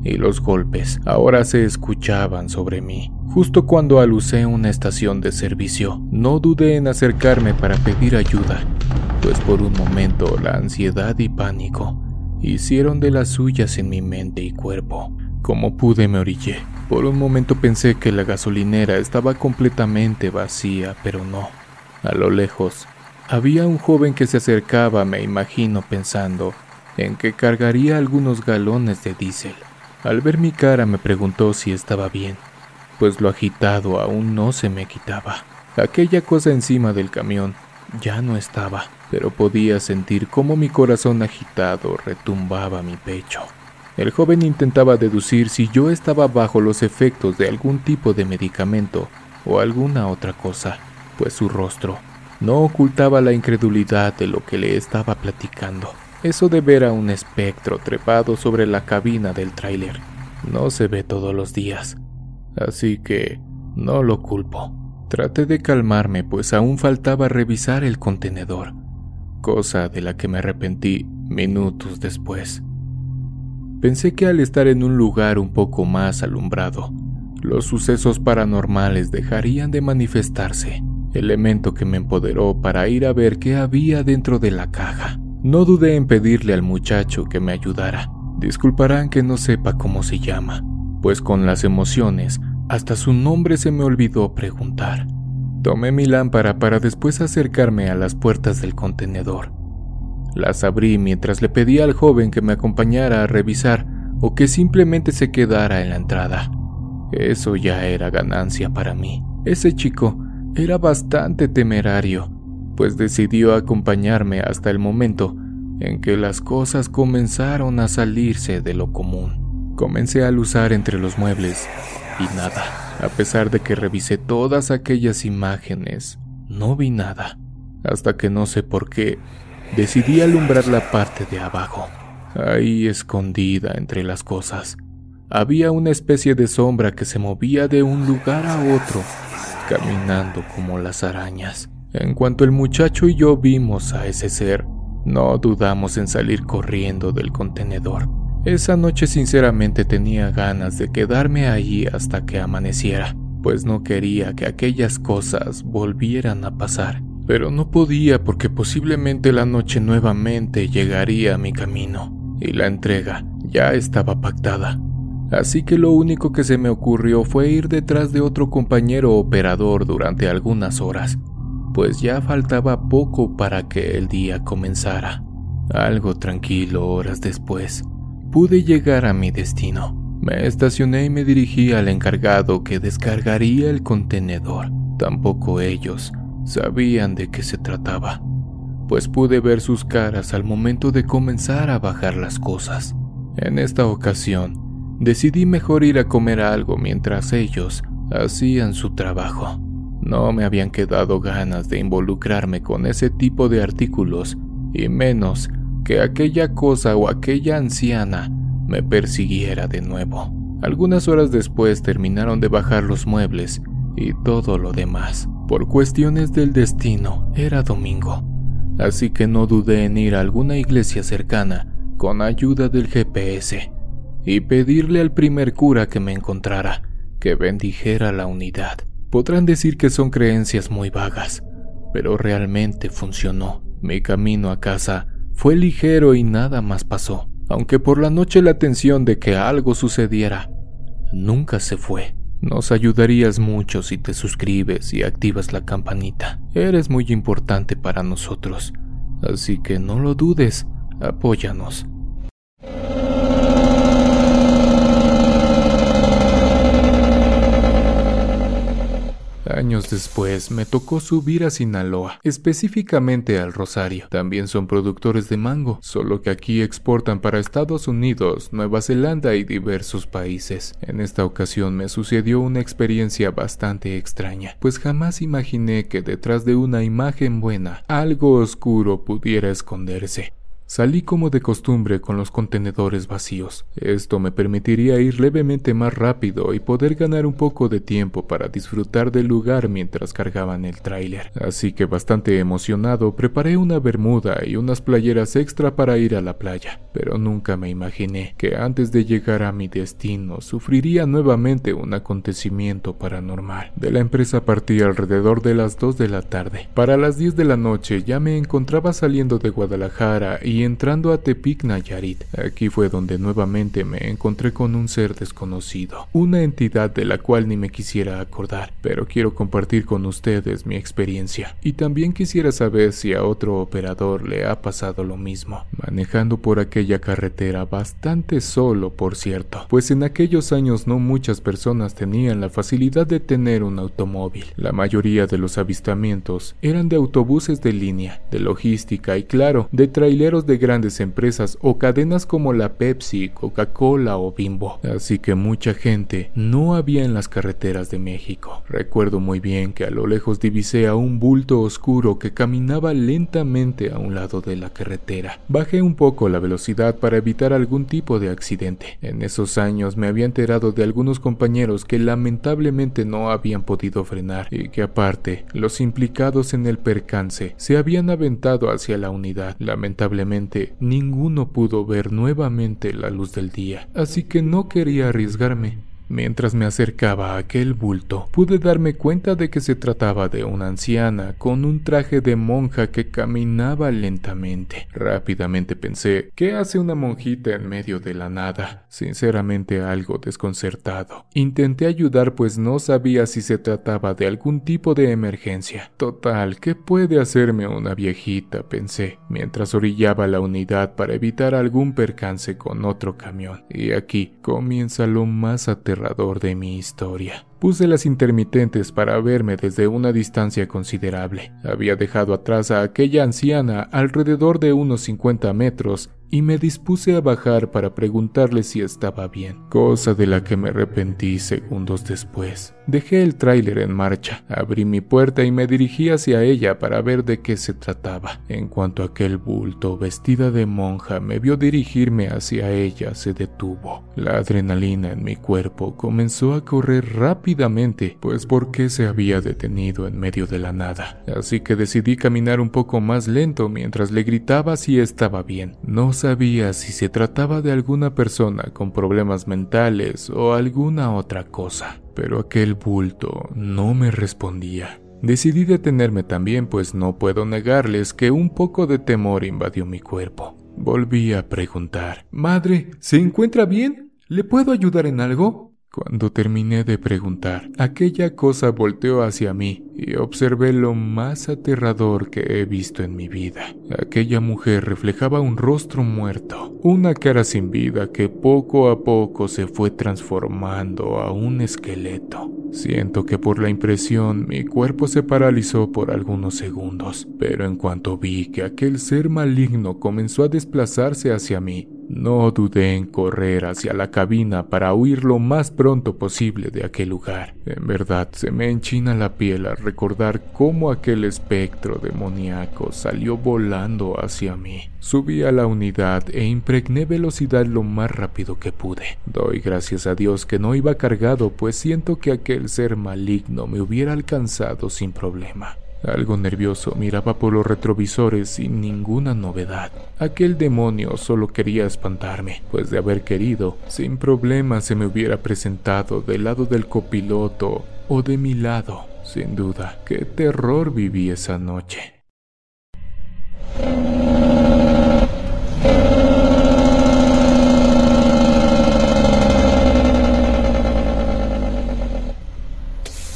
y los golpes ahora se escuchaban sobre mí. Justo cuando alucé una estación de servicio, no dudé en acercarme para pedir ayuda, pues por un momento la ansiedad y pánico hicieron de las suyas en mi mente y cuerpo. Como pude me orillé. Por un momento pensé que la gasolinera estaba completamente vacía, pero no. A lo lejos, había un joven que se acercaba, me imagino, pensando en que cargaría algunos galones de diésel. Al ver mi cara me preguntó si estaba bien, pues lo agitado aún no se me quitaba. Aquella cosa encima del camión ya no estaba, pero podía sentir cómo mi corazón agitado retumbaba mi pecho. El joven intentaba deducir si yo estaba bajo los efectos de algún tipo de medicamento o alguna otra cosa, pues su rostro no ocultaba la incredulidad de lo que le estaba platicando. Eso de ver a un espectro trepado sobre la cabina del tráiler no se ve todos los días, así que no lo culpo. Traté de calmarme, pues aún faltaba revisar el contenedor, cosa de la que me arrepentí minutos después. Pensé que al estar en un lugar un poco más alumbrado, los sucesos paranormales dejarían de manifestarse, elemento que me empoderó para ir a ver qué había dentro de la caja. No dudé en pedirle al muchacho que me ayudara. Disculparán que no sepa cómo se llama, pues con las emociones hasta su nombre se me olvidó preguntar. Tomé mi lámpara para después acercarme a las puertas del contenedor. Las abrí mientras le pedí al joven que me acompañara a revisar o que simplemente se quedara en la entrada. Eso ya era ganancia para mí. Ese chico era bastante temerario, pues decidió acompañarme hasta el momento en que las cosas comenzaron a salirse de lo común. Comencé a luzar entre los muebles y nada. A pesar de que revisé todas aquellas imágenes, no vi nada. Hasta que no sé por qué decidí alumbrar la parte de abajo. Ahí escondida entre las cosas, había una especie de sombra que se movía de un lugar a otro, caminando como las arañas. En cuanto el muchacho y yo vimos a ese ser, no dudamos en salir corriendo del contenedor. Esa noche sinceramente tenía ganas de quedarme allí hasta que amaneciera, pues no quería que aquellas cosas volvieran a pasar pero no podía porque posiblemente la noche nuevamente llegaría a mi camino y la entrega ya estaba pactada. Así que lo único que se me ocurrió fue ir detrás de otro compañero operador durante algunas horas, pues ya faltaba poco para que el día comenzara. Algo tranquilo horas después, pude llegar a mi destino. Me estacioné y me dirigí al encargado que descargaría el contenedor. Tampoco ellos sabían de qué se trataba, pues pude ver sus caras al momento de comenzar a bajar las cosas. En esta ocasión, decidí mejor ir a comer algo mientras ellos hacían su trabajo. No me habían quedado ganas de involucrarme con ese tipo de artículos, y menos que aquella cosa o aquella anciana me persiguiera de nuevo. Algunas horas después terminaron de bajar los muebles y todo lo demás. Por cuestiones del destino, era domingo, así que no dudé en ir a alguna iglesia cercana con ayuda del GPS y pedirle al primer cura que me encontrara que bendijera la unidad. Podrán decir que son creencias muy vagas, pero realmente funcionó. Mi camino a casa fue ligero y nada más pasó, aunque por la noche la tensión de que algo sucediera nunca se fue. Nos ayudarías mucho si te suscribes y activas la campanita. Eres muy importante para nosotros, así que no lo dudes, apóyanos. Años después me tocó subir a Sinaloa, específicamente al Rosario. También son productores de mango, solo que aquí exportan para Estados Unidos, Nueva Zelanda y diversos países. En esta ocasión me sucedió una experiencia bastante extraña, pues jamás imaginé que detrás de una imagen buena algo oscuro pudiera esconderse. Salí como de costumbre con los contenedores vacíos. Esto me permitiría ir levemente más rápido y poder ganar un poco de tiempo para disfrutar del lugar mientras cargaban el tráiler. Así que bastante emocionado preparé una bermuda y unas playeras extra para ir a la playa. Pero nunca me imaginé que antes de llegar a mi destino sufriría nuevamente un acontecimiento paranormal. De la empresa partí alrededor de las 2 de la tarde. Para las 10 de la noche ya me encontraba saliendo de Guadalajara y y entrando a Tepic Nayarit. Aquí fue donde nuevamente me encontré con un ser desconocido, una entidad de la cual ni me quisiera acordar, pero quiero compartir con ustedes mi experiencia. Y también quisiera saber si a otro operador le ha pasado lo mismo, manejando por aquella carretera bastante solo, por cierto, pues en aquellos años no muchas personas tenían la facilidad de tener un automóvil. La mayoría de los avistamientos eran de autobuses de línea, de logística y claro, de traileros de grandes empresas o cadenas como la Pepsi, Coca-Cola o Bimbo. Así que mucha gente no había en las carreteras de México. Recuerdo muy bien que a lo lejos divisé a un bulto oscuro que caminaba lentamente a un lado de la carretera. Bajé un poco la velocidad para evitar algún tipo de accidente. En esos años me había enterado de algunos compañeros que lamentablemente no habían podido frenar y que aparte los implicados en el percance se habían aventado hacia la unidad. Lamentablemente ninguno pudo ver nuevamente la luz del día, así que no quería arriesgarme. Mientras me acercaba a aquel bulto, pude darme cuenta de que se trataba de una anciana con un traje de monja que caminaba lentamente. Rápidamente pensé, ¿qué hace una monjita en medio de la nada? Sinceramente algo desconcertado. Intenté ayudar pues no sabía si se trataba de algún tipo de emergencia. Total, ¿qué puede hacerme una viejita? pensé, mientras orillaba la unidad para evitar algún percance con otro camión. Y aquí comienza lo más aterrador de mi historia. Puse las intermitentes para verme desde una distancia considerable. Había dejado atrás a aquella anciana alrededor de unos 50 metros y me dispuse a bajar para preguntarle si estaba bien, cosa de la que me arrepentí segundos después. Dejé el tráiler en marcha, abrí mi puerta y me dirigí hacia ella para ver de qué se trataba. En cuanto aquel bulto vestida de monja me vio dirigirme hacia ella, se detuvo. La adrenalina en mi cuerpo comenzó a correr rápidamente, pues ¿por qué se había detenido en medio de la nada? Así que decidí caminar un poco más lento mientras le gritaba si estaba bien. No sabía si se trataba de alguna persona con problemas mentales o alguna otra cosa, pero aquel bulto no me respondía. Decidí detenerme también, pues no puedo negarles que un poco de temor invadió mi cuerpo. Volví a preguntar, Madre, ¿se encuentra bien? ¿Le puedo ayudar en algo? Cuando terminé de preguntar, aquella cosa volteó hacia mí y observé lo más aterrador que he visto en mi vida. Aquella mujer reflejaba un rostro muerto, una cara sin vida que poco a poco se fue transformando a un esqueleto. Siento que por la impresión mi cuerpo se paralizó por algunos segundos, pero en cuanto vi que aquel ser maligno comenzó a desplazarse hacia mí, no dudé en correr hacia la cabina para huir lo más pronto posible de aquel lugar. En verdad, se me enchina la piel al recordar cómo aquel espectro demoníaco salió volando hacia mí. Subí a la unidad e impregné velocidad lo más rápido que pude. Doy gracias a Dios que no iba cargado, pues siento que aquel ser maligno me hubiera alcanzado sin problema. Algo nervioso miraba por los retrovisores sin ninguna novedad. Aquel demonio solo quería espantarme, pues de haber querido, sin problema se me hubiera presentado del lado del copiloto o de mi lado. Sin duda, qué terror viví esa noche.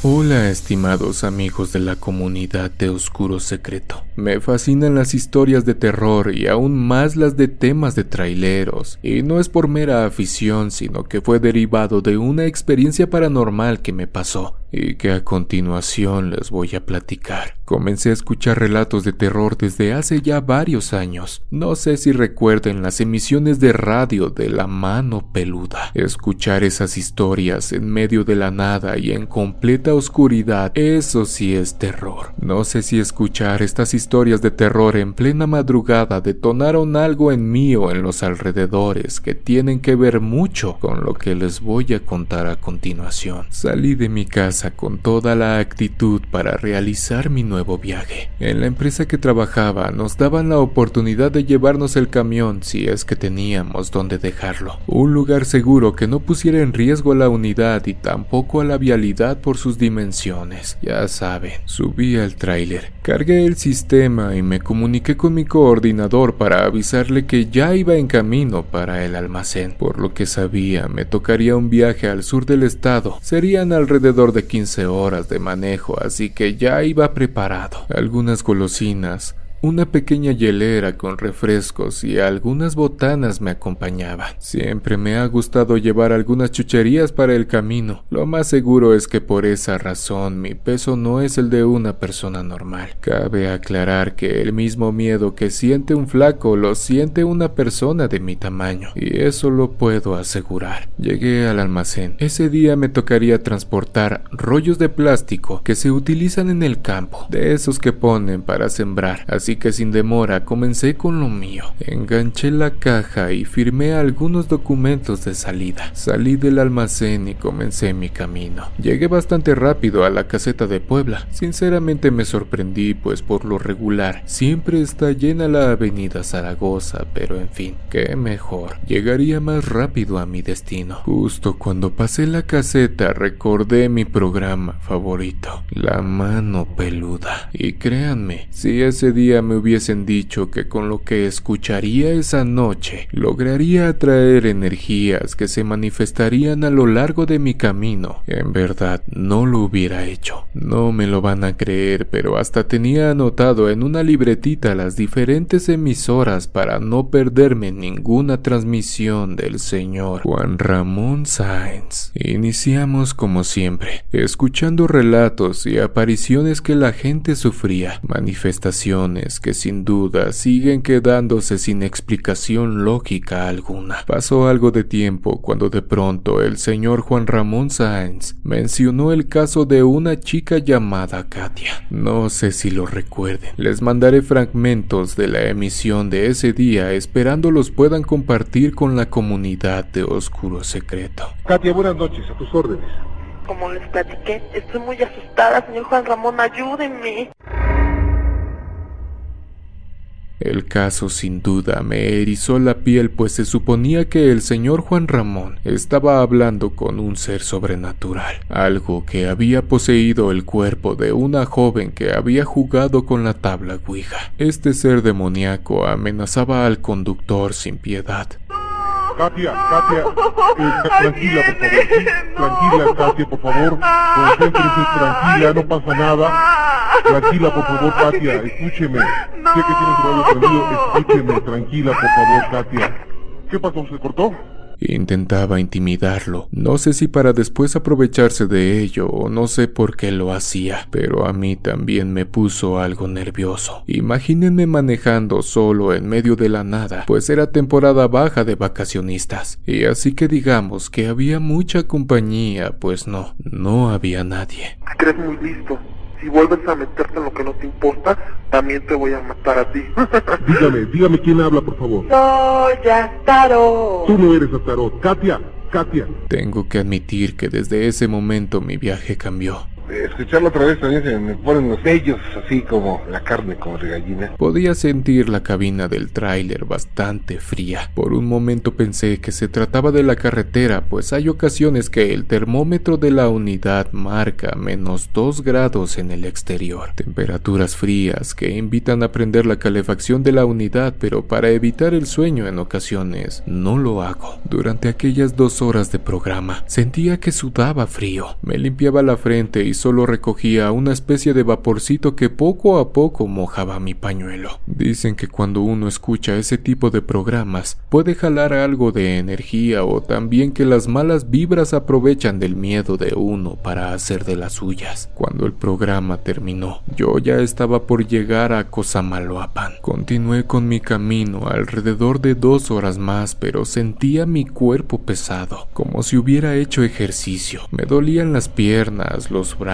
Hola estimados amigos de la comunidad de Oscuro Secreto. Me fascinan las historias de terror y aún más las de temas de traileros. Y no es por mera afición, sino que fue derivado de una experiencia paranormal que me pasó y que a continuación les voy a platicar. Comencé a escuchar relatos de terror desde hace ya varios años. No sé si recuerden las emisiones de radio de la mano peluda. Escuchar esas historias en medio de la nada y en completa oscuridad, eso sí es terror. No sé si escuchar estas historias de terror en plena madrugada detonaron algo en mí o en los alrededores que tienen que ver mucho con lo que les voy a contar a continuación. Salí de mi casa con toda la actitud para realizar mi nuevo viaje. En la empresa que trabajaba nos daban la oportunidad de llevarnos el camión si es que teníamos donde dejarlo. Un lugar seguro que no pusiera en riesgo a la unidad y tampoco a la vialidad por sus dimensiones. Ya saben, subí al tráiler, cargué el sistema y me comuniqué con mi coordinador para avisarle que ya iba en camino para el almacén. Por lo que sabía, me tocaría un viaje al sur del estado. Serían alrededor de 15 horas de manejo, así que ya iba preparado. Algunas golosinas, una pequeña hielera con refrescos y algunas botanas me acompañaban. Siempre me ha gustado llevar algunas chucherías para el camino. Lo más seguro es que por esa razón mi peso no es el de una persona normal. Cabe aclarar que el mismo miedo que siente un flaco lo siente una persona de mi tamaño, y eso lo puedo asegurar. Llegué al almacén. Ese día me tocaría transportar rollos de plástico que se utilizan en el campo, de esos que ponen para sembrar. Así que sin demora comencé con lo mío. Enganché la caja y firmé algunos documentos de salida. Salí del almacén y comencé mi camino. Llegué bastante rápido a la caseta de Puebla. Sinceramente me sorprendí, pues por lo regular siempre está llena la avenida Zaragoza, pero en fin, qué mejor. Llegaría más rápido a mi destino. Justo cuando pasé la caseta recordé mi programa favorito, La mano peluda. Y créanme, si ese día me hubiesen dicho que con lo que escucharía esa noche lograría atraer energías que se manifestarían a lo largo de mi camino, en verdad no lo hubiera hecho. No me lo van a creer, pero hasta tenía anotado en una libretita las diferentes emisoras para no perderme ninguna transmisión del señor Juan Ramón Sáenz. Iniciamos como siempre, escuchando relatos y apariciones que la gente sufría, manifestaciones que sin duda siguen quedándose sin explicación lógica alguna. Pasó algo de tiempo cuando de pronto el señor Juan Ramón Sáenz mencionó el caso de una chica llamada Katia. No sé si lo recuerden. Les mandaré fragmentos de la emisión de ese día esperando los puedan compartir con la comunidad de Oscuro Secreto. Katia, buenas noches, a tus órdenes. Como les platiqué, estoy muy asustada, señor Juan Ramón, ayúdenme. El caso sin duda me erizó la piel pues se suponía que el señor Juan Ramón estaba hablando con un ser sobrenatural, algo que había poseído el cuerpo de una joven que había jugado con la tabla Ouija. Este ser demoníaco amenazaba al conductor sin piedad. Katia, Katia, eh, tranquila, por favor. Tranquila, Katia, por favor. Concéntrese, tranquila, no pasa nada. Tranquila, por favor, Katia, escúcheme. Sé que tienes el radio prendido, escúcheme, tranquila, por favor, Katia. ¿Qué pasó? ¿Se cortó? Intentaba intimidarlo, no sé si para después aprovecharse de ello o no sé por qué lo hacía, pero a mí también me puso algo nervioso. Imagínense manejando solo en medio de la nada, pues era temporada baja de vacacionistas, y así que digamos que había mucha compañía, pues no, no había nadie. Muy listo. Si vuelves a meterte en lo que no te importa, también te voy a matar a ti. dígame, dígame quién habla, por favor. Soy Astarot. Tú no eres Astarot. Katia, Katia. Tengo que admitir que desde ese momento mi viaje cambió. Escucharlo otra vez también se me ponen los vellos así como la carne como de gallina. Podía sentir la cabina del tráiler bastante fría. Por un momento pensé que se trataba de la carretera, pues hay ocasiones que el termómetro de la unidad marca menos 2 grados en el exterior. Temperaturas frías que invitan a prender la calefacción de la unidad, pero para evitar el sueño en ocasiones no lo hago. Durante aquellas dos horas de programa sentía que sudaba frío. Me limpiaba la frente y solo recogía una especie de vaporcito que poco a poco mojaba mi pañuelo. Dicen que cuando uno escucha ese tipo de programas puede jalar algo de energía o también que las malas vibras aprovechan del miedo de uno para hacer de las suyas. Cuando el programa terminó, yo ya estaba por llegar a Cosamaloapan. Continué con mi camino alrededor de dos horas más, pero sentía mi cuerpo pesado, como si hubiera hecho ejercicio. Me dolían las piernas, los brazos,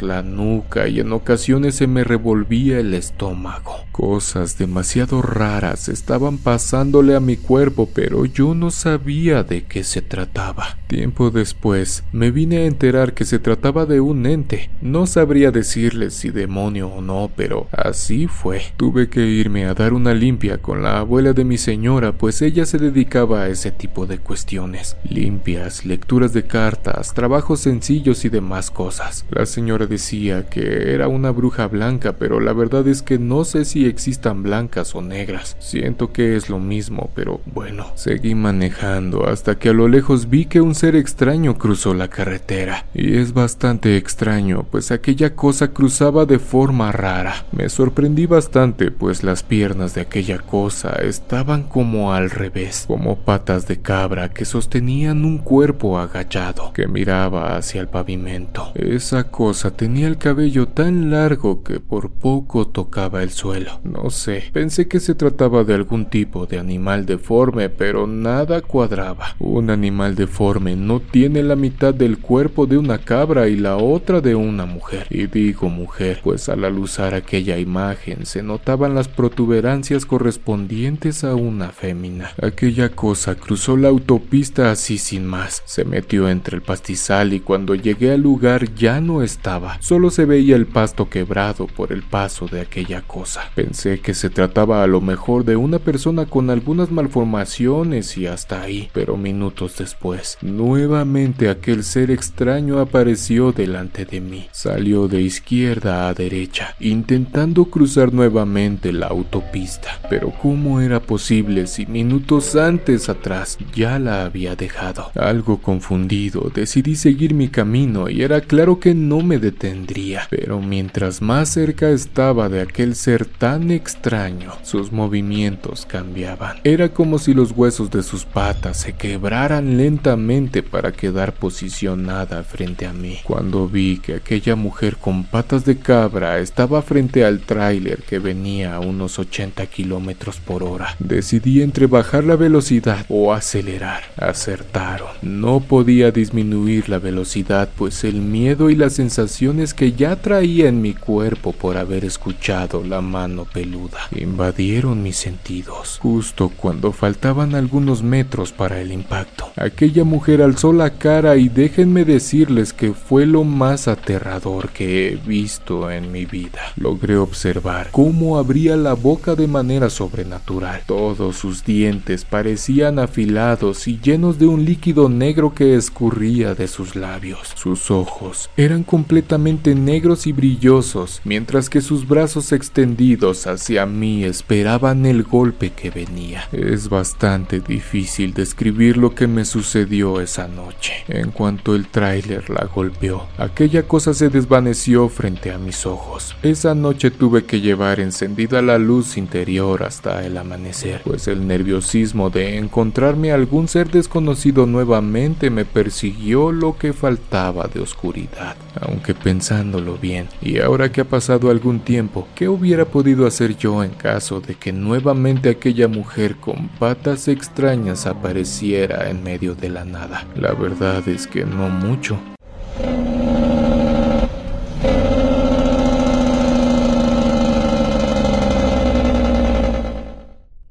la nuca y en ocasiones se me revolvía el estómago. Cosas demasiado raras estaban pasándole a mi cuerpo, pero yo no sabía de qué se trataba. Tiempo después, me vine a enterar que se trataba de un ente. No sabría decirles si demonio o no, pero así fue. Tuve que irme a dar una limpia con la abuela de mi señora, pues ella se dedicaba a ese tipo de cuestiones. Limpias, lecturas de cartas, trabajos sencillos y demás cosas. La señora decía que era una bruja blanca, pero la verdad es que no sé si existan blancas o negras. Siento que es lo mismo, pero bueno. Seguí manejando hasta que a lo lejos vi que un ser extraño cruzó la carretera. Y es bastante extraño, pues aquella cosa cruzaba de forma rara. Me sorprendí bastante, pues las piernas de aquella cosa estaban como al revés, como patas de cabra que sostenían un cuerpo agachado que miraba hacia el pavimento. Esa cosa tenía el cabello tan largo que por poco tocaba el suelo. No sé, pensé que se trataba de algún tipo de animal deforme, pero nada cuadraba. Un animal deforme no tiene la mitad del cuerpo de una cabra y la otra de una mujer. Y digo mujer, pues al alusar aquella imagen se notaban las protuberancias correspondientes a una fémina. Aquella cosa cruzó la autopista así sin más, se metió entre el pastizal y cuando llegué al lugar ya no estaba, solo se veía el pasto quebrado por el paso de aquella cosa. Pensé que se trataba a lo mejor de una persona con algunas malformaciones y hasta ahí, pero minutos después, nuevamente aquel ser extraño apareció delante de mí. Salió de izquierda a derecha, intentando cruzar nuevamente la autopista. Pero ¿cómo era posible si minutos antes atrás ya la había dejado? Algo confundido, decidí seguir mi camino y era claro que no me detendría. Pero mientras más cerca estaba de aquel ser tan extraño, sus movimientos cambiaban. Era como si los huesos de sus patas se quebraran lentamente para quedar posicionada frente a mí. Cuando vi que aquella mujer con patas de cabra estaba frente al tráiler que venía a unos 80 kilómetros por hora, decidí entre bajar la velocidad o acelerar. Acertaron. No podía disminuir la velocidad, pues el miedo y las sensaciones que ya traía en mi cuerpo por haber escuchado la mano peluda invadieron mis sentidos. Justo cuando faltaban algunos metros para el impacto, aquella mujer alzó la cara y déjenme decirles que fue lo más aterrador que he visto en mi vida. Logré observar cómo abría la boca de manera sobrenatural. Todos sus dientes parecían afilados y llenos de un líquido negro que escurría de sus labios. Sus ojos eran completamente negros y brillosos, mientras que sus brazos extendidos hacia mí esperaban el golpe que venía. Es bastante difícil describir lo que me sucedió esa noche. En cuanto el tráiler la golpeó, aquella cosa se desvaneció frente a mis ojos. Esa noche tuve que llevar encendida la luz interior hasta el amanecer, pues el nerviosismo de encontrarme algún ser desconocido nuevamente me persiguió lo que faltaba de oscuridad. Aunque pensándolo bien, y ahora que ha pasado algún tiempo, ¿qué hubiera podido hacer yo en caso de que nuevamente aquella mujer con patas extrañas apareciera en medio de la nada? La verdad es que no mucho.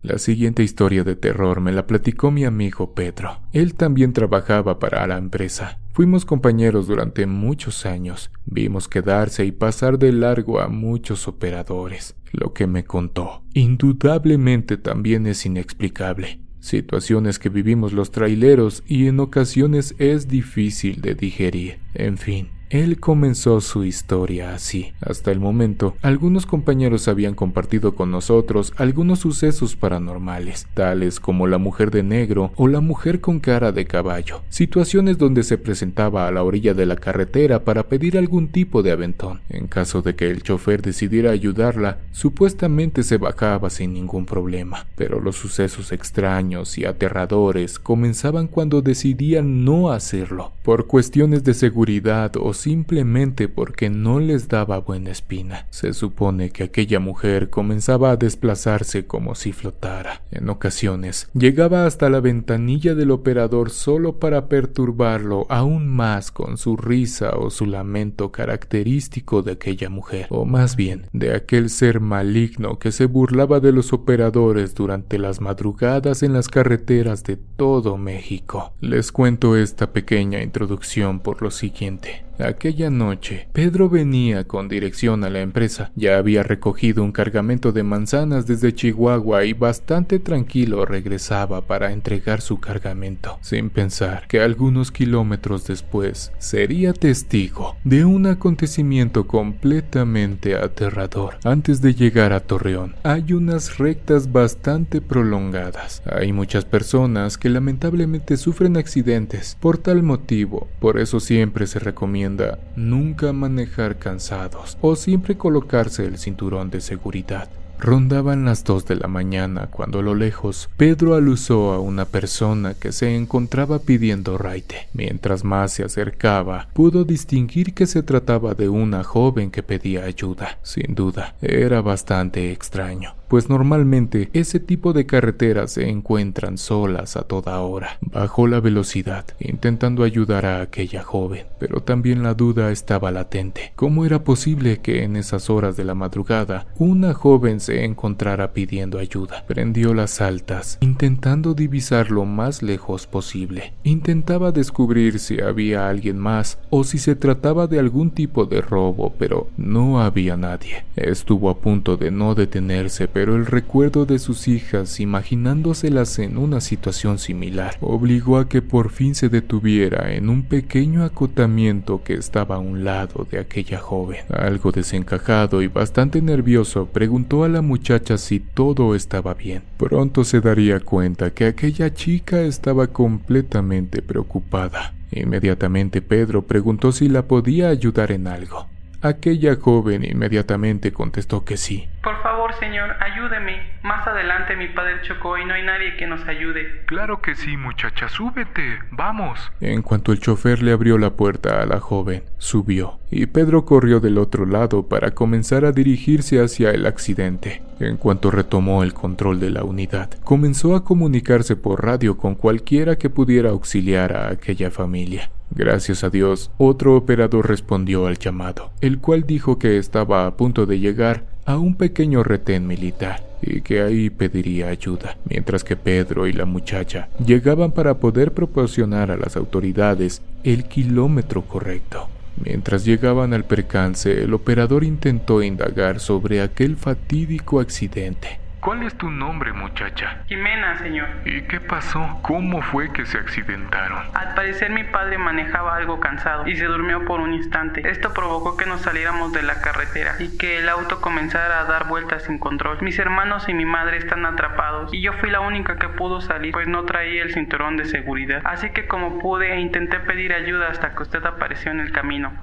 La siguiente historia de terror me la platicó mi amigo Pedro. Él también trabajaba para la empresa. Fuimos compañeros durante muchos años. Vimos quedarse y pasar de largo a muchos operadores. Lo que me contó, indudablemente también es inexplicable. Situaciones que vivimos los traileros y en ocasiones es difícil de digerir. En fin, él comenzó su historia así. Hasta el momento, algunos compañeros habían compartido con nosotros algunos sucesos paranormales, tales como la mujer de negro o la mujer con cara de caballo, situaciones donde se presentaba a la orilla de la carretera para pedir algún tipo de aventón. En caso de que el chofer decidiera ayudarla, supuestamente se bajaba sin ningún problema, pero los sucesos extraños y aterradores comenzaban cuando decidían no hacerlo, por cuestiones de seguridad o simplemente porque no les daba buena espina. Se supone que aquella mujer comenzaba a desplazarse como si flotara. En ocasiones llegaba hasta la ventanilla del operador solo para perturbarlo aún más con su risa o su lamento característico de aquella mujer, o más bien de aquel ser maligno que se burlaba de los operadores durante las madrugadas en las carreteras de todo México. Les cuento esta pequeña introducción por lo siguiente. Aquella noche, Pedro venía con dirección a la empresa. Ya había recogido un cargamento de manzanas desde Chihuahua y bastante tranquilo regresaba para entregar su cargamento, sin pensar que algunos kilómetros después sería testigo de un acontecimiento completamente aterrador. Antes de llegar a Torreón, hay unas rectas bastante prolongadas. Hay muchas personas que lamentablemente sufren accidentes. Por tal motivo, por eso siempre se recomienda nunca manejar cansados o siempre colocarse el cinturón de seguridad. Rondaban las dos de la mañana cuando a lo lejos Pedro alusó a una persona que se encontraba pidiendo raite. Mientras más se acercaba, pudo distinguir que se trataba de una joven que pedía ayuda. Sin duda, era bastante extraño pues normalmente ese tipo de carreteras se encuentran solas a toda hora. Bajó la velocidad, intentando ayudar a aquella joven, pero también la duda estaba latente. ¿Cómo era posible que en esas horas de la madrugada una joven se encontrara pidiendo ayuda? Prendió las altas, intentando divisar lo más lejos posible. Intentaba descubrir si había alguien más o si se trataba de algún tipo de robo, pero no había nadie. Estuvo a punto de no detenerse, pero el recuerdo de sus hijas, imaginándoselas en una situación similar, obligó a que por fin se detuviera en un pequeño acotamiento que estaba a un lado de aquella joven. Algo desencajado y bastante nervioso, preguntó a la muchacha si todo estaba bien. Pronto se daría cuenta que aquella chica estaba completamente preocupada. Inmediatamente Pedro preguntó si la podía ayudar en algo. Aquella joven inmediatamente contestó que sí. Por favor, señor, ayúdeme. Más adelante mi padre chocó y no hay nadie que nos ayude. Claro que sí, muchacha, súbete. Vamos. En cuanto el chofer le abrió la puerta a la joven, subió, y Pedro corrió del otro lado para comenzar a dirigirse hacia el accidente. En cuanto retomó el control de la unidad, comenzó a comunicarse por radio con cualquiera que pudiera auxiliar a aquella familia. Gracias a Dios, otro operador respondió al llamado, el cual dijo que estaba a punto de llegar a un pequeño retén militar y que ahí pediría ayuda, mientras que Pedro y la muchacha llegaban para poder proporcionar a las autoridades el kilómetro correcto. Mientras llegaban al percance, el operador intentó indagar sobre aquel fatídico accidente, ¿Cuál es tu nombre, muchacha? Jimena, señor. ¿Y qué pasó? ¿Cómo fue que se accidentaron? Al parecer mi padre manejaba algo cansado y se durmió por un instante. Esto provocó que nos saliéramos de la carretera y que el auto comenzara a dar vueltas sin control. Mis hermanos y mi madre están atrapados y yo fui la única que pudo salir pues no traía el cinturón de seguridad. Así que como pude intenté pedir ayuda hasta que usted apareció en el camino.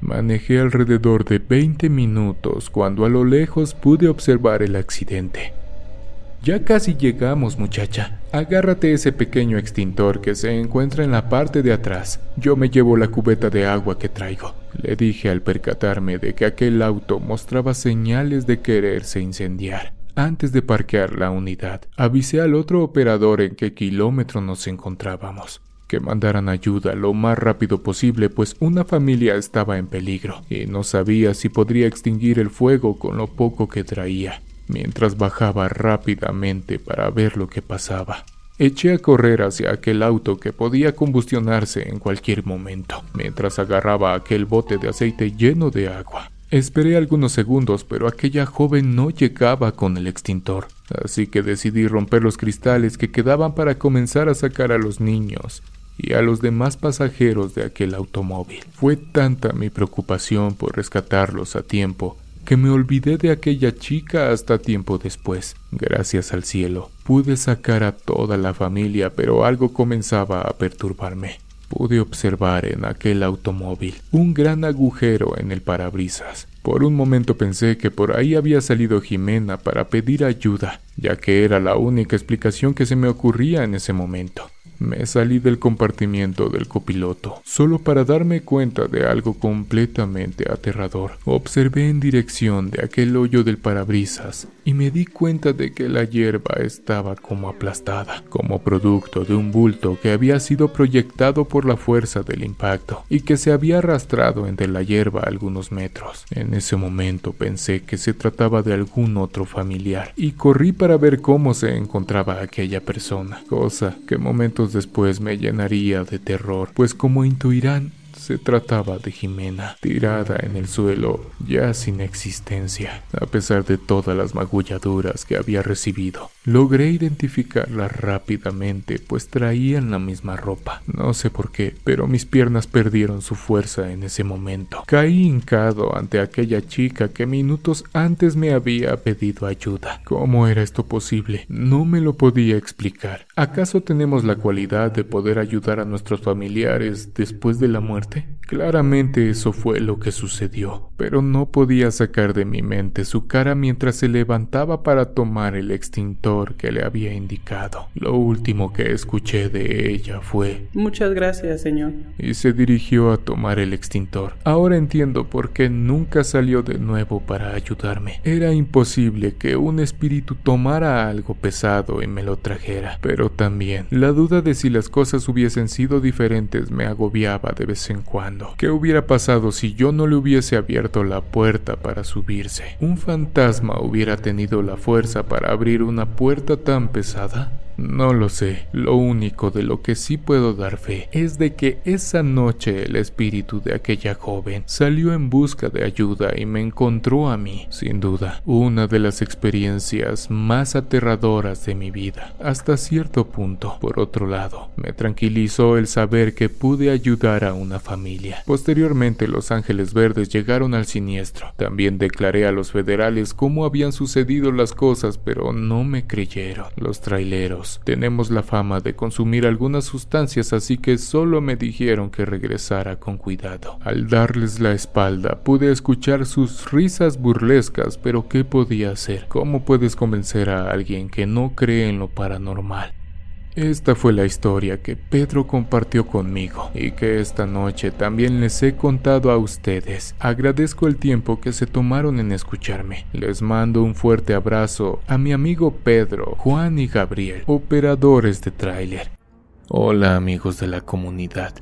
Manejé alrededor de 20 minutos cuando a lo lejos pude observar el accidente. Ya casi llegamos, muchacha. Agárrate ese pequeño extintor que se encuentra en la parte de atrás. Yo me llevo la cubeta de agua que traigo. Le dije al percatarme de que aquel auto mostraba señales de quererse incendiar. Antes de parquear la unidad, avisé al otro operador en qué kilómetro nos encontrábamos que mandaran ayuda lo más rápido posible, pues una familia estaba en peligro y no sabía si podría extinguir el fuego con lo poco que traía. Mientras bajaba rápidamente para ver lo que pasaba. Eché a correr hacia aquel auto que podía combustionarse en cualquier momento, mientras agarraba aquel bote de aceite lleno de agua. Esperé algunos segundos, pero aquella joven no llegaba con el extintor, así que decidí romper los cristales que quedaban para comenzar a sacar a los niños y a los demás pasajeros de aquel automóvil. Fue tanta mi preocupación por rescatarlos a tiempo que me olvidé de aquella chica hasta tiempo después. Gracias al cielo, pude sacar a toda la familia, pero algo comenzaba a perturbarme. Pude observar en aquel automóvil un gran agujero en el parabrisas. Por un momento pensé que por ahí había salido Jimena para pedir ayuda, ya que era la única explicación que se me ocurría en ese momento. Me salí del compartimiento del copiloto, solo para darme cuenta de algo completamente aterrador. Observé en dirección de aquel hoyo del parabrisas y me di cuenta de que la hierba estaba como aplastada, como producto de un bulto que había sido proyectado por la fuerza del impacto y que se había arrastrado entre la hierba algunos metros. En ese momento pensé que se trataba de algún otro familiar y corrí para ver cómo se encontraba aquella persona, cosa que momentos después me llenaría de terror, pues como intuirán, se trataba de Jimena, tirada en el suelo, ya sin existencia, a pesar de todas las magulladuras que había recibido. Logré identificarla rápidamente, pues traían la misma ropa. No sé por qué, pero mis piernas perdieron su fuerza en ese momento. Caí hincado ante aquella chica que minutos antes me había pedido ayuda. ¿Cómo era esto posible? No me lo podía explicar. ¿Acaso tenemos la cualidad de poder ayudar a nuestros familiares después de la muerte? Claramente eso fue lo que sucedió, pero no podía sacar de mi mente su cara mientras se levantaba para tomar el extintor que le había indicado. Lo último que escuché de ella fue Muchas gracias, señor. Y se dirigió a tomar el extintor. Ahora entiendo por qué nunca salió de nuevo para ayudarme. Era imposible que un espíritu tomara algo pesado y me lo trajera, pero también la duda de si las cosas hubiesen sido diferentes me agobiaba de vez en cuando. ¿Qué hubiera pasado si yo no le hubiese abierto la puerta para subirse? ¿Un fantasma hubiera tenido la fuerza para abrir una puerta tan pesada? No lo sé, lo único de lo que sí puedo dar fe es de que esa noche el espíritu de aquella joven salió en busca de ayuda y me encontró a mí, sin duda, una de las experiencias más aterradoras de mi vida, hasta cierto punto. Por otro lado, me tranquilizó el saber que pude ayudar a una familia. Posteriormente los ángeles verdes llegaron al siniestro. También declaré a los federales cómo habían sucedido las cosas, pero no me creyeron. Los traileros tenemos la fama de consumir algunas sustancias, así que solo me dijeron que regresara con cuidado. Al darles la espalda, pude escuchar sus risas burlescas, pero ¿qué podía hacer? ¿Cómo puedes convencer a alguien que no cree en lo paranormal? Esta fue la historia que Pedro compartió conmigo y que esta noche también les he contado a ustedes. Agradezco el tiempo que se tomaron en escucharme. Les mando un fuerte abrazo a mi amigo Pedro, Juan y Gabriel, operadores de tráiler. Hola amigos de la comunidad.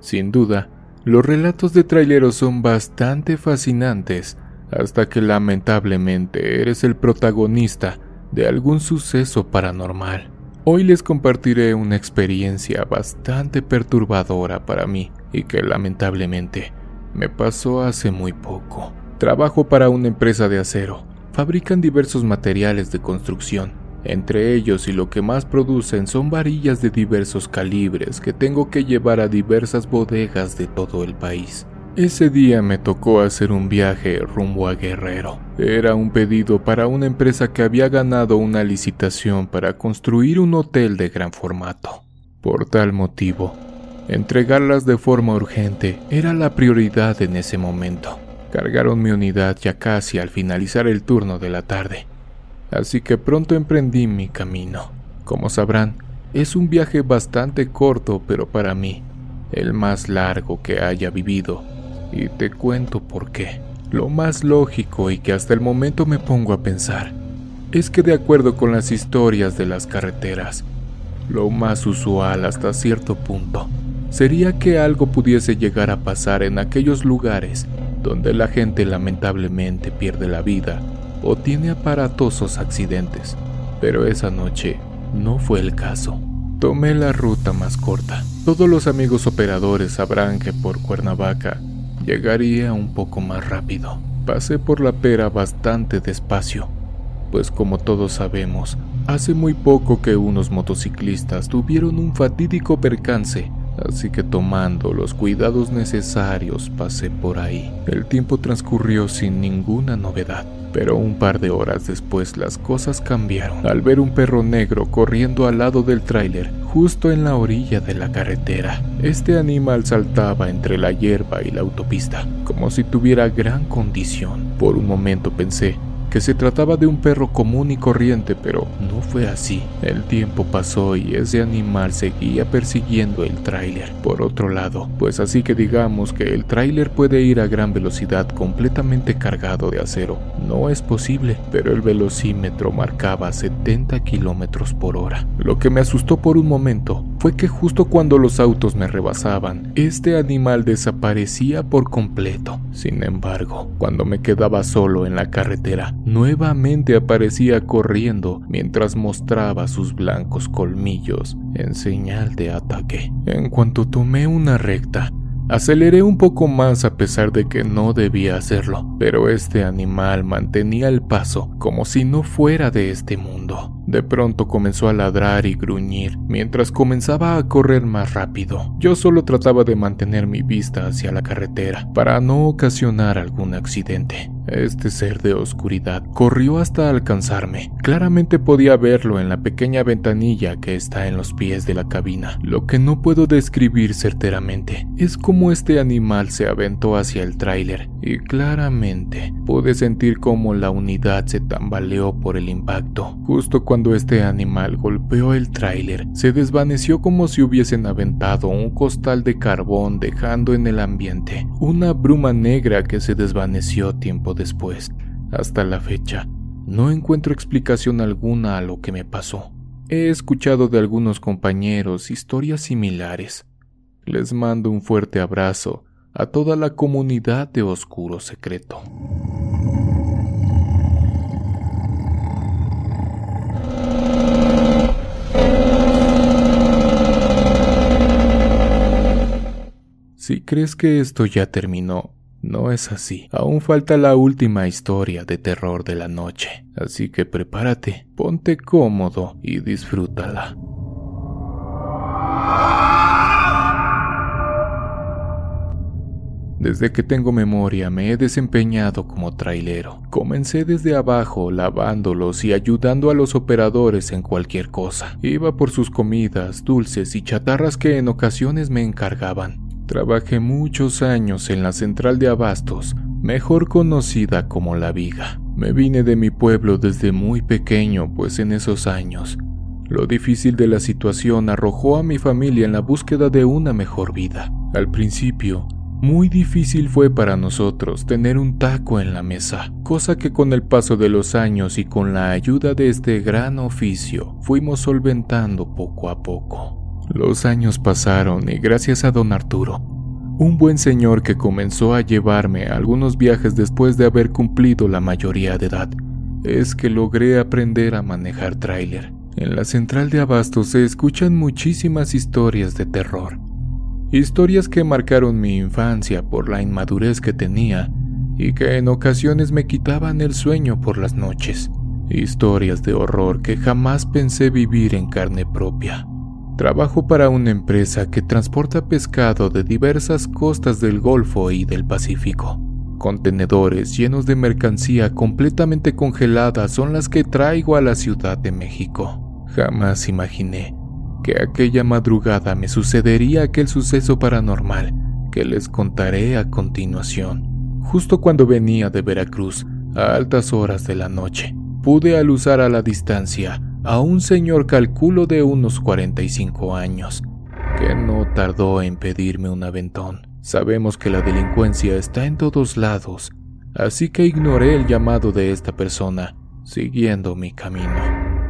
Sin duda, los relatos de traileros son bastante fascinantes hasta que lamentablemente eres el protagonista de algún suceso paranormal. Hoy les compartiré una experiencia bastante perturbadora para mí y que lamentablemente me pasó hace muy poco. Trabajo para una empresa de acero. Fabrican diversos materiales de construcción. Entre ellos y lo que más producen son varillas de diversos calibres que tengo que llevar a diversas bodegas de todo el país. Ese día me tocó hacer un viaje rumbo a Guerrero. Era un pedido para una empresa que había ganado una licitación para construir un hotel de gran formato. Por tal motivo, entregarlas de forma urgente era la prioridad en ese momento. Cargaron mi unidad ya casi al finalizar el turno de la tarde. Así que pronto emprendí mi camino. Como sabrán, es un viaje bastante corto, pero para mí, el más largo que haya vivido y te cuento por qué. Lo más lógico y que hasta el momento me pongo a pensar es que de acuerdo con las historias de las carreteras, lo más usual hasta cierto punto sería que algo pudiese llegar a pasar en aquellos lugares donde la gente lamentablemente pierde la vida o tiene aparatosos accidentes, pero esa noche no fue el caso. Tomé la ruta más corta. Todos los amigos operadores sabrán que por Cuernavaca llegaría un poco más rápido. Pasé por la pera bastante despacio, pues como todos sabemos, hace muy poco que unos motociclistas tuvieron un fatídico percance así que tomando los cuidados necesarios pasé por ahí. El tiempo transcurrió sin ninguna novedad, pero un par de horas después las cosas cambiaron al ver un perro negro corriendo al lado del tráiler justo en la orilla de la carretera. Este animal saltaba entre la hierba y la autopista, como si tuviera gran condición. Por un momento pensé que se trataba de un perro común y corriente, pero no fue así. El tiempo pasó y ese animal seguía persiguiendo el tráiler. Por otro lado, pues así que digamos que el tráiler puede ir a gran velocidad completamente cargado de acero. No es posible, pero el velocímetro marcaba 70 kilómetros por hora. Lo que me asustó por un momento fue que justo cuando los autos me rebasaban, este animal desaparecía por completo. Sin embargo, cuando me quedaba solo en la carretera, nuevamente aparecía corriendo mientras mostraba sus blancos colmillos en señal de ataque. En cuanto tomé una recta, Aceleré un poco más a pesar de que no debía hacerlo, pero este animal mantenía el paso como si no fuera de este mundo. De pronto comenzó a ladrar y gruñir mientras comenzaba a correr más rápido. Yo solo trataba de mantener mi vista hacia la carretera para no ocasionar algún accidente. Este ser de oscuridad corrió hasta alcanzarme. Claramente podía verlo en la pequeña ventanilla que está en los pies de la cabina. Lo que no puedo describir certeramente es cómo este animal se aventó hacia el tráiler y claramente pude sentir cómo la unidad se tambaleó por el impacto. Justo cuando este animal golpeó el tráiler, se desvaneció como si hubiesen aventado un costal de carbón dejando en el ambiente una bruma negra que se desvaneció tiempo después. Hasta la fecha, no encuentro explicación alguna a lo que me pasó. He escuchado de algunos compañeros historias similares. Les mando un fuerte abrazo a toda la comunidad de Oscuro Secreto. Si crees que esto ya terminó, no es así. Aún falta la última historia de terror de la noche. Así que prepárate, ponte cómodo y disfrútala. Desde que tengo memoria me he desempeñado como trailero. Comencé desde abajo lavándolos y ayudando a los operadores en cualquier cosa. Iba por sus comidas, dulces y chatarras que en ocasiones me encargaban. Trabajé muchos años en la central de abastos, mejor conocida como La Viga. Me vine de mi pueblo desde muy pequeño, pues en esos años lo difícil de la situación arrojó a mi familia en la búsqueda de una mejor vida. Al principio, muy difícil fue para nosotros tener un taco en la mesa, cosa que con el paso de los años y con la ayuda de este gran oficio fuimos solventando poco a poco. Los años pasaron y gracias a don Arturo, un buen señor que comenzó a llevarme a algunos viajes después de haber cumplido la mayoría de edad, es que logré aprender a manejar tráiler. En la central de Abasto se escuchan muchísimas historias de terror Historias que marcaron mi infancia por la inmadurez que tenía y que en ocasiones me quitaban el sueño por las noches. Historias de horror que jamás pensé vivir en carne propia. Trabajo para una empresa que transporta pescado de diversas costas del Golfo y del Pacífico. Contenedores llenos de mercancía completamente congelada son las que traigo a la Ciudad de México. Jamás imaginé que aquella madrugada me sucedería aquel suceso paranormal que les contaré a continuación. Justo cuando venía de Veracruz, a altas horas de la noche, pude alusar a la distancia a un señor calculo de unos 45 años, que no tardó en pedirme un aventón. Sabemos que la delincuencia está en todos lados, así que ignoré el llamado de esta persona, siguiendo mi camino.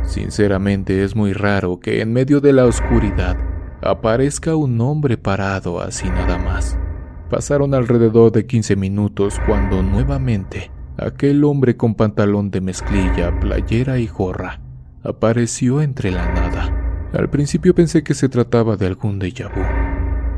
Sinceramente es muy raro que en medio de la oscuridad aparezca un hombre parado así nada más. Pasaron alrededor de 15 minutos cuando nuevamente aquel hombre con pantalón de mezclilla, playera y gorra apareció entre la nada. Al principio pensé que se trataba de algún déjà vu,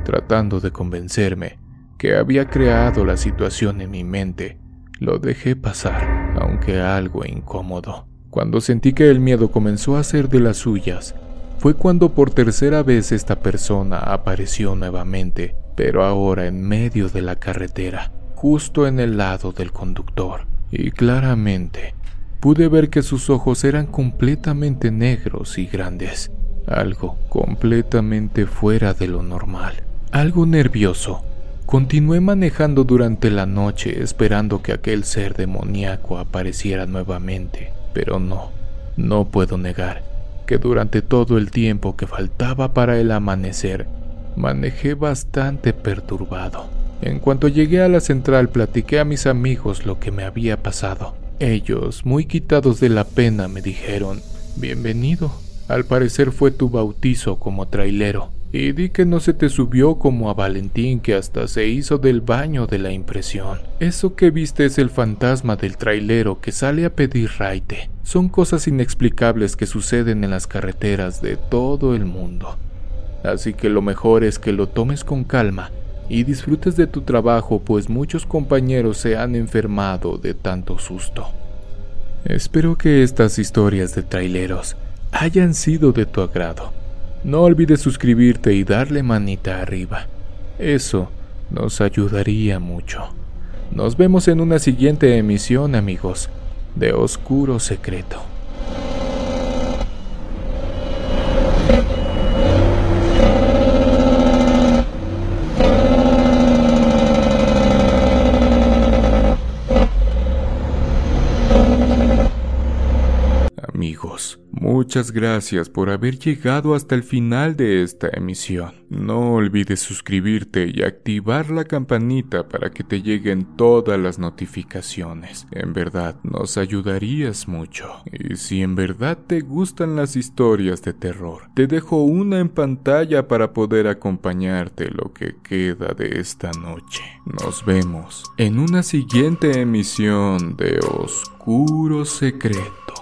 tratando de convencerme que había creado la situación en mi mente. Lo dejé pasar, aunque algo incómodo. Cuando sentí que el miedo comenzó a hacer de las suyas, fue cuando por tercera vez esta persona apareció nuevamente, pero ahora en medio de la carretera, justo en el lado del conductor. Y claramente pude ver que sus ojos eran completamente negros y grandes, algo completamente fuera de lo normal. Algo nervioso, continué manejando durante la noche esperando que aquel ser demoníaco apareciera nuevamente, pero no, no puedo negar que durante todo el tiempo que faltaba para el amanecer, manejé bastante perturbado. En cuanto llegué a la central platiqué a mis amigos lo que me había pasado. Ellos, muy quitados de la pena, me dijeron, Bienvenido. Al parecer fue tu bautizo como trailero. Y di que no se te subió como a Valentín que hasta se hizo del baño de la impresión. Eso que viste es el fantasma del trailero que sale a pedir raite. Son cosas inexplicables que suceden en las carreteras de todo el mundo. Así que lo mejor es que lo tomes con calma y disfrutes de tu trabajo pues muchos compañeros se han enfermado de tanto susto. Espero que estas historias de traileros hayan sido de tu agrado. No olvides suscribirte y darle manita arriba. Eso nos ayudaría mucho. Nos vemos en una siguiente emisión, amigos, de Oscuro Secreto. Amigos, Muchas gracias por haber llegado hasta el final de esta emisión. No olvides suscribirte y activar la campanita para que te lleguen todas las notificaciones. En verdad, nos ayudarías mucho. Y si en verdad te gustan las historias de terror, te dejo una en pantalla para poder acompañarte lo que queda de esta noche. Nos vemos en una siguiente emisión de Oscuro Secreto.